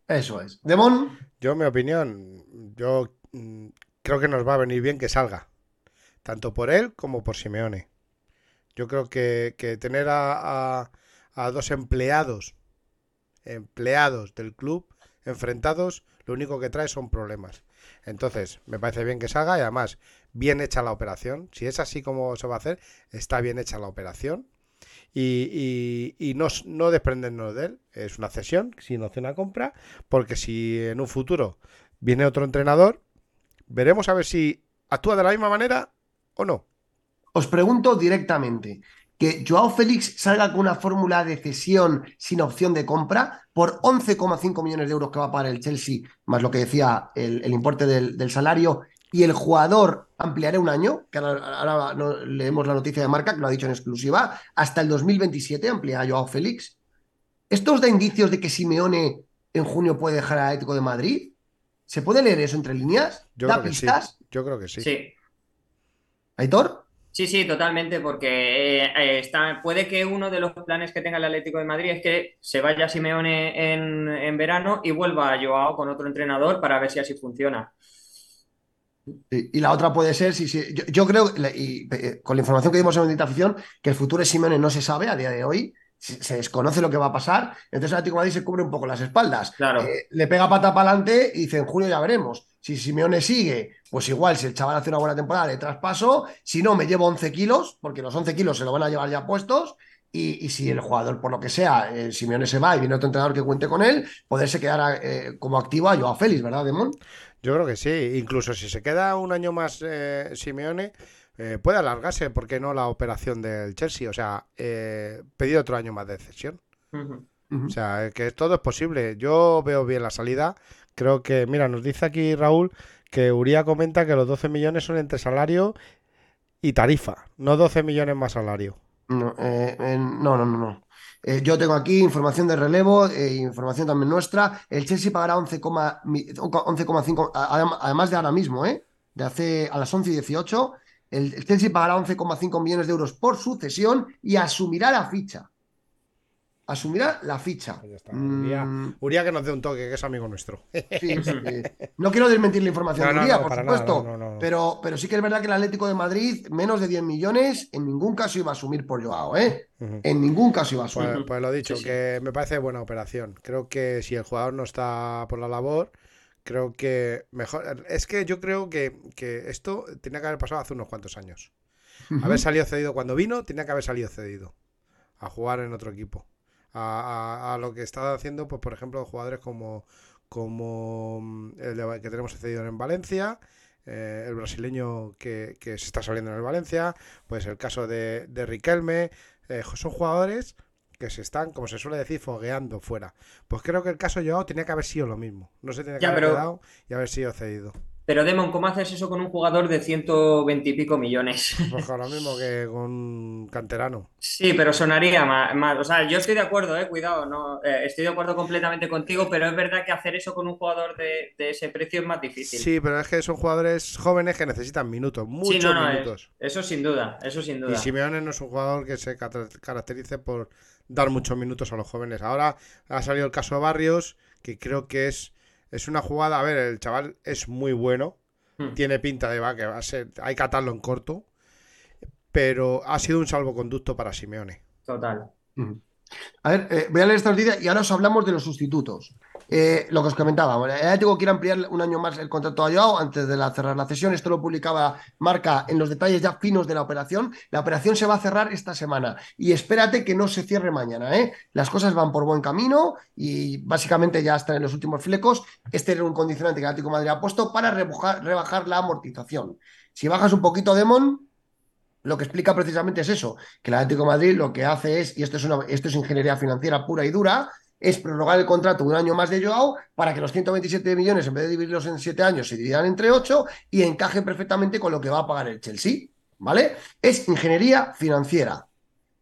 Eso es. Demón. Yo, mi opinión, yo mm, creo que nos va a venir bien que salga. Tanto por él como por Simeone. Yo creo que, tener a, dos empleados, empleados del club enfrentados, lo único que trae son problemas. Entonces, me parece bien que salga y además, bien hecha la operación. Si es así como se va a hacer, está bien hecha la operación. Y, no, no desprendernos de él. Es una cesión, sin opción a compra, porque si en un futuro viene otro entrenador, veremos a ver si actúa de la misma manera o no. Os pregunto directamente, que Joao Félix salga con una fórmula de cesión sin opción de compra por 11,5 millones de euros que va a pagar el Chelsea, más lo que decía el, importe del, salario, y el jugador ampliará un año, que ahora, leemos la noticia de marca, que lo ha dicho en exclusiva, hasta el 2027 amplía Joao Félix. ¿Esto os da indicios de que Simeone en junio puede dejar al Atlético de Madrid? ¿Se puede leer eso entre líneas? Yo ¿Da pistas? Yo creo que sí. Sí. ¿Aitor? Sí, sí, totalmente, porque eh, está, puede que uno de los planes que tenga el Atlético de Madrid es que se vaya Simeone en, verano y vuelva a Joao con otro entrenador para ver si así funciona. Y, la otra puede ser, si, si- yo, creo, y, eh, con la información que dimos en Bendita Afición, que el futuro de Simeone no se sabe a día de hoy, se, desconoce lo que va a pasar, entonces el Atlético de Madrid se cubre un poco las espaldas. Claro. Eh, le pega pata para adelante y dice, en junio ya veremos. Si Simeone sigue, pues igual, si el chaval hace una buena temporada, le traspaso, si no, me llevo 11 kilos, porque los 11 kilos se lo van a llevar ya puestos, y, y si el jugador, por lo que sea, eh, Simeone se va y viene otro entrenador que cuente con él, poderse quedar eh, como activo a Joao Félix, ¿verdad, Demón? Yo creo que sí. Incluso si se queda un año más eh, Simeone, eh, puede alargarse, ¿por qué no la operación del Chelsea? O sea, eh, pedir otro año más de cesión. O sea, que todo es posible. Yo veo bien la salida. Creo que, mira, nos dice aquí Raúl que Uría comenta que los 12 millones son entre salario y tarifa, no 12 millones más salario. No, eh, eh, no, no, no, no. Eh, yo tengo aquí información de relevo, eh, información también nuestra. El Chelsea pagará 11, mi- 11,5, a- adem- además de ahora mismo, ¿eh? De hace a las 11 y 18. El, el Chelsea pagará 11,5 millones de euros por su cesión y asumirá la ficha. Asumirá la ficha. Uría, Mm, Uría que nos dé un toque, que es amigo nuestro. sí, sí. No quiero desmentir la información No, de Uría, no, por nada, supuesto. Pero, pero sí que es verdad que el Atlético de Madrid, menos de 10 millones, en ningún caso iba a asumir por Joao, ¿eh? En ningún caso iba a asumir. Pues, pues lo dicho, que me parece buena operación. Creo que si el jugador no está por la labor, creo que mejor. Es que yo creo que, que esto tenía que haber pasado hace unos cuantos años. Haber salido cedido cuando vino, tenía que haber salido cedido a jugar en otro equipo. A, a- a lo que está haciendo, pues por ejemplo, jugadores como, como mm, el de- que tenemos cedido en Valencia, eh, el brasileño que, que se está saliendo en el Valencia, pues el caso de, de Riquelme, eh, son jugadores que se están, como se suele decir, fogueando fuera. Pues creo que el caso Joao tenía que haber sido lo mismo. No se tenía que Ya, haber pero- quedado y haber sido cedido. Pero Demon, ¿cómo haces eso con un jugador de 120 y pico millones? Pues lo mismo que con Canterano. Sí, pero sonaría más, más- O sea, yo estoy de acuerdo, eh, cuidado, no, eh, estoy de acuerdo completamente contigo, pero es verdad que hacer eso con un jugador de, de ese precio es más difícil. Sí, pero es que son jugadores jóvenes que necesitan minutos, Sí, muchos no, no, es- minutos. eso sin duda, eso sin Y duda. Simeone no es un jugador que se caracterice por dar muchos minutos a los jóvenes. Ahora ha salido el caso de Barrios, que creo que es, es una jugada. A ver, el chaval es muy bueno, Hmm. tiene pinta de va, que va a ser, hay que atarlo en corto, pero ha sido un salvoconducto para Simeone. Total. Ujú. A ver, eh, voy a leer esta noticia y ahora os hablamos de los sustitutos. Eh, lo que os comentaba, bueno, el Atlético quiere ampliar un año más el contrato a Joao antes de la, cerrar la cesión. Esto lo publicaba Marca en los detalles ya finos de la operación. La operación se va a cerrar esta semana y espérate que no se cierre mañana. ¿eh? Las cosas van por buen camino y básicamente ya están en los últimos flecos. Este era un condicionante que el Atlético Madrid ha puesto para rebajar, rebajar la amortización. Si bajas un poquito, Demon, lo que explica precisamente es eso, que el Atlético de Madrid lo que hace es, y esto es, una, esto es ingeniería financiera pura y dura, es prorrogar el contrato un año más de Joao para que los 127 millones, en vez de dividirlos en 7 años, se dividan entre 8 y encaje perfectamente con lo que va a pagar el Chelsea, ¿vale? Es ingeniería financiera.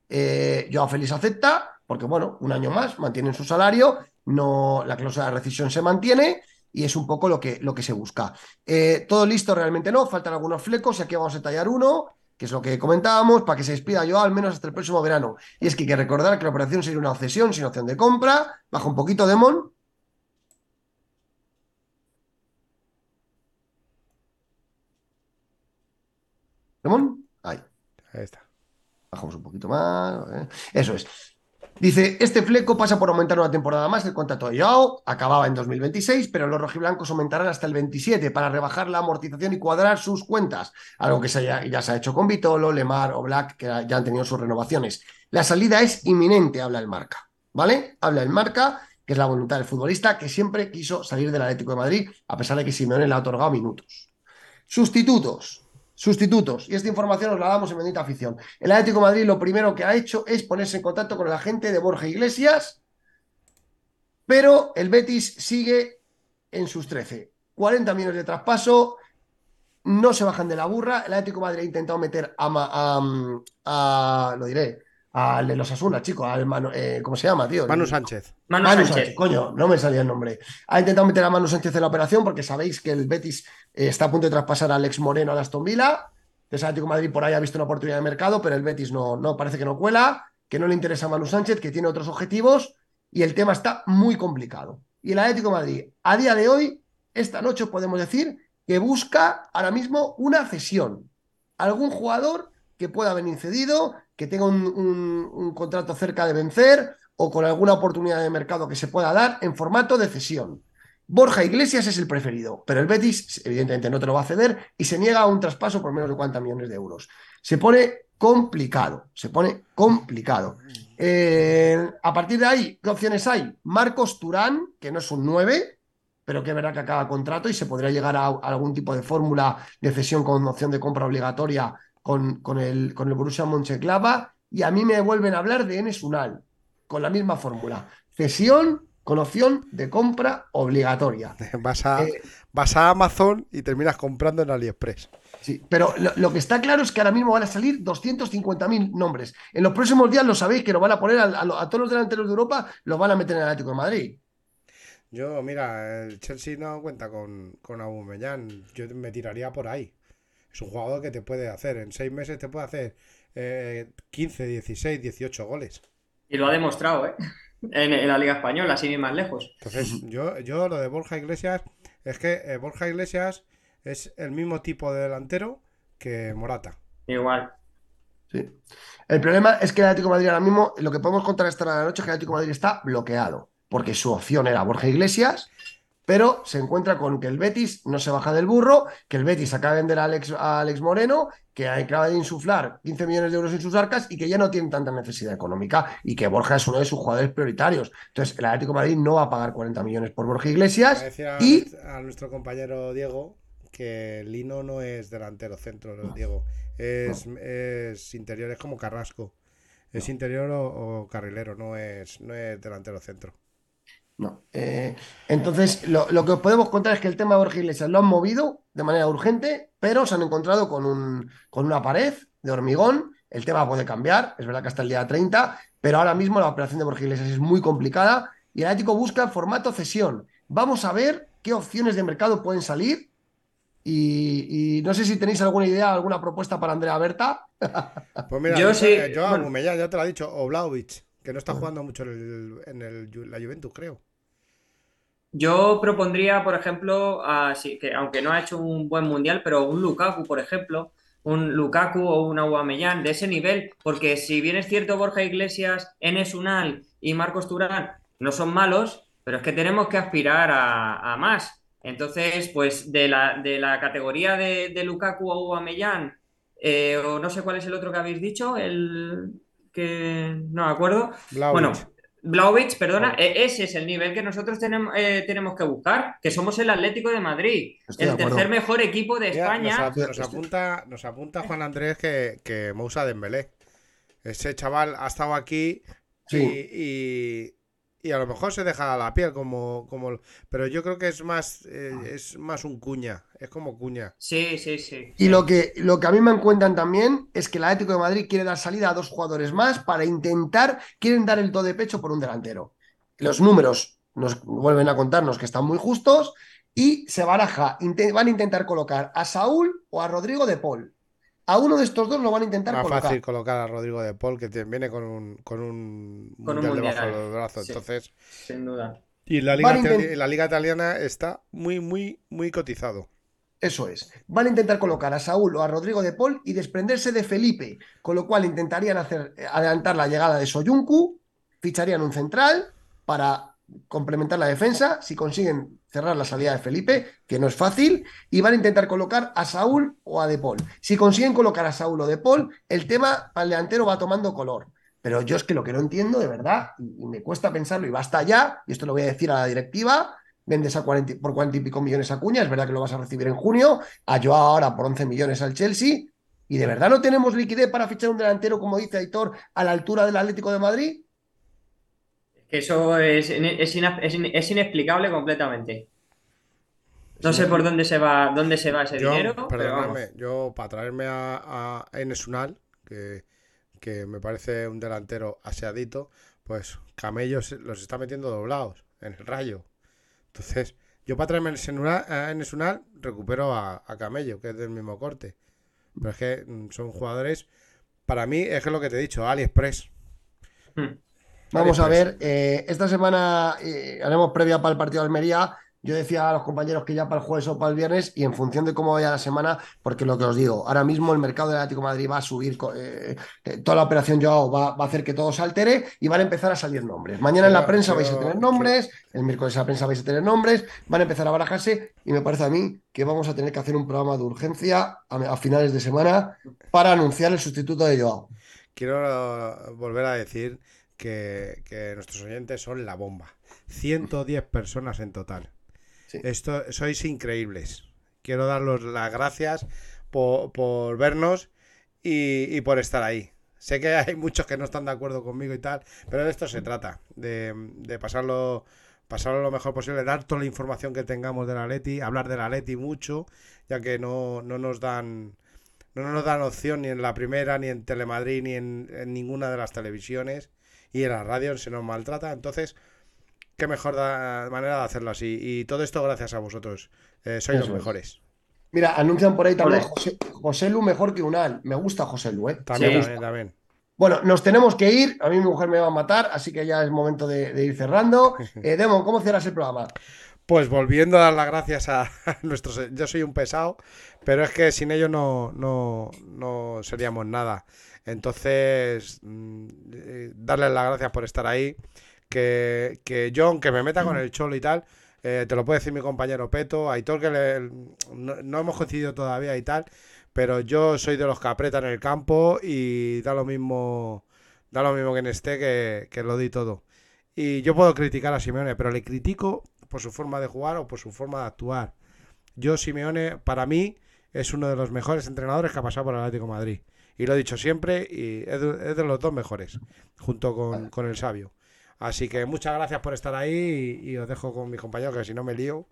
Eh, Joao Félix acepta, porque bueno, un año más, mantienen su salario, no, la cláusula de rescisión se mantiene y es un poco lo que, lo que se busca. Eh, todo listo realmente no, faltan algunos flecos y aquí vamos a detallar uno, que es lo que comentábamos, para que se despida yo al menos hasta el próximo verano. Y es que hay que recordar que la operación sería una cesión sin opción de compra, baja un poquito de mon. ¿Demon? Ahí. Ahí está. Bajamos un poquito más. ¿eh? Eso es. Dice, este fleco pasa por aumentar una temporada más el contrato de Joao, acababa en 2026, pero los rojiblancos aumentarán hasta el 27 para rebajar la amortización y cuadrar sus cuentas, algo que se ya se ha hecho con Vitolo, Lemar o Black, que ya han tenido sus renovaciones. La salida es inminente, habla el marca, ¿vale? Habla el marca, que es la voluntad del futbolista, que siempre quiso salir del Atlético de Madrid, a pesar de que Simeone le ha otorgado minutos. Sustitutos. Sustitutos. Y esta información os la damos en Bendita Afición. El Atlético Madrid lo primero que ha hecho es ponerse en contacto con el agente de Borja Iglesias, pero el Betis sigue en sus 13. 40 millones de traspaso, no se bajan de la burra. El Atlético Madrid ha intentado meter a, a, a- lo diré, al de los Asuna, chico, al Manu- eh, ¿cómo se llama, tío? Manu Sánchez. Manu, Manu Sánchez. Sánchez, coño, no me salía el nombre. Ha intentado meter a Manu Sánchez en la operación porque sabéis que el Betis eh, está a punto de traspasar a Alex Moreno al Aston Villa Entonces, Atlético de Madrid por ahí ha visto una oportunidad de mercado, pero el Betis no, no parece que no cuela, que no le interesa a Manu Sánchez, que tiene otros objetivos y el tema está muy complicado. Y el Atlético de Madrid, a día de hoy, esta noche podemos decir que busca ahora mismo una cesión. Algún jugador que pueda venir cedido, que tenga un, contrato cerca de vencer o con alguna oportunidad de mercado que se pueda dar en formato de cesión. Borja Iglesias es el preferido, pero el Betis evidentemente no te lo va a ceder y se niega a un traspaso por menos de 40 millones de euros. Se pone complicado, se pone complicado. Eh, a partir de ahí, ¿qué opciones hay? Marcos Turán, que no es un 9, pero que verdad que acaba contrato y se podría llegar a, a algún tipo de fórmula de cesión con opción de compra obligatoria con, con el, con el Borussia Mönchengladbach. Y a mí me vuelven a hablar de Enes Unal, con la misma fórmula. Cesión con opción de compra obligatoria. (laughs) Vas a, Eh, vas a Amazon y terminas comprando en AliExpress. Sí, pero lo, lo que está claro es que ahora mismo van a salir 250.000 nombres. En los próximos días lo sabéis que lo van a poner a, a lo- a todos los delanteros de Europa, los van a meter en el Atlético de Madrid. Yo, mira, el Chelsea no cuenta con, con Aubameyang. Yo me tiraría por ahí. Es un jugador que te puede hacer. En seis meses te puede hacer eh, 15, 16, 18 goles. Y lo ha demostrado, ¿eh? (laughs) En, en la Liga Española, sin ir más lejos. Entonces, yo, yo lo de Borja Iglesias es que eh, Borja Iglesias es el mismo tipo de delantero que Morata. Igual. Sí. El problema es que el Atlético de Madrid ahora mismo, lo que podemos contar esta hora de la noche es que el Atlético de Madrid está bloqueado, porque su opción era Borja Iglesias, pero se encuentra con que el Betis no se baja del burro, que el Betis acaba de vender a Alex, a Alex Moreno, que acaba de insuflar 15 millones de euros en sus arcas y que ya no tiene tanta necesidad económica y que Borja es uno de sus jugadores prioritarios. Entonces, el Atlético de Madrid no va a pagar 40 millones por Borja Iglesias a, y a nuestro compañero Diego que Lino no es delantero centro, Diego. Es, es interior, es como Carrasco. Es interior o, o carrilero, no es, no es delantero centro. No. Eh, entonces, lo, lo que os podemos contar es que el tema de Borja Iglesias lo han movido de manera urgente, pero se han encontrado con, un, con una pared de hormigón. El tema puede cambiar, es verdad que hasta el día 30, pero ahora mismo la operación de Borja Iglesias es muy complicada y el Atlético busca formato cesión. Vamos a ver qué opciones de mercado pueden salir. Y, y no sé si tenéis alguna idea, alguna propuesta para Andrea Berta. (laughs) Pues mira, Yo yo, sí, yo a bueno. Aubameyang, ya te lo ha dicho, o Vlahovic, que no está jugando mucho en, el, en el la Juventus, creo. Yo propondría, por ejemplo, a- sí, que aunque no ha hecho un buen mundial, pero un Lukaku, por ejemplo, un Lukaku o un Aubameyang de ese nivel, porque si bien es cierto Borja Iglesias, Enes Unal y Marcos Turán no son malos, pero es que tenemos que aspirar a, a más. Entonces, pues de la, de la categoría de, de Lukaku o Aubameyang, eh, o no sé cuál es el otro que habéis dicho, el que no me acuerdo. Vlahovic. Bueno, Vlahovic, perdona, e- ese es el nivel que nosotros tenemos, eh, tenemos que buscar, que somos el Atlético de Madrid, Estoy el tercer mejor equipo de España. Nos, ap- nos apunta, nos apunta Juan Andrés que, que Moussa Dembélé. Ese chaval ha estado aquí y, Sí. y, y a lo mejor se deja la piel como, como pero yo creo que es más eh, es más un cuña, es como cuña. Sí, sí, sí. Y lo que, lo que a mí me cuentan también es que el Atlético de Madrid quiere dar salida a dos jugadores más para intentar, quieren dar el do de pecho por un delantero. Los números nos vuelven a contarnos que están muy justos y se baraja, van a intentar colocar a Saúl o a Rodrigo de Paul. A uno de estos dos lo van a intentar Más colocar. fácil colocar a Rodrigo de Paul que te- viene con un con un Con un mundial debajo de los brazos, sí. entonces Sin duda. y la liga intent- la italiana está muy muy muy cotizado. Eso es. Van a intentar colocar a Saúl o a Rodrigo de Paul y desprenderse de Felipe, con lo cual intentarían hacer adelantar la llegada de Soyuncu, ficharían un central para complementar la defensa, si consiguen cerrar la salida de Felipe, que no es fácil, y van a intentar colocar a Saúl o a De Paul. Si consiguen colocar a Saúl o De Paul, el tema al delantero va tomando color. Pero yo es que lo que no entiendo de verdad, y me cuesta pensarlo, y basta ya, y esto lo voy a decir a la directiva, vendes a 40 y- por 40 y pico millones a Cuña, es verdad que lo vas a recibir en junio, a Joao ahora por 11 millones al Chelsea, y de verdad no tenemos liquidez para fichar un delantero, como dice Aitor, a la altura del Atlético de Madrid. Que eso es, es, es in- es inexplicable completamente. No sé por dónde se va, dónde se va ese Yo, dinero, pero perdonadme, yo para traerme a, a Enes Unal, que, que me parece un delantero aseadito, pues Camello se- los está metiendo doblados en el rayo. Entonces, yo para traerme a Enes Unal, a Enes Unal, recupero a, a Camello, que es del mismo corte. Pero es que mm, son jugadores, para mí, es lo que te he dicho, AliExpress. Vamos a AliExpress. ver, eh, esta semana eh, haremos previa para el partido de Almería. Yo decía a los compañeros que ya para el jueves o para el viernes y en función de cómo vaya la semana, porque lo que os digo, ahora mismo el mercado del Atlético de Madrid va a subir, eh, toda la operación Joao va, va a hacer que todo se altere y van a empezar a salir nombres. Mañana en la Pero- prensa vais a tener nombres, el miércoles en la prensa vais a tener nombres, van a empezar a barajarse y me parece a mí que vamos a tener que hacer un programa de urgencia a, a finales de semana para anunciar el sustituto de Joao. Quiero volver a decir que, que nuestros oyentes son la bomba. 110 personas en total. Esto, sois increíbles. Quiero daros las gracias por, por vernos y, y por estar ahí. Sé que hay muchos que no están de acuerdo conmigo y tal, pero de esto se trata, de, de pasarlo, pasarlo lo mejor posible, dar toda la información que tengamos del Atleti, hablar del Atleti mucho, ya que no, no nos dan no nos dan opción ni en la primera, ni en Telemadrid, ni en, en ninguna de las televisiones, y en la radio se nos maltrata, entonces qué mejor da- manera de hacerlo así. Y todo esto gracias a vosotros. Eh, sois los es. mejores. Mira, anuncian por ahí también. José, José Lu mejor que Unal. Me gusta José Lu, ¿eh? También, gusta. también, también. Bueno, nos tenemos que ir. A mí mi mujer me va a matar, así que ya es momento de, de ir cerrando. (laughs) Eh, Demon, ¿cómo cierras el programa? Pues volviendo a dar las gracias a nuestros... Yo soy un pesado, pero es que sin ellos no, no, no seríamos nada. Entonces, mm, eh, darles las gracias por estar ahí. Que, que yo, aunque me meta con el cholo y tal, eh, te lo puede decir mi compañero Peto, Aitor, que le- no, no hemos coincidido todavía y tal, pero yo soy de los que apretan el campo y da lo mismo, da lo mismo que en esté, que, que lo di todo. Y yo puedo criticar a Simeone, pero le critico por su forma de jugar o por su forma de actuar. Yo, Simeone, para mí, es uno de los mejores entrenadores que ha pasado por el Atlético Madrid. Y lo he dicho siempre, y es de, es de los dos mejores, junto con, con el sabio. Así que muchas gracias por estar ahí y, y os dejo con mis compañeros, que si no me lío.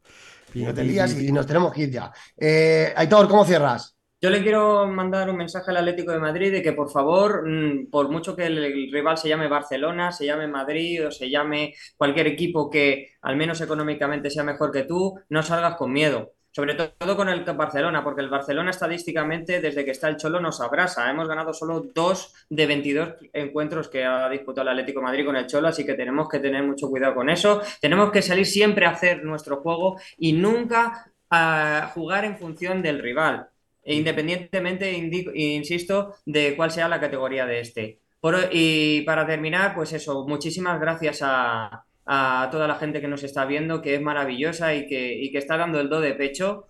Y no te lías y nos tenemos que ir ya. Eh, Aitor, ¿cómo cierras? Yo le quiero mandar un mensaje al Atlético de Madrid de que por favor, mm, por mucho que el rival se llame Barcelona, se llame Madrid o se llame cualquier equipo que al menos económicamente sea mejor que tú, no salgas con miedo. Sobre todo con el Barcelona, porque el Barcelona estadísticamente desde que está el Cholo nos abrasa. Hemos ganado solo dos de 22 encuentros que ha disputado el Atlético Madrid con el Cholo, así que tenemos que tener mucho cuidado con eso. Tenemos que salir siempre a hacer nuestro juego y nunca a jugar en función del rival e independientemente, insisto, de cuál sea la categoría de este. Por- y para terminar, pues eso, muchísimas gracias a, a toda la gente que nos está viendo, que es maravillosa y que, y que está dando el do de pecho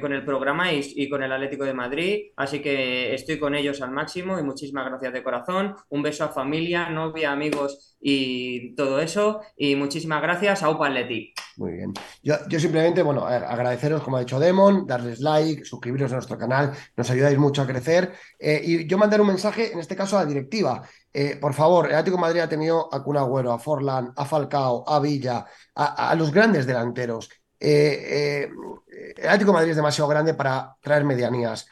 con el programa y, y con el Atlético de Madrid. Así que estoy con ellos al máximo y muchísimas gracias de corazón. Un beso a familia, novia, amigos y todo eso. Y muchísimas gracias a Upa Atleti. Muy bien. Yo, yo simplemente, bueno, agradeceros, como ha dicho Demon, darles like, suscribiros a nuestro canal, nos ayudáis mucho a crecer. Eh, y yo mandar un mensaje, en este caso a la directiva. Eh, por favor, el Atlético Madrid ha tenido a Kun Agüero, a Forlán, a Falcao, a Villa, a, los grandes delanteros. Eh, eh, el Atlético de Madrid es demasiado grande para traer medianías.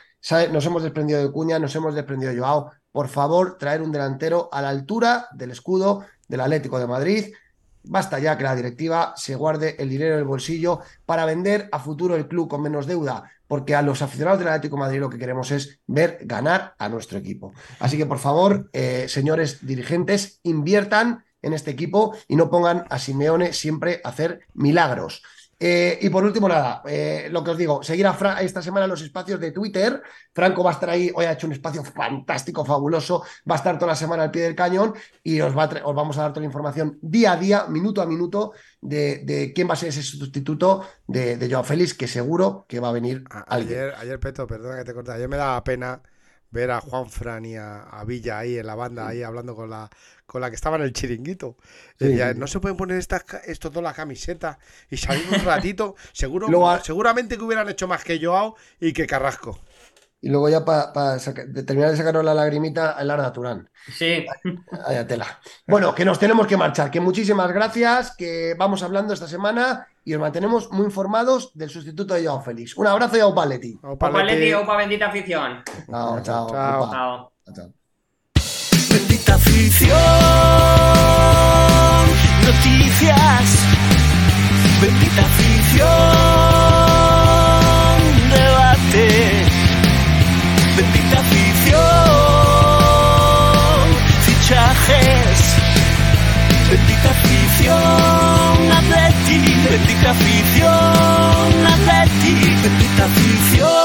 Nos hemos desprendido de Cuña, nos hemos desprendido de Joao. Por favor, traer un delantero a la altura del escudo del Atlético de Madrid. Basta ya que la directiva se guarde el dinero en el bolsillo para vender a futuro el club con menos deuda, porque a los aficionados del Atlético Madrid lo que queremos es ver ganar a nuestro equipo. Así que por favor, eh, señores dirigentes, inviertan en este equipo y no pongan a Simeone siempre a hacer milagros. Eh, y por último, nada, eh, lo que os digo, seguir a Fra esta semana en los espacios de Twitter. Franco va a estar ahí, hoy ha hecho un espacio fantástico, fabuloso, va a estar toda la semana al pie del cañón y os, va a os vamos a dar toda la información día a día, minuto a minuto, de, de quién va a ser ese sustituto de, de Joao Félix, que seguro que va a venir alguien. Ayer, ayer, Peto, perdona que te corte, ayer me daba pena ver a Juan Fran y a, a Villa ahí en la banda, ahí hablando con la, con la que estaba en el chiringuito. Sí, Decía, no se pueden poner estas, estos dos la camiseta y salir un ratito. (laughs) Seguro, Luego Seguramente que hubieran hecho más que Joao y que Carrasco. Y luego ya para terminar de sacaros la lagrimita, el Arda Turán. Sí. (laughs) Vaya tela. Bueno, que nos tenemos que marchar, que muchísimas gracias, que vamos hablando esta semana y os mantenemos muy informados del sustituto de Joao Félix. Un abrazo y a Opaletti. Opaletti, Opa, bendita afición. Chao, chao. Chao. chao. Bendita afición, noticias. Bendita afición, debate. Bendita afición, fichajes. Bendita afición. Atleti, bendita afición.